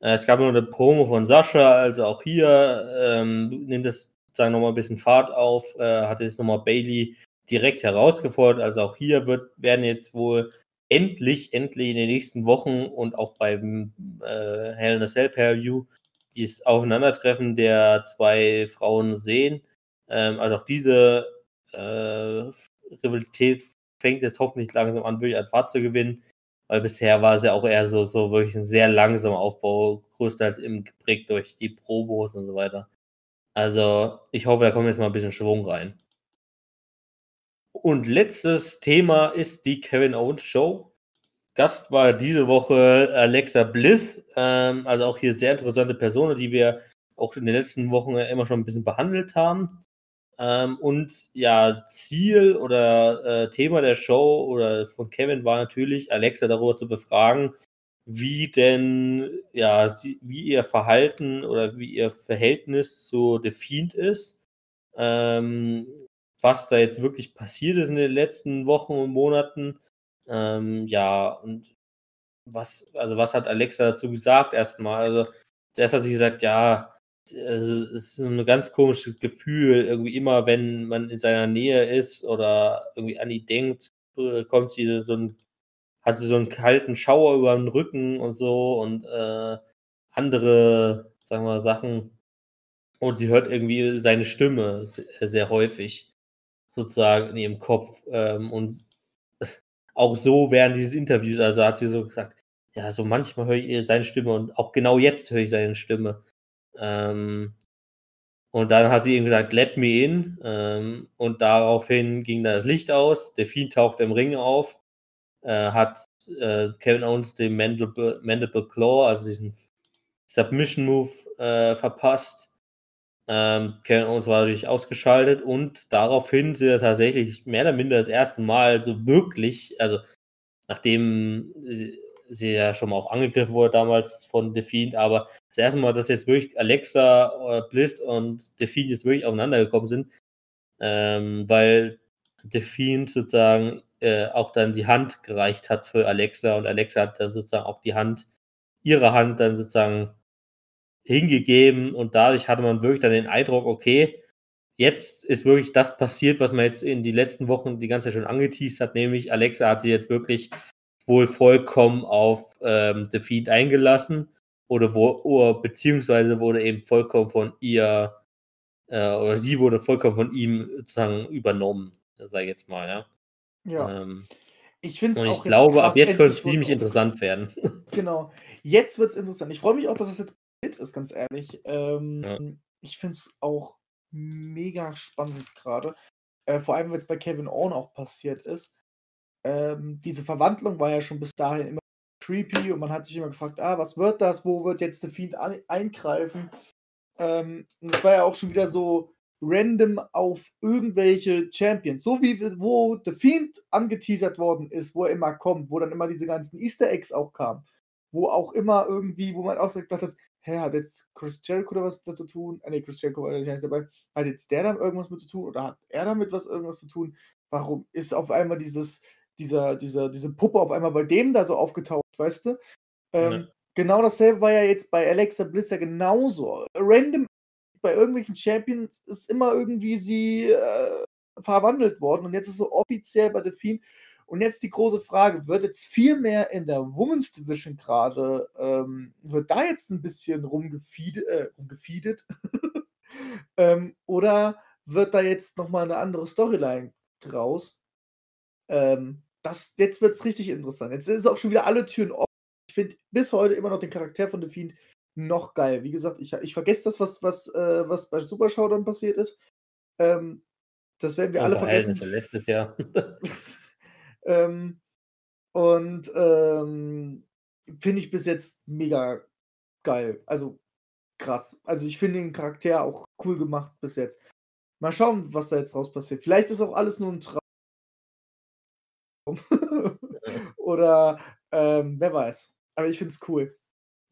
Äh, es gab noch eine Promo von Sascha, also auch hier ähm, nimmt es sozusagen nochmal ein bisschen Fahrt auf, äh, hat jetzt nochmal Bailey direkt herausgefordert. Also auch hier wird, werden jetzt wohl endlich, endlich in den nächsten Wochen und auch beim äh, Hell in a Cell Per-View dieses Aufeinandertreffen der zwei Frauen sehen. Ähm, also auch diese äh, Rivalität fängt jetzt hoffentlich langsam an, wirklich an Fahrt zu gewinnen, weil bisher war es ja auch eher so, so wirklich ein sehr langsamer Aufbau, größtenteils im geprägt durch die Probos und so weiter. Also ich hoffe, da kommt jetzt mal ein bisschen Schwung rein. Und letztes Thema ist die Kevin Owens Show. Gast war diese Woche Alexa Bliss, ähm, also auch hier sehr interessante Person, die wir auch in den letzten Wochen immer schon ein bisschen behandelt haben. Ähm, und ja, Ziel oder äh, Thema der Show oder von Kevin war natürlich, Alexa darüber zu befragen, wie denn, ja, wie ihr Verhalten oder wie ihr Verhältnis zu The Fiend ist. Ähm, was da jetzt wirklich passiert ist in den letzten Wochen und Monaten. Ähm, ja, und was, also was hat Alexa dazu gesagt erstmal? Also zuerst hat sie gesagt, ja, es ist so ein ganz komisches Gefühl, irgendwie immer, wenn man in seiner Nähe ist oder irgendwie an ihn denkt, äh, kommt sie so ein, hat sie so einen kalten Schauer über den Rücken und so und äh, andere, sagen wir, Sachen. Und sie hört irgendwie seine Stimme sehr häufig, sozusagen in ihrem Kopf. Ähm, und auch so während dieses Interviews, also hat sie so gesagt, ja, so manchmal höre ich seine Stimme und auch genau jetzt höre ich seine Stimme. Ähm, und dann hat sie ihm gesagt, let me in. Ähm, und daraufhin ging dann das Licht aus. Der Fiend taucht im Ring auf, äh, hat äh, Kevin Owens den Mandible, Mandible Claw, also diesen Submission Move, äh, verpasst. Ähm, Owens war natürlich ausgeschaltet und daraufhin sind er tatsächlich mehr oder minder das erste Mal so wirklich, also nachdem sie, sie ja schon mal auch angegriffen wurde damals von The Fiend, aber das erste Mal, dass jetzt wirklich Alexa, äh, Bliss und Delphine jetzt wirklich aufeinander gekommen sind, ähm, weil Delphine sozusagen äh, auch dann die Hand gereicht hat für Alexa und Alexa hat dann sozusagen auch die Hand, ihre Hand dann sozusagen hingegeben und dadurch hatte man wirklich dann den Eindruck, okay, jetzt ist wirklich das passiert, was man jetzt in die letzten Wochen die ganze Zeit schon angeteased hat, nämlich Alexa hat sich jetzt wirklich wohl vollkommen auf ähm, Defeat eingelassen oder wo, oder, beziehungsweise wurde eben vollkommen von ihr äh, oder sie wurde vollkommen von ihm sozusagen übernommen, sage ich jetzt mal, ja. Ja. Ähm, ich finde und es ich auch glaube, jetzt ab jetzt könnte es ziemlich interessant werden. [laughs] Genau. Jetzt wird es interessant. Ich freue mich auch, dass es jetzt passiert ist, ganz ehrlich. Ähm, Ja. Ich finde es auch mega spannend gerade. Äh, vor allem, wenn es bei Kevin Owen auch passiert ist. Ähm, diese Verwandlung war ja schon bis dahin immer creepy und man hat sich immer gefragt, ah, was wird das? Wo wird jetzt der Fiend eingreifen? Ähm, und es war ja auch schon wieder so random auf irgendwelche Champions. So wie wo The Fiend angeteasert worden ist, wo er immer kommt, wo dann immer diese ganzen Easter Eggs auch kamen. Wo auch immer irgendwie, wo man auch so gedacht hat, hä, hat jetzt Chris Jericho da was mit zu tun? Ah, nee, Chris Jericho war ja nicht dabei. Hat jetzt der dann irgendwas mit zu tun oder hat er damit was irgendwas zu tun? Warum ist auf einmal dieses, dieser, dieser, diese Puppe auf einmal bei dem da so aufgetaucht, weißt du? Ähm, Ja. Genau dasselbe war ja jetzt bei Alexa Bliss ja genauso. Random bei irgendwelchen Champions ist immer irgendwie sie äh, verwandelt worden und jetzt ist so offiziell bei The Fiend. Und jetzt die große Frage, wird jetzt viel mehr in der Women's Division gerade, ähm, wird da jetzt ein bisschen rumgefeedet, äh, rumgefeedet [laughs] ähm, oder wird da jetzt nochmal eine andere Storyline draus? Ähm, das, jetzt wird es richtig interessant. Jetzt ist auch schon wieder alle Türen offen. Ich finde bis heute immer noch den Charakter von The Fiend noch geil. Wie gesagt, ich, ich vergesse das, was, was, äh, was bei Super Showdown passiert ist. Ähm, das werden wir alle Aber vergessen. Letztes Jahr. [laughs] ähm, und ähm, finde ich bis jetzt mega geil. Also krass. Also ich finde den Charakter auch cool gemacht bis jetzt. Mal schauen, was da jetzt raus passiert. Vielleicht ist auch alles nur ein Traum. [laughs] Oder ähm, wer weiß. Aber ich finde es cool.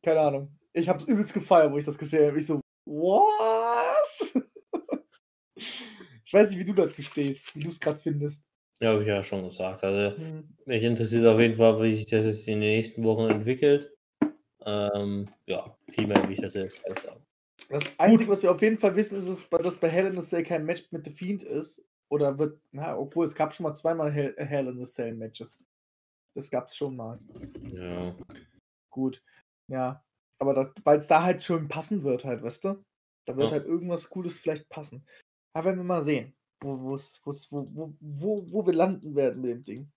Keine Ahnung. Ich habe es übelst gefeiert, wo ich das gesehen habe. Ich so, was? [laughs] ich weiß nicht, wie du dazu stehst, wie du es gerade findest. Ja, habe ich ja schon gesagt. Also Hm. mich interessiert auf jeden Fall, wie sich das jetzt in den nächsten Wochen entwickelt. Ähm, ja, viel mehr, wie ich das jetzt weiß. sagen. Das Einzige, was wir auf jeden Fall wissen, ist, es, dass bei Hell in a Cell kein Match mit The Fiend ist. Oder wird, na, obwohl es gab schon mal zweimal Hell, Hell in a Cell Matches. Das gab es schon mal. Ja. Gut. Ja. Aber weil es da halt schon passen wird, halt, weißt du? Da wird Ja. halt irgendwas Cooles vielleicht passen. Aber werden wir mal sehen, wo, wo, wo, wo, wo wir landen werden mit dem Ding.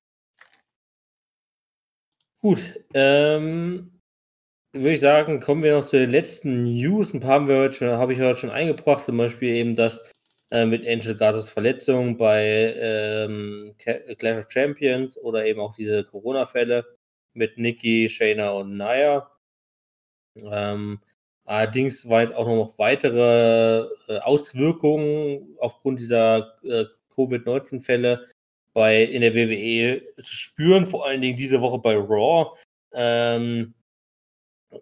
Gut, ähm, würde ich sagen, kommen wir noch zu den letzten News. Ein paar haben wir heute schon, habe ich heute schon eingebracht, zum Beispiel eben das äh, mit Angel Garzas Verletzung bei ähm, Clash of Champions oder eben auch diese Corona-Fälle mit Nikki, Shayna und Naya. Ähm, allerdings war jetzt auch noch weitere äh, Auswirkungen aufgrund dieser äh, Covid-19-Fälle bei in der WWE zu spüren, vor allen Dingen diese Woche bei Raw. Ähm,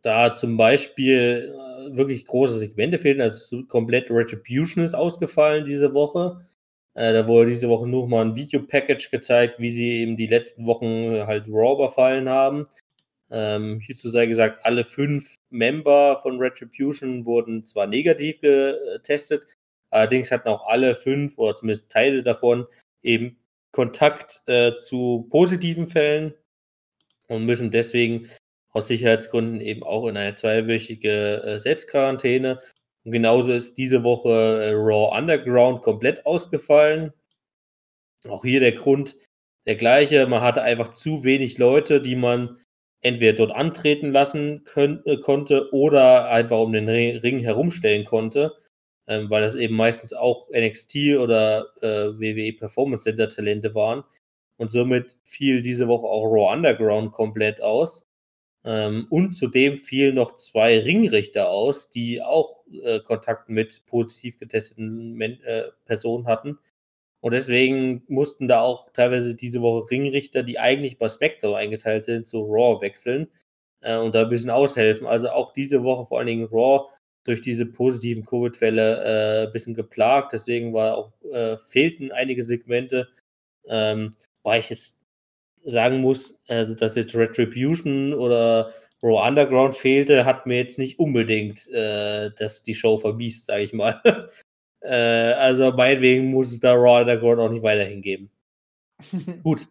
da zum Beispiel äh, wirklich große Segmente fehlen, also so komplett Retribution ist ausgefallen diese Woche. Äh, da wurde diese Woche nur mal ein Videopackage gezeigt, wie sie eben die letzten Wochen halt Raw überfallen haben. Ähm, hierzu sei gesagt, alle fünf Member von Retribution wurden zwar negativ getestet, allerdings hatten auch alle fünf oder zumindest Teile davon eben Kontakt äh, zu positiven Fällen und müssen deswegen aus Sicherheitsgründen eben auch in eine zweiwöchige äh, Selbstquarantäne. Und genauso ist diese Woche äh, Raw Underground komplett ausgefallen. Auch hier der Grund der gleiche. Man hatte einfach zu wenig Leute, die man entweder dort antreten lassen können, äh, konnte oder einfach um den Ri- Ring herumstellen konnte, ähm, weil das eben meistens auch NXT oder äh, WWE Performance Center Talente waren. Und somit fiel diese Woche auch Raw Underground komplett aus. Ähm, und zudem fielen noch zwei Ringrichter aus, die auch äh, Kontakt mit positiv getesteten Men äh, Personen hatten. Und deswegen mussten da auch teilweise diese Woche Ringrichter, die eigentlich bei SmackDown eingeteilt sind, zu Raw wechseln. äh, und da ein bisschen aushelfen. Also auch diese Woche vor allen Dingen Raw durch diese positiven Covid-Fälle äh, ein bisschen geplagt. Deswegen war auch, äh, fehlten einige Segmente. Ähm, weil ich jetzt sagen muss, also dass jetzt Retribution oder Raw Underground fehlte, hat mir jetzt nicht unbedingt äh, das die Show verbiest, sage ich mal. [laughs] äh, also meinetwegen muss es da Raw Underground auch nicht weiterhin geben. [laughs] Gut.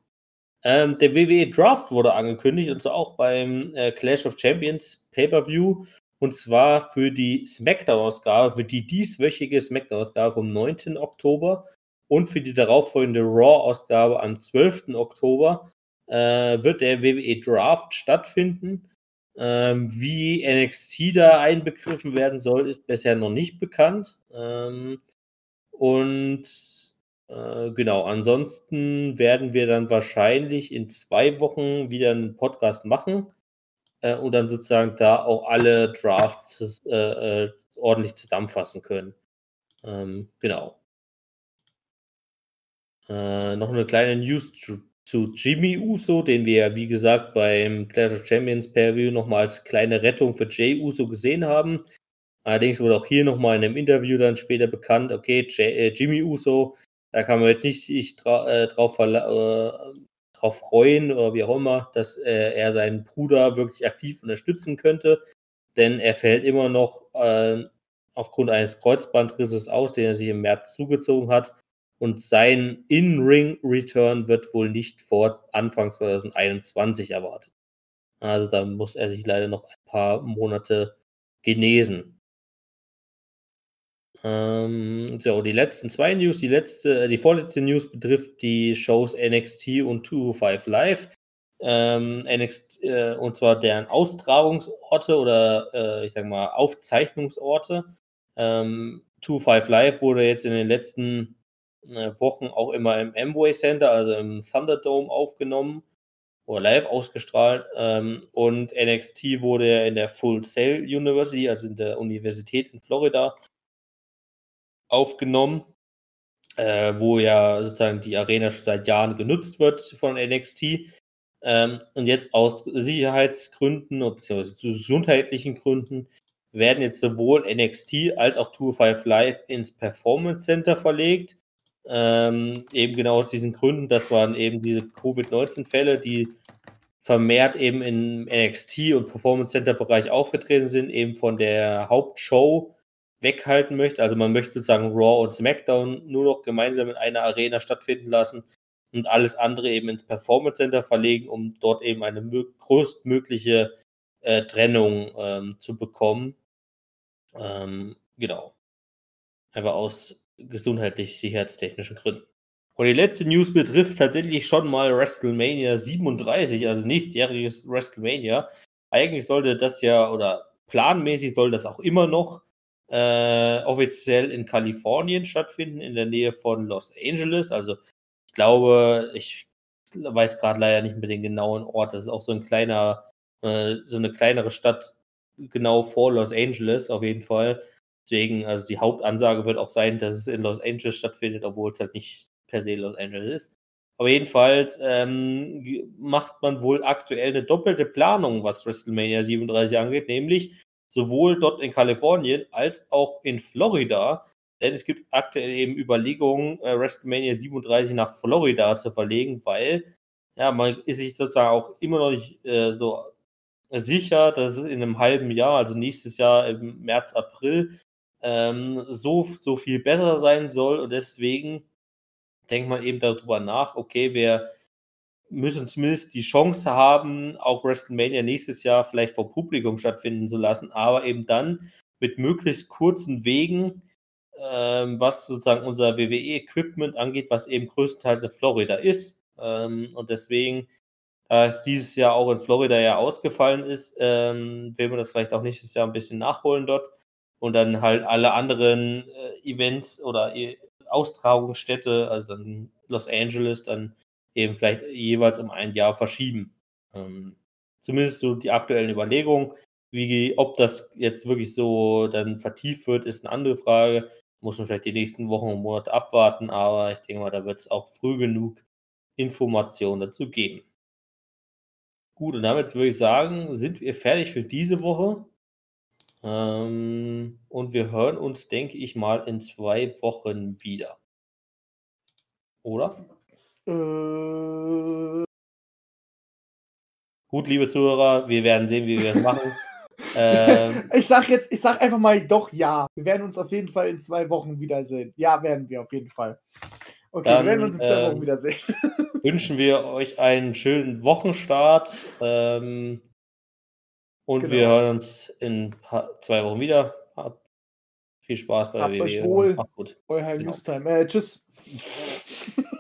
Ähm, der WWE Draft wurde angekündigt und zwar auch beim äh, Clash of Champions Pay-Per-View und zwar für die SmackDown-Ausgabe, für die dieswöchige SmackDown-Ausgabe vom 9. Oktober und für die darauffolgende Raw-Ausgabe am 12. Oktober äh, wird der WWE Draft stattfinden. Ähm, wie NXT da einbegriffen werden soll, ist bisher noch nicht bekannt. Ähm, und äh, genau, ansonsten werden wir dann wahrscheinlich in zwei Wochen wieder einen Podcast machen äh, und dann sozusagen da auch alle Drafts äh, äh ordentlich zusammenfassen können. Ähm, genau. Äh, noch eine kleine News zu, Jimmy Uso, den wir ja, wie gesagt, beim Clash of Champions Preview nochmal als kleine Rettung für Jay Uso gesehen haben. Allerdings wurde auch hier nochmal in einem Interview dann später bekannt, okay, Jay, äh, Jimmy Uso, da kann man jetzt nicht sich dra äh, drauf, äh, drauf freuen oder wie auch immer, dass äh, er seinen Bruder wirklich aktiv unterstützen könnte, denn er fällt immer noch äh, aufgrund eines Kreuzbandrisses aus, den er sich im März zugezogen hat und sein In-Ring-Return wird wohl nicht vor Anfang 2021 erwartet. Also da muss er sich leider noch ein paar Monate genesen. Ähm, so, die letzten zwei News, die letzte, äh, die vorletzte News betrifft die Shows NXT und 205 Live. Ähm, NXT, äh, und zwar deren Austragungsorte oder äh, ich sag mal Aufzeichnungsorte. Ähm, 205 Live wurde jetzt in den letzten Wochen auch immer im Amway Center, also im Thunderdome aufgenommen oder live ausgestrahlt. Ähm, und NXT wurde in der Full Sail University, also in der Universität in Florida, aufgenommen, äh, wo ja sozusagen die Arena schon seit Jahren genutzt wird von NXT. Ähm, und jetzt aus Sicherheitsgründen bzw. gesundheitlichen Gründen werden jetzt sowohl NXT als auch 205 Live ins Performance Center verlegt. Ähm, eben genau aus diesen Gründen, das waren eben diese Covid-19-Fälle, die vermehrt eben im NXT und Performance Center Bereich aufgetreten sind, eben von der Hauptshow weghalten möchte. Also man möchte sozusagen Raw und SmackDown nur noch gemeinsam in einer Arena stattfinden lassen und alles andere eben ins Performance Center verlegen, um dort eben eine größtmögliche äh, Trennung ähm, zu bekommen. Ähm, genau. Einfach aus gesundheitlich sicherheitstechnischen Gründen. Und die letzte News betrifft tatsächlich schon mal WrestleMania 37, also nächstjähriges WrestleMania. Eigentlich sollte das ja, oder planmäßig soll das auch immer noch äh, offiziell in Kalifornien stattfinden, in der Nähe von Los Angeles. Also ich glaube, ich weiß gerade leider nicht mehr den genauen Ort. Das ist auch so ein kleiner, äh, so eine kleinere Stadt genau vor Los Angeles auf jeden Fall. Deswegen, also die Hauptansage wird auch sein, dass es in Los Angeles stattfindet, obwohl es halt nicht per se Los Angeles ist. Aber jedenfalls ähm, macht man wohl aktuell eine doppelte Planung, was WrestleMania 37 angeht, nämlich sowohl dort in Kalifornien als auch in Florida. Denn es gibt aktuell eben Überlegungen, äh, WrestleMania 37 nach Florida zu verlegen, weil ja, man ist sich sozusagen auch immer noch nicht äh, so sicher, dass es in einem halben Jahr, also nächstes Jahr im März, April, ähm, so, so viel besser sein soll. Und deswegen denkt man eben darüber nach, okay, wir müssen zumindest die Chance haben, auch WrestleMania nächstes Jahr vielleicht vor Publikum stattfinden zu lassen, aber eben dann mit möglichst kurzen Wegen, ähm, was sozusagen unser WWE-Equipment angeht, was eben größtenteils in Florida ist. Ähm, und deswegen, da es dieses Jahr auch in Florida ja ausgefallen ist, ähm, will man das vielleicht auch nächstes Jahr ein bisschen nachholen dort und dann halt alle anderen äh, Events oder e Austragungsstätte, also dann Los Angeles, dann eben vielleicht jeweils um ein Jahr verschieben. Ähm, zumindest so die aktuellen Überlegungen. Wie, ob das jetzt wirklich so dann vertieft wird, ist eine andere Frage. Muss man vielleicht die nächsten Wochen und Monate abwarten, aber ich denke mal, da wird es auch früh genug Informationen dazu geben. Gut, und damit würde ich sagen, sind wir fertig für diese Woche. Ähm, und wir hören uns, denke ich mal, in zwei Wochen wieder. Oder? Äh, Gut, liebe Zuhörer, wir werden sehen, wie wir es machen. [laughs] ähm, ich sag jetzt, ich sag einfach mal doch ja. Wir werden uns auf jeden Fall in zwei Wochen wiedersehen. Ja, werden wir auf jeden Fall. Okay, Dann, wir werden uns in zwei ähm, Wochen wiedersehen. [laughs] wünschen wir euch einen schönen Wochenstart. Ähm, und Genau. wir hören uns in zwei Wochen wieder. Habt viel Spaß bei Habt der euch WWE. wohl. Macht's gut. Euer genau. Newstime. Äh, tschüss. [laughs]